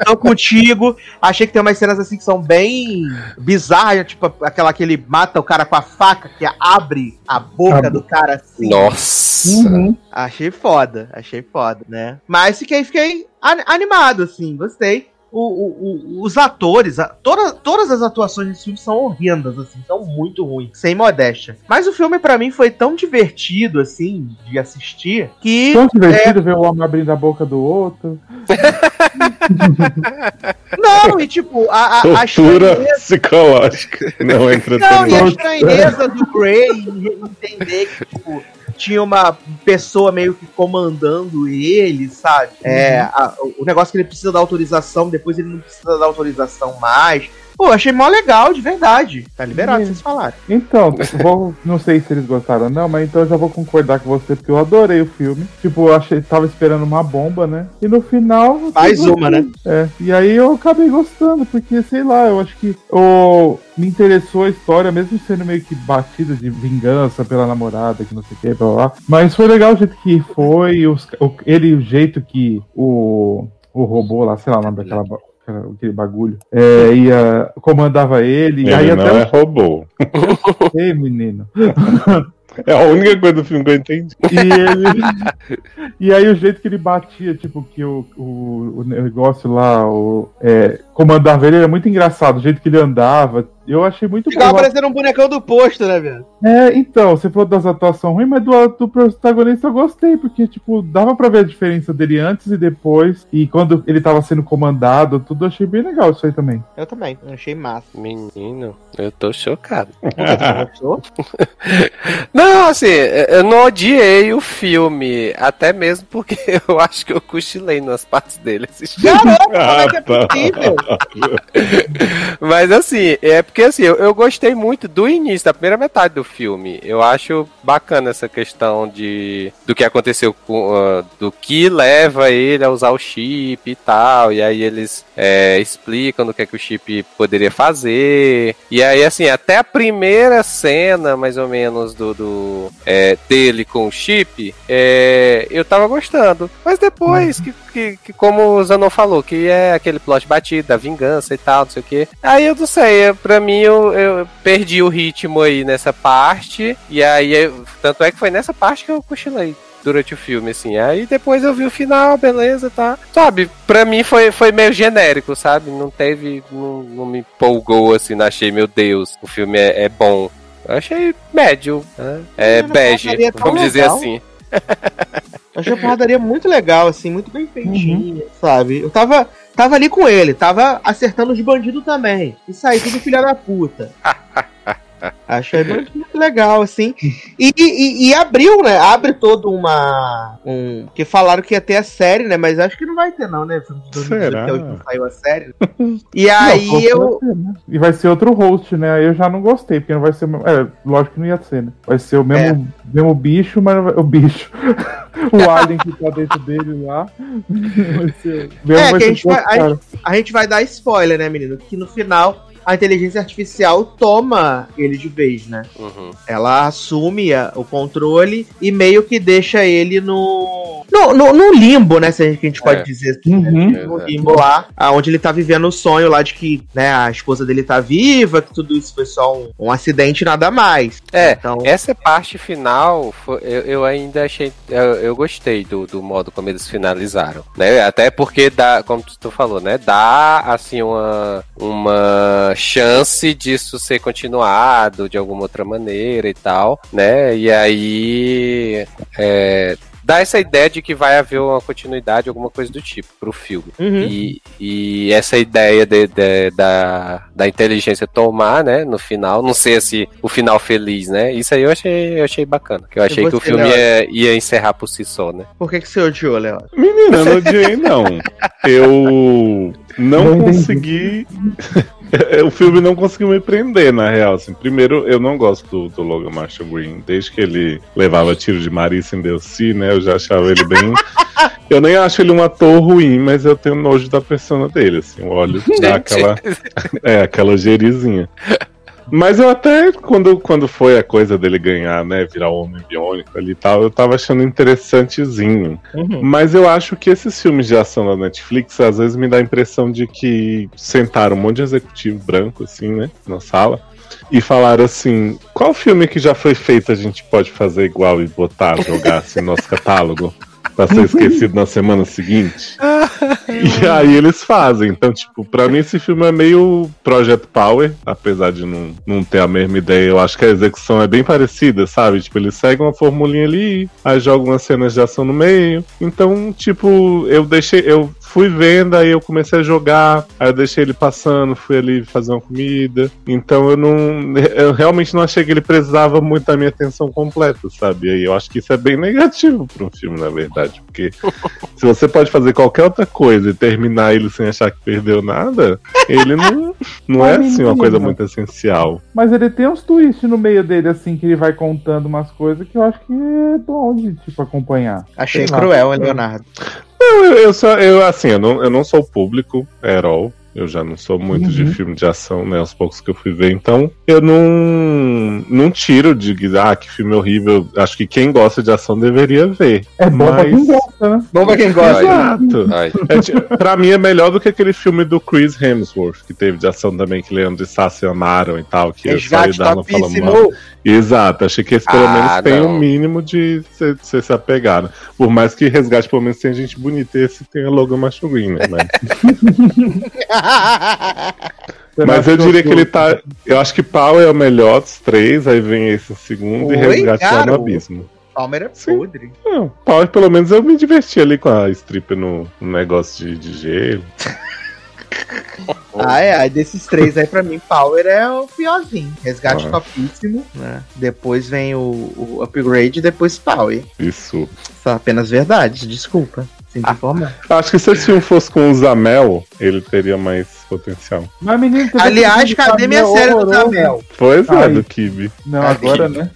tô contigo. Achei que tem umas cenas assim que são bem bizarras, tipo aquela que ele mata o cara com a faca, que abre a boca do cara assim. Nossa! Uhum. Achei foda, achei foda, né? Mas fiquei, fiquei animado, assim, gostei o, o, os atores, a, toda, todas as atuações desse filme são horrendas, assim, são muito ruins, sem modéstia. Mas o filme para mim foi tão divertido, assim, de assistir, que. Tão divertido é... ver o homem abrindo a boca do outro. [laughs] Não, e tipo, a, a, a estranheza... psicológica. Não, entra Não, e a estranheza do Grey entender que, tipo tinha uma pessoa meio que comandando ele, sabe? É, uhum. a, o negócio que ele precisa da autorização, depois ele não precisa da autorização mais. Pô, achei mó legal, de verdade. Tá liberado, vocês falarem. Então, vou, não sei se eles gostaram ou não, mas então eu já vou concordar com você, porque eu adorei o filme. Tipo, eu achei, tava esperando uma bomba, né? E no final. Mais uma, né? É. E aí eu acabei gostando, porque, sei lá, eu acho que o, me interessou a história, mesmo sendo meio que batida de vingança pela namorada, que não sei o que, blá, blá. Mas foi legal o jeito que foi, os, o, ele, o jeito que o o robô lá, sei lá o nome daquela aquele bagulho, é, ia, comandava ele. Ele aí não até... é robô. [laughs] Ei, menino. É a única coisa do filme que eu entendi. E, ele... e aí o jeito que ele batia, tipo, que o, o, o negócio lá, o, é, comandava ele era muito engraçado, o jeito que ele andava. Eu achei muito Ficava parecendo um bonecão do posto, né, velho? É, então, você falou das atuações ruins, mas do, do protagonista eu gostei, porque, tipo, dava pra ver a diferença dele antes e depois. E quando ele tava sendo comandado, tudo achei bem legal isso aí também. Eu também, achei massa. Menino, eu tô chocado. [laughs] [laughs] não, assim, eu não odiei o filme, até mesmo porque [laughs] eu acho que eu cochilei nas partes dele assistindo. Garoto, como é que é possível? Mas assim, é porque assim, eu, eu, gostei muito do início, da primeira metade do filme. Eu acho bacana essa questão de do que aconteceu com. Uh, do que leva ele a usar o chip e tal. E aí eles é, explicam do que, é que o chip poderia fazer. E aí, assim, até a primeira cena, mais ou menos, do, do é, dele com o chip, é, eu tava gostando. Mas depois, que, que, que, como o Zanon falou, que é aquele plot batido da vingança e tal, não sei o que. Aí eu não sei, pra mim eu, eu perdi o ritmo aí nessa parte. E aí, eu, tanto é que foi nessa parte que eu cochilei durante o filme, assim. Aí depois eu vi o final, beleza, tá. Sabe, pra mim foi, foi meio genérico, sabe? Não teve. Não, não me empolgou, assim, não achei, meu Deus, o filme é, é bom. Eu achei médio, né? É bege, vamos dizer assim. Eu achei a porradaria muito legal, assim, muito bem feitinha, sabe? Eu tava, tava ali com ele, tava acertando os bandidos também. Isso aí, tudo filha da puta. [laughs] Achei muito, muito legal, assim. E, e, e abriu, né? Abre todo uma. Um, que falaram que ia ter a série, né? Mas acho que não vai ter, não, né? Será? 2018 não saiu a série. [laughs] E aí Não, eu. ser, né? E vai ser outro host, né? Aí eu já não gostei, porque não vai ser. É, lógico que não ia ser, né? Vai ser o mesmo, mesmo bicho, mas vai- o bicho. [laughs] o alien que tá dentro dele lá. [laughs] Vai ser. É, que a gente vai- a cara. A gente vai dar spoiler, né, menino? Que no final a inteligência artificial toma ele de vez, né? Uhum. Ela assume a- o controle e meio que deixa ele no. No, no, no limbo, né? Se a gente, a gente pode É. dizer assim, né? Uhum. No limbo lá, onde ele tá vivendo o sonho lá de que né, a esposa dele tá viva, que tudo isso foi só um, um acidente e nada mais. É, Então, Essa parte final, foi- eu, eu ainda achei. Eu, eu gostei do, do modo como eles finalizaram. Né? Até porque dá, como tu falou, né? Dá assim uma, uma chance disso ser continuado de alguma outra maneira e tal, né? E aí. É, dá essa ideia de que vai haver uma continuidade, alguma coisa do tipo, pro filme. uhum. E, e essa ideia de- de- da, da inteligência tomar, né, no final, não sei se o final feliz, né? Isso aí eu achei, eu achei bacana. Que eu achei que o filme ia, ia encerrar por si só, né? Por que, que você odiou, Léo? Menina, eu não odiei, não. Eu não consegui. [laughs] o filme não conseguiu me prender, na real. Assim, primeiro, eu não gosto do, do Logan Marshall Green. Desde que ele levava tiro de Marissa em Delcy, né? Eu já achava ele bem. [laughs] Eu nem acho ele um ator ruim, mas eu tenho nojo da persona dele, assim. Eu olho, dá aquela. [laughs] É, aquela gerizinha. Mas eu até, quando, quando foi a coisa dele ganhar, né, virar homem biônico ali e tal, eu tava achando interessantezinho. Uhum. Mas eu acho que esses filmes de ação da Netflix, às vezes me dá a impressão de que sentaram um monte de executivo branco, assim, né, na sala, e falaram assim: qual filme que já foi feito a gente pode fazer igual e botar, jogar assim no nosso catálogo? [laughs] Pra ser esquecido na semana seguinte. [laughs] E aí eles fazem. Então, tipo, pra mim esse filme é meio Project Power, apesar de não, não ter a mesma ideia. Eu acho que a execução é bem parecida, sabe? Tipo, eles seguem uma formulinha ali, aí jogam umas cenas de ação no meio. Então, tipo, eu deixei. Eu fui vendo, aí eu comecei a jogar, aí eu deixei ele passando, fui ali fazer uma comida. Então eu não. Eu realmente não achei que ele precisava muito da minha atenção completa, sabe? E aí eu acho que isso é bem negativo pra um filme, na verdade. Porque [laughs] se você pode fazer qualquer outra coisa e terminar ele sem achar que perdeu nada, ele não, não é assim uma coisa muito essencial. Mas ele tem uns twists no meio dele, assim, que ele vai contando umas coisas que eu acho que é bom de, tipo, acompanhar. Achei cruel, hein, Leonardo? Não, eu, eu só, eu assim, eu não, eu não sou público at all. Eu já não sou muito de Uhum. filme de ação, né? Aos poucos que eu fui ver. Então, eu não, não tiro de ah, que filme horrível. Acho que quem gosta de ação deveria ver. É bom pra quem Mas- gosta, né? Bom pra quem gosta. Exato. Ai, É, pra mim é melhor do que aquele filme do Chris Hemsworth, que teve de ação também, que Leandro e Sassi amaram e tal. Que eu só Resgate e Darlan falamos mal. Exato, achei que esse pelo Ah, menos tem não. um mínimo de você se apegar. né? Por mais que resgate pelo menos tenha gente bonita, esse tem a Logan Green, né? [laughs] Mas, eu diria que ele tá. Eu acho que Pau é o melhor dos três, aí vem esse segundo e Oi, resgate lá no abismo. Palmer é Sim. podre. Não, Pau, pelo menos eu me diverti ali com a stripper no, no negócio de, de gelo. Ah, é. Aí desses três aí, pra mim, Power é o piorzinho. Resgate Ah. topíssimo, né? Depois vem o, o Upgrade e depois Power. Isso. São apenas verdades, desculpa. Sem informar. Acho que se esse filme fosse com o Zamel, ele teria mais potencial. Mas, menino, Aliás, cadê minha filme série do. Tamel? Pois é, Ai. do Kibi. Não, Ah, agora, né?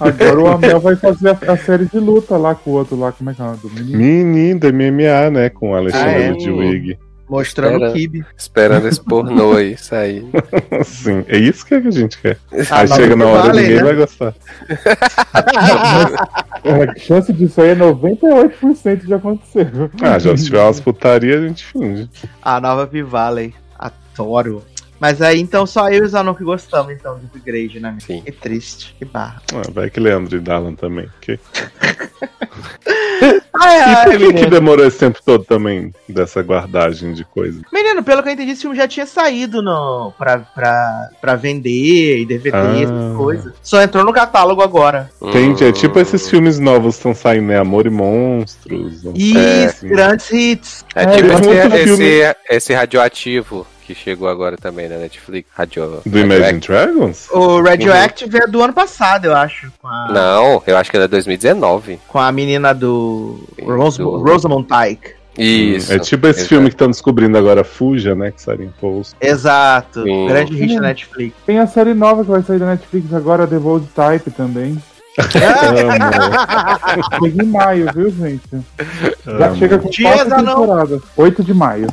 Agora o Amel vai fazer a, a série de luta lá com o outro lá, como é que é do menino? Menino do MMA, né? Com o Alexandre Ah, é? Ludwig. Mostrando Espera. o Kibe. esperando esse pornô [laughs] aí sair. Sim, é isso que a gente quer. Ah, Aí chega na hora vale, ninguém né? vai gostar. A chance disso aí é 98% de acontecer. Ah, já se tiver umas putaria, a gente finge. A nova Vivalley. Adoro. Mas aí, então, só eu e o Zanon que gostamos, então, de Upgrade, né? Sim. Que triste. Que barra. Ah, vai que Leandro e Dalan também. ok? [laughs] Ai, E ai, por que, que demorou esse tempo todo também dessa guardagem de coisa? Menino, pelo que eu entendi, esse filme já tinha saído no, pra, pra, pra vender e DVD, Ah. essas coisas. Só entrou no catálogo agora. Entende? É tipo Hum. esses filmes novos que estão saindo, né? Amor e Monstros. não E sei, É. assim. grandes hits. É, É, tipo esse, muito filme- esse, esse radioativo que chegou agora também na Netflix. Radio, Do Imagine Dragons? O Radioactive é do ano passado, eu acho. Com a, Não, eu acho que era 2019. com a menina do Rose, Do- Rosamund Pike. Isso. É tipo esse Exato. filme que estão descobrindo agora, Fuja, né? Que saiu em post. Exato. Sim. Grande hit da Netflix. Tem a série nova que vai sair da Netflix agora, The Bold Type também. [laughs] Chega em maio, viu, gente? Já amo. chega com Dias, quatro temporadas. 8 de maio.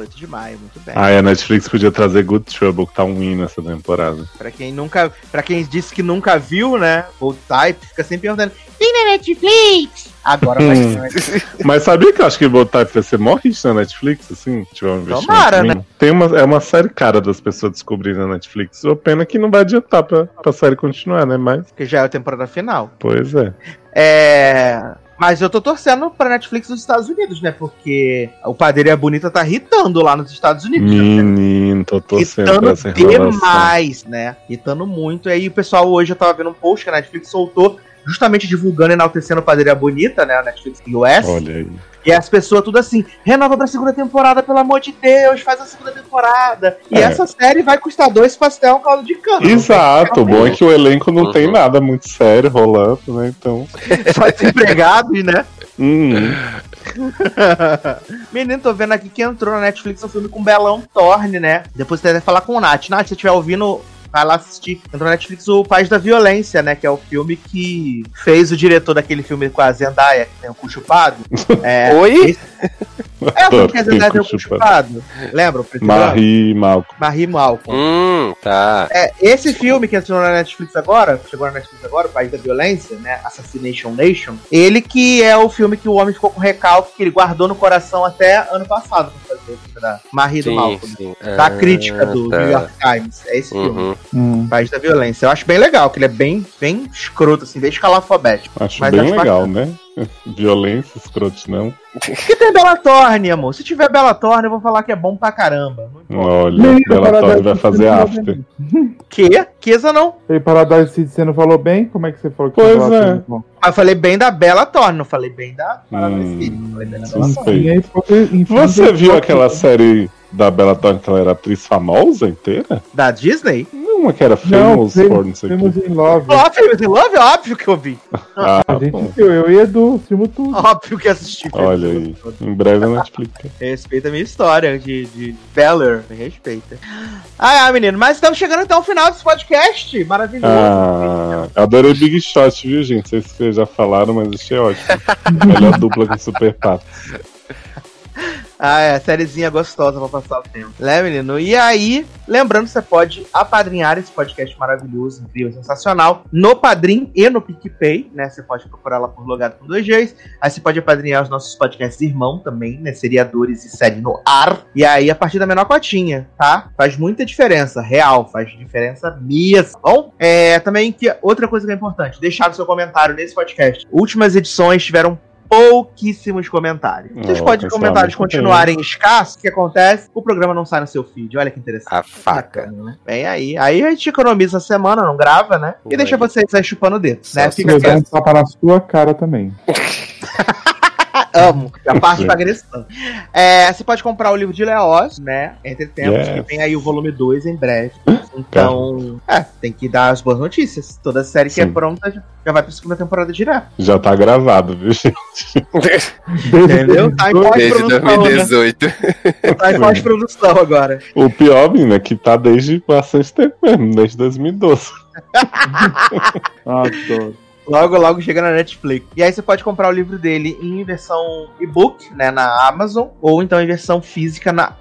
8 de maio, muito bem. Ah, e a Netflix podia trazer Good Trouble, que tá um hino essa temporada. Pra quem nunca. Pra quem disse que nunca viu, né? O Type fica sempre perguntando. Tem na Netflix? Agora vai Hum. ter. [laughs] Mas sabia que eu acho que Good Type vai ser hit na Netflix, assim? Tiver um Tomara, né? Tem uma, é uma série cara das pessoas descobrirem na Netflix. O pena é que não vai adiantar pra, pra série continuar, né? Mas, Porque já é a temporada final. pois é. É. Mas eu tô torcendo pra Netflix dos Estados Unidos, né? Porque o Padeira Bonita tá hitando lá nos Estados Unidos. né? Menino, tô torcendo revelação. demais, né? Hitando muito. E aí o pessoal hoje eu tava vendo um post que a Netflix soltou, justamente divulgando e enaltecendo o Padeira Bonita, né? A Netflix US. Olha aí. E as pessoas tudo assim, renova pra segunda temporada, pelo amor de Deus, faz a segunda temporada. E É. essa série vai custar dois pastel um caldo de cana. Exato, o bom é que o elenco não Uhum. tem nada muito sério rolando, né? Então. [laughs] Só desempregados, né? Hum, [laughs] Menino, tô vendo aqui que entrou na Netflix um filme com Belão Torne, né? Depois você deve falar com o Nath. Nath, se você estiver ouvindo, vai lá assistir. Entrou na Netflix o Paz da Violência, né? Que é o filme que fez o diretor daquele filme com a Zendaya, que tem o cu chupado. [laughs] É, Oi? É o filme que a o Cu cu chupado. Lembra? E? Marie Malcolm. Marie Malcolm. Hum, tá. É, esse filme que entrou na Netflix agora, chegou na Netflix agora, o País da Violência, né? Assassination Nation. Ele que é o filme que o homem ficou com recalque, que ele guardou no coração até ano passado pra fazer filme da Marie do Sim, Malcolm. sim. Da Ah, crítica do tá. New York Times. É esse filme. Uhum. Hum. País da Violência. Eu acho bem legal, que ele é bem, bem escroto, assim, bem escalafobético. Acho Mas bem acho legal, né? [laughs] Violência, escrotinão. Que tem Bela Thorne, amor. Se tiver Bela Thorne, eu vou falar que é bom pra caramba. Não. Olha, Nem Bela Torre vai fazer não after. [laughs] Que? Kesa não. E Paradise City você não falou bem? Como é que você falou que Pois é. assim, bom? Ah, Eu falei bem da Bela Thorne, não falei bem da Paradise Hum, City. Falei bem da. Bela. E enfim, Você viu aquela série da que ela era atriz famosa inteira? Da Disney? Uma que era Não, famous Famous- for não sei o Famous quê. in Love. Ó, Famous in Love, óbvio que eu vi. [laughs] Ah, A gente viu, eu e Edu, filme tudo. Óbvio que assisti. Olha aí. Em breve a Netflix. Respeita a minha história de, de Beller. Me respeita. Ah, é, menino. Mas estamos chegando até o final desse podcast. Maravilhoso. Ah, eu adorei Big Shot, viu, gente? Não sei se vocês já falaram, mas achei ótimo. Melhor dupla com Super Pato. Ah, é, sériezinha gostosa pra passar o tempo. Né, menino? E aí, lembrando, você pode apadrinhar esse podcast maravilhoso, incrível, sensacional, no Padrim e no PicPay, né? Você pode procurar lá por Logado com dois Gs. Aí você pode apadrinhar os nossos podcasts irmão também, né? Seriadores e série no ar. E aí, a partir da menor cotinha, tá? Faz muita diferença, real, faz diferença mesmo. Bom, é, também que outra coisa que é importante, deixar o seu comentário nesse podcast. Últimas edições tiveram pouquíssimos comentários. Se os Oh, pod- pessoal, comentários muito bem. continuarem escassos, o que acontece? O programa não sai no seu feed. Olha que interessante. A faca. Bacana, né? Bem aí. Aí a gente economiza a semana, não grava, né? E Ué. deixa vocês aí chupando o dedo, né? Só Fica Eu dou um quieto. tapa na sua cara também. [laughs] [laughs] Amo. A parte da agressão. É, você pode comprar o livro de Leoz, né? Entre tempos, Yes. que tem aí o volume 2 em breve. Então, é, tem que dar as boas notícias. Toda série que é Sim. pronta já- vai pra segunda temporada direto. Já tá gravado, viu, gente? [laughs] Entendeu? Tá em Desde pós-produção, né? 2018. Tá em pós-produção agora. O pior, menino, é que tá desde bastante tempo mesmo, desde 2012. [laughs] Adoro. Logo, logo chega na Netflix. E aí você pode comprar o livro dele em versão e-book, né, na Amazon, ou então em versão física na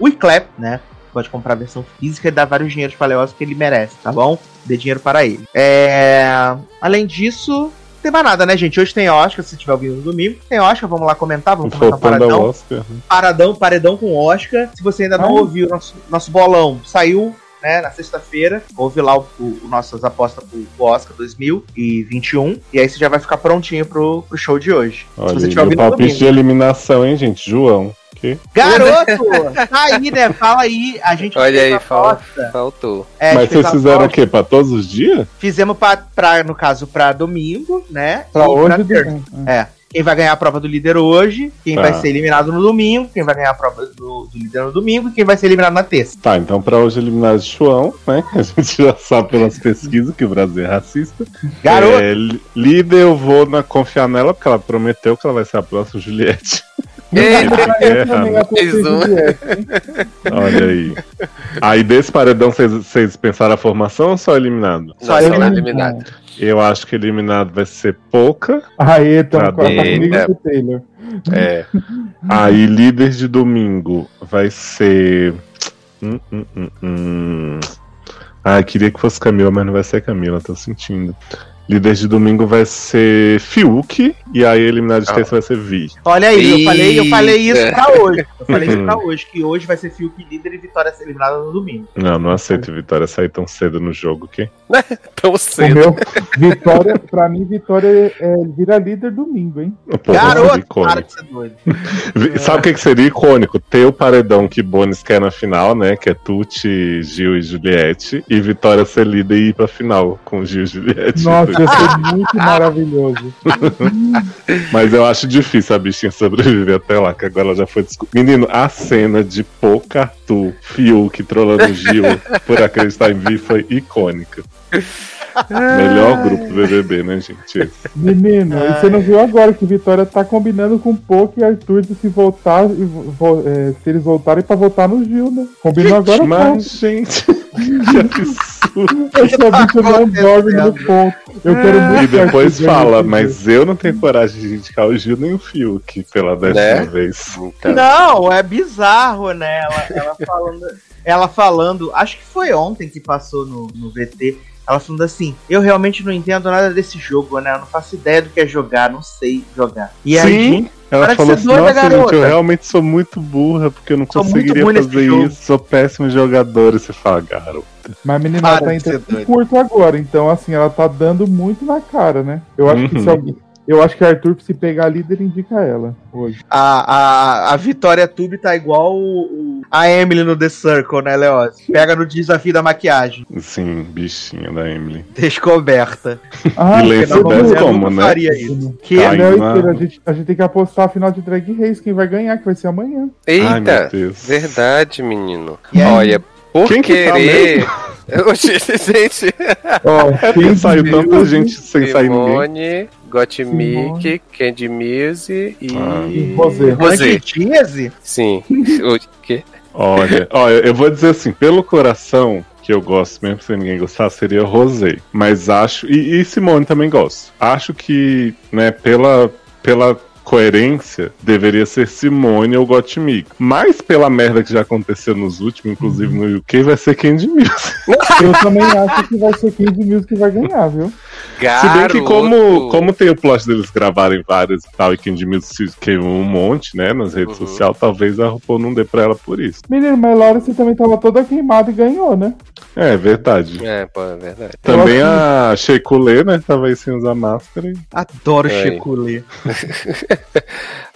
Wiclap, né? Pode comprar a versão física e dar vários dinheiros pra Leoz que ele merece, tá bom? Dê dinheiro para ele. É... Além disso, não tem mais nada, né, gente? Hoje tem Oscar, se tiver ouvindo no domingo. Tem Oscar, vamos lá comentar, vamos comentar um paradão. Oscar. né? Paradão, paredão com Oscar. Se você ainda não Ai. ouviu nosso, nosso bolão, saiu né, na sexta-feira. Ouve lá o, o, o nossas apostas pro, pro Oscar 2021. E aí você já vai ficar prontinho pro, pro show de hoje. Olha, você aí, tiver ouvindo palpite domingo. de eliminação, hein, gente? João. Que? Garoto! tá aí, né? Fala aí. A gente Olha aí, a fala. aposta. Faltou. É, Mas vocês fizeram o quê? Pra todos os dias? Fizemos pra, pra, no caso, pra domingo, né? Pra E hoje, terça. do- É. Quem vai ganhar a prova do líder hoje, quem Tá. vai ser eliminado no domingo, quem vai ganhar a prova do, do líder no domingo e quem vai ser eliminado na terça. Tá, então pra hoje eliminar João, né? A gente já sabe pelas pesquisas que o Brasil é racista. Garoto! É, líder, eu vou na, confiar nela, porque ela prometeu que ela vai ser a próxima Juliette. [laughs] É. Olha aí. Aí desse paredão, vocês- vocês pensaram a formação ou só eliminado? Só Só eliminado. eliminado. Eu acho que eliminado vai ser pouca. Aê, então, Tá comigo o Taylor. É. Aí líder de domingo vai ser. Hum, hum, hum, hum. Ah, queria que fosse Camila, mas não vai ser Camila, tô sentindo. Líder de domingo vai ser Fiuk, e aí eliminado de Ah. terça vai ser Vi. Olha aí, eu falei, eu falei isso É. Pra hoje. Eu falei isso Hum. pra hoje, que hoje vai ser Fiuk líder e Vitória ser eliminada no domingo. Não, não aceito Vitória sair tão cedo no jogo, ok? Tão O cedo. meu, Vitória, pra mim, Vitória é, vira líder domingo, hein? Pô, Garoto, para de ser doido. Sabe o que, que seria icônico? Ter o paredão que Bonis quer na final, né? Que é Tuti, Gil e Juliette. E Vitória ser líder e ir pra final com Gil e Juliette. Nossa, ia ser muito [laughs] maravilhoso. Mas eu acho difícil a bichinha sobreviver até lá, que agora ela já foi descoberta. Menino, a cena de Pouca Arthur, Fiuk trolando Gil por acreditar em Vi foi icônica. [laughs] Melhor grupo do BBB, né, gente? Menino, e você não viu agora que Vitória tá combinando com Poco e Arthur de se voltar, e vo- é, se eles voltarem pra votar no Gil, né? Combinou agora Mas, gente, que absurdo. Não dorme no ponto. Eu quero muito E que depois fala, mas eu não tenho coragem de indicar o Gil nem o Fiuk pela décima Né? vez. Então, Não, é bizarro, né? Ela, ela falando, ela falando, acho que foi ontem que passou no, no VT. Ela falando assim: Eu realmente não entendo nada desse jogo, né? Eu não faço ideia do que é jogar, não sei jogar. E aí, Sim, ela para de falou assim: Nossa, gente, garota." eu realmente sou muito burra, porque eu não Sou conseguiria fazer jogo." isso. Sou péssimo jogador. E você fala, garoto. Mas a menina Para ela tá entrando curto agora, então assim, ela tá dando muito na cara, né? Eu acho que Uhum. se alguém. Eu acho que Arthur, se pegar a líder, indica ela hoje. a, a, a Vitória Tube tá igual o, o- a Emily no The Circle, né, Leoz? Pega no desafio da maquiagem. Sim, bichinha da Emily. Descoberta. [laughs] Ah, E não viu? como, não né? faria isso. Que Tá e na- a, gente, a gente tem que apostar a final de Drag Race, quem vai ganhar, que vai ser amanhã. Ai, meu Eita, Deus. verdade, menino. Olha, por Quem que tá querer. [laughs] Oxi, gente, Ó, [laughs] É porque saiu tanta gente sem sair ninguém. Simone, Gottmik, Candy Muse e. Ah. Rosé. Rosé. Antitíase? Sim. [laughs] O quê? Olha, olha, eu vou dizer assim, pelo coração que eu gosto, mesmo sem ninguém gostar, seria Rosé. Mas acho. E, e Simone também gosto. Acho que, né, pela. pela coerência, deveria ser Simone ou Gottmik. Mas pela merda que já aconteceu nos últimos, inclusive no UK, vai ser Candy Muse. [laughs] Eu também acho que vai ser Candy Music que vai ganhar, viu? Se bem que como, Garoto. como tem o plot deles gravarem várias e tal, e Candy Muse se queimou um monte, né, nas redes Uhum. sociais, talvez a RuPaul não dê pra ela por isso. Menino, mas Laura, você também tava toda queimada e ganhou, né? É, verdade. É, pô, é verdade. Também a Sheikulé, né? Tava aí sem usar máscara. e- Adoro É. [laughs]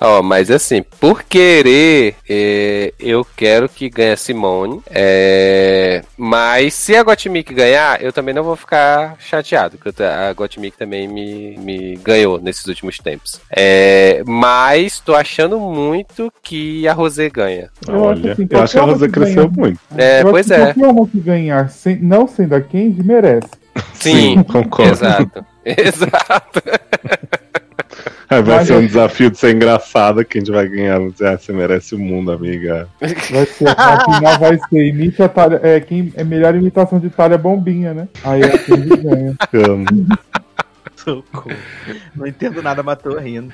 Ó, mas assim, por querer, é, eu quero que ganhe a Simone. é, mas se a Gottmik ganhar, eu também não vou ficar chateado, porque eu- a Gottmik também me, me ganhou nesses últimos tempos. É, mas tô achando muito que a Rosé ganha. Eu acho Olha, assim, eu acho que a que cresceu ganha. muito. É, Eu pois acho que é. Qualquer uma que ganhar, sem- não sendo a Candy, merece. Sim, [laughs] concordo. exato. [laughs] Exato. É, vai Mas ser eu- um desafio de ser engraçada, que a gente vai ganhar. Dizer, ah, você merece o mundo, amiga. Vai ser, a final vai ser imite a Talha, é, quem é melhor imitação de Talha Bombinha, né? Aí a Candy ganha. Amo. Socorro. Não entendo nada, mas tô rindo.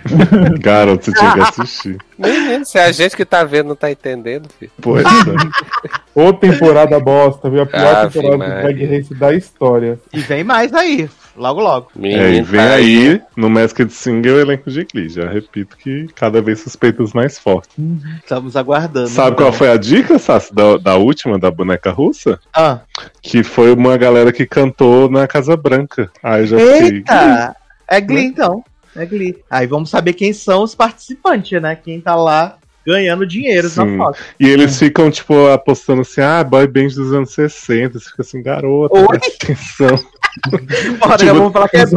Garoto, você tinha que [laughs] assistir. Menino, se a gente que tá vendo não tá entendendo, filho. Pois é. Ô temporada bosta, viu? A pior Ave temporada do. Drag Race da história. E vem mais aí. Logo, logo. É, e vem tá aí, no Masked Singer, o elenco de Glee. Já repito que cada vez suspeitos mais fortes. Estamos aguardando. Sabe então. qual foi a dica, Sassi, da, da última, da boneca russa? Ah. Que foi uma galera que cantou na Casa Branca. Aí eu já fiquei. Eita! É Glee, então. É Glee. Aí vamos saber quem são os participantes, né? Quem tá lá ganhando dinheiro na Sim. foto. E eles ficam, tipo, apostando assim, ah, boy band dos anos 60. Você fica assim, garota, Oi? presta atenção. Porra, Tipo, vamos falar que é já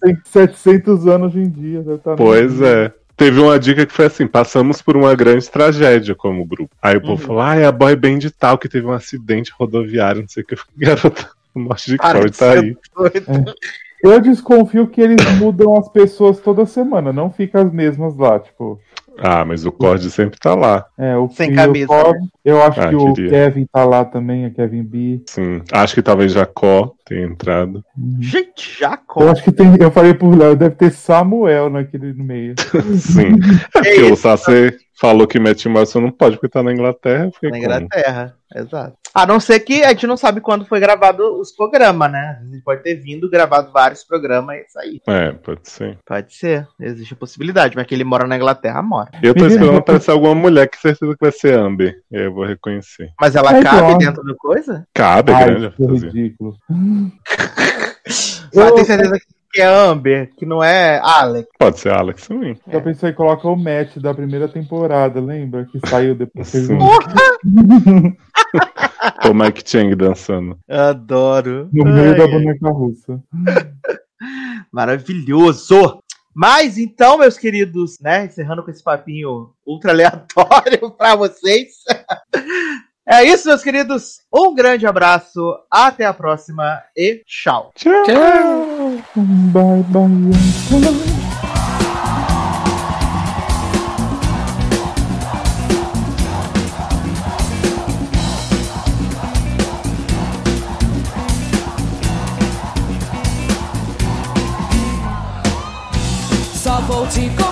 têm 700 anos hoje em dia. já tá Pois é. Teve uma dica que foi assim: passamos por uma grande tragédia como grupo. Aí o povo Uhum. falou: ah, é a boy band tal que teve um acidente rodoviário, não sei o que. Eu fiquei, garota, morte de Para cor de tá ser aí. doido. Eu desconfio que eles mudam as pessoas toda semana, não fica as mesmas lá, tipo. Ah, mas o Cord sempre tá lá. É, o Sem o camisa, Cobb, né? Eu acho Ah, que o queria. Kevin tá lá também, a Kevin B. Sim. Acho que talvez Jacó tenha entrado. Gente, já Eu acho que tem. Eu falei pro Léo, deve ter Samuel naquele no meio. [laughs] Sim. É porque o isso. Falou que Matt Morrison não pode porque tá na Inglaterra. Na como? Inglaterra, exato. A não ser que a gente não sabe quando foi gravado os programas, né? A gente pode ter vindo, gravado vários programas e sair. É, pode ser. Pode ser, existe a possibilidade, mas que ele mora na Inglaterra, mora. Eu tô esperando [laughs] aparecer alguma mulher que certeza que vai ser Amber. E aí eu vou reconhecer. Mas ela É, cabe então. dentro do coisa? Cabe, é Ai, grande que ridículo. [laughs] Você Eu- tem certeza que é Amber, que não é Alex? Pode ser Alex também. Já pensou em colocar o match da primeira temporada, lembra? Que saiu depois. Sim. [laughs] O Mike Chang dançando. Adoro. No meio Ai, da boneca russa. [laughs] Maravilhoso! Mas então, meus queridos, né? Encerrando com esse papinho ultra aleatório [laughs] pra vocês. É isso, meus queridos. Um grande abraço, até a próxima e tchau. Bye, bye. Só vou te contar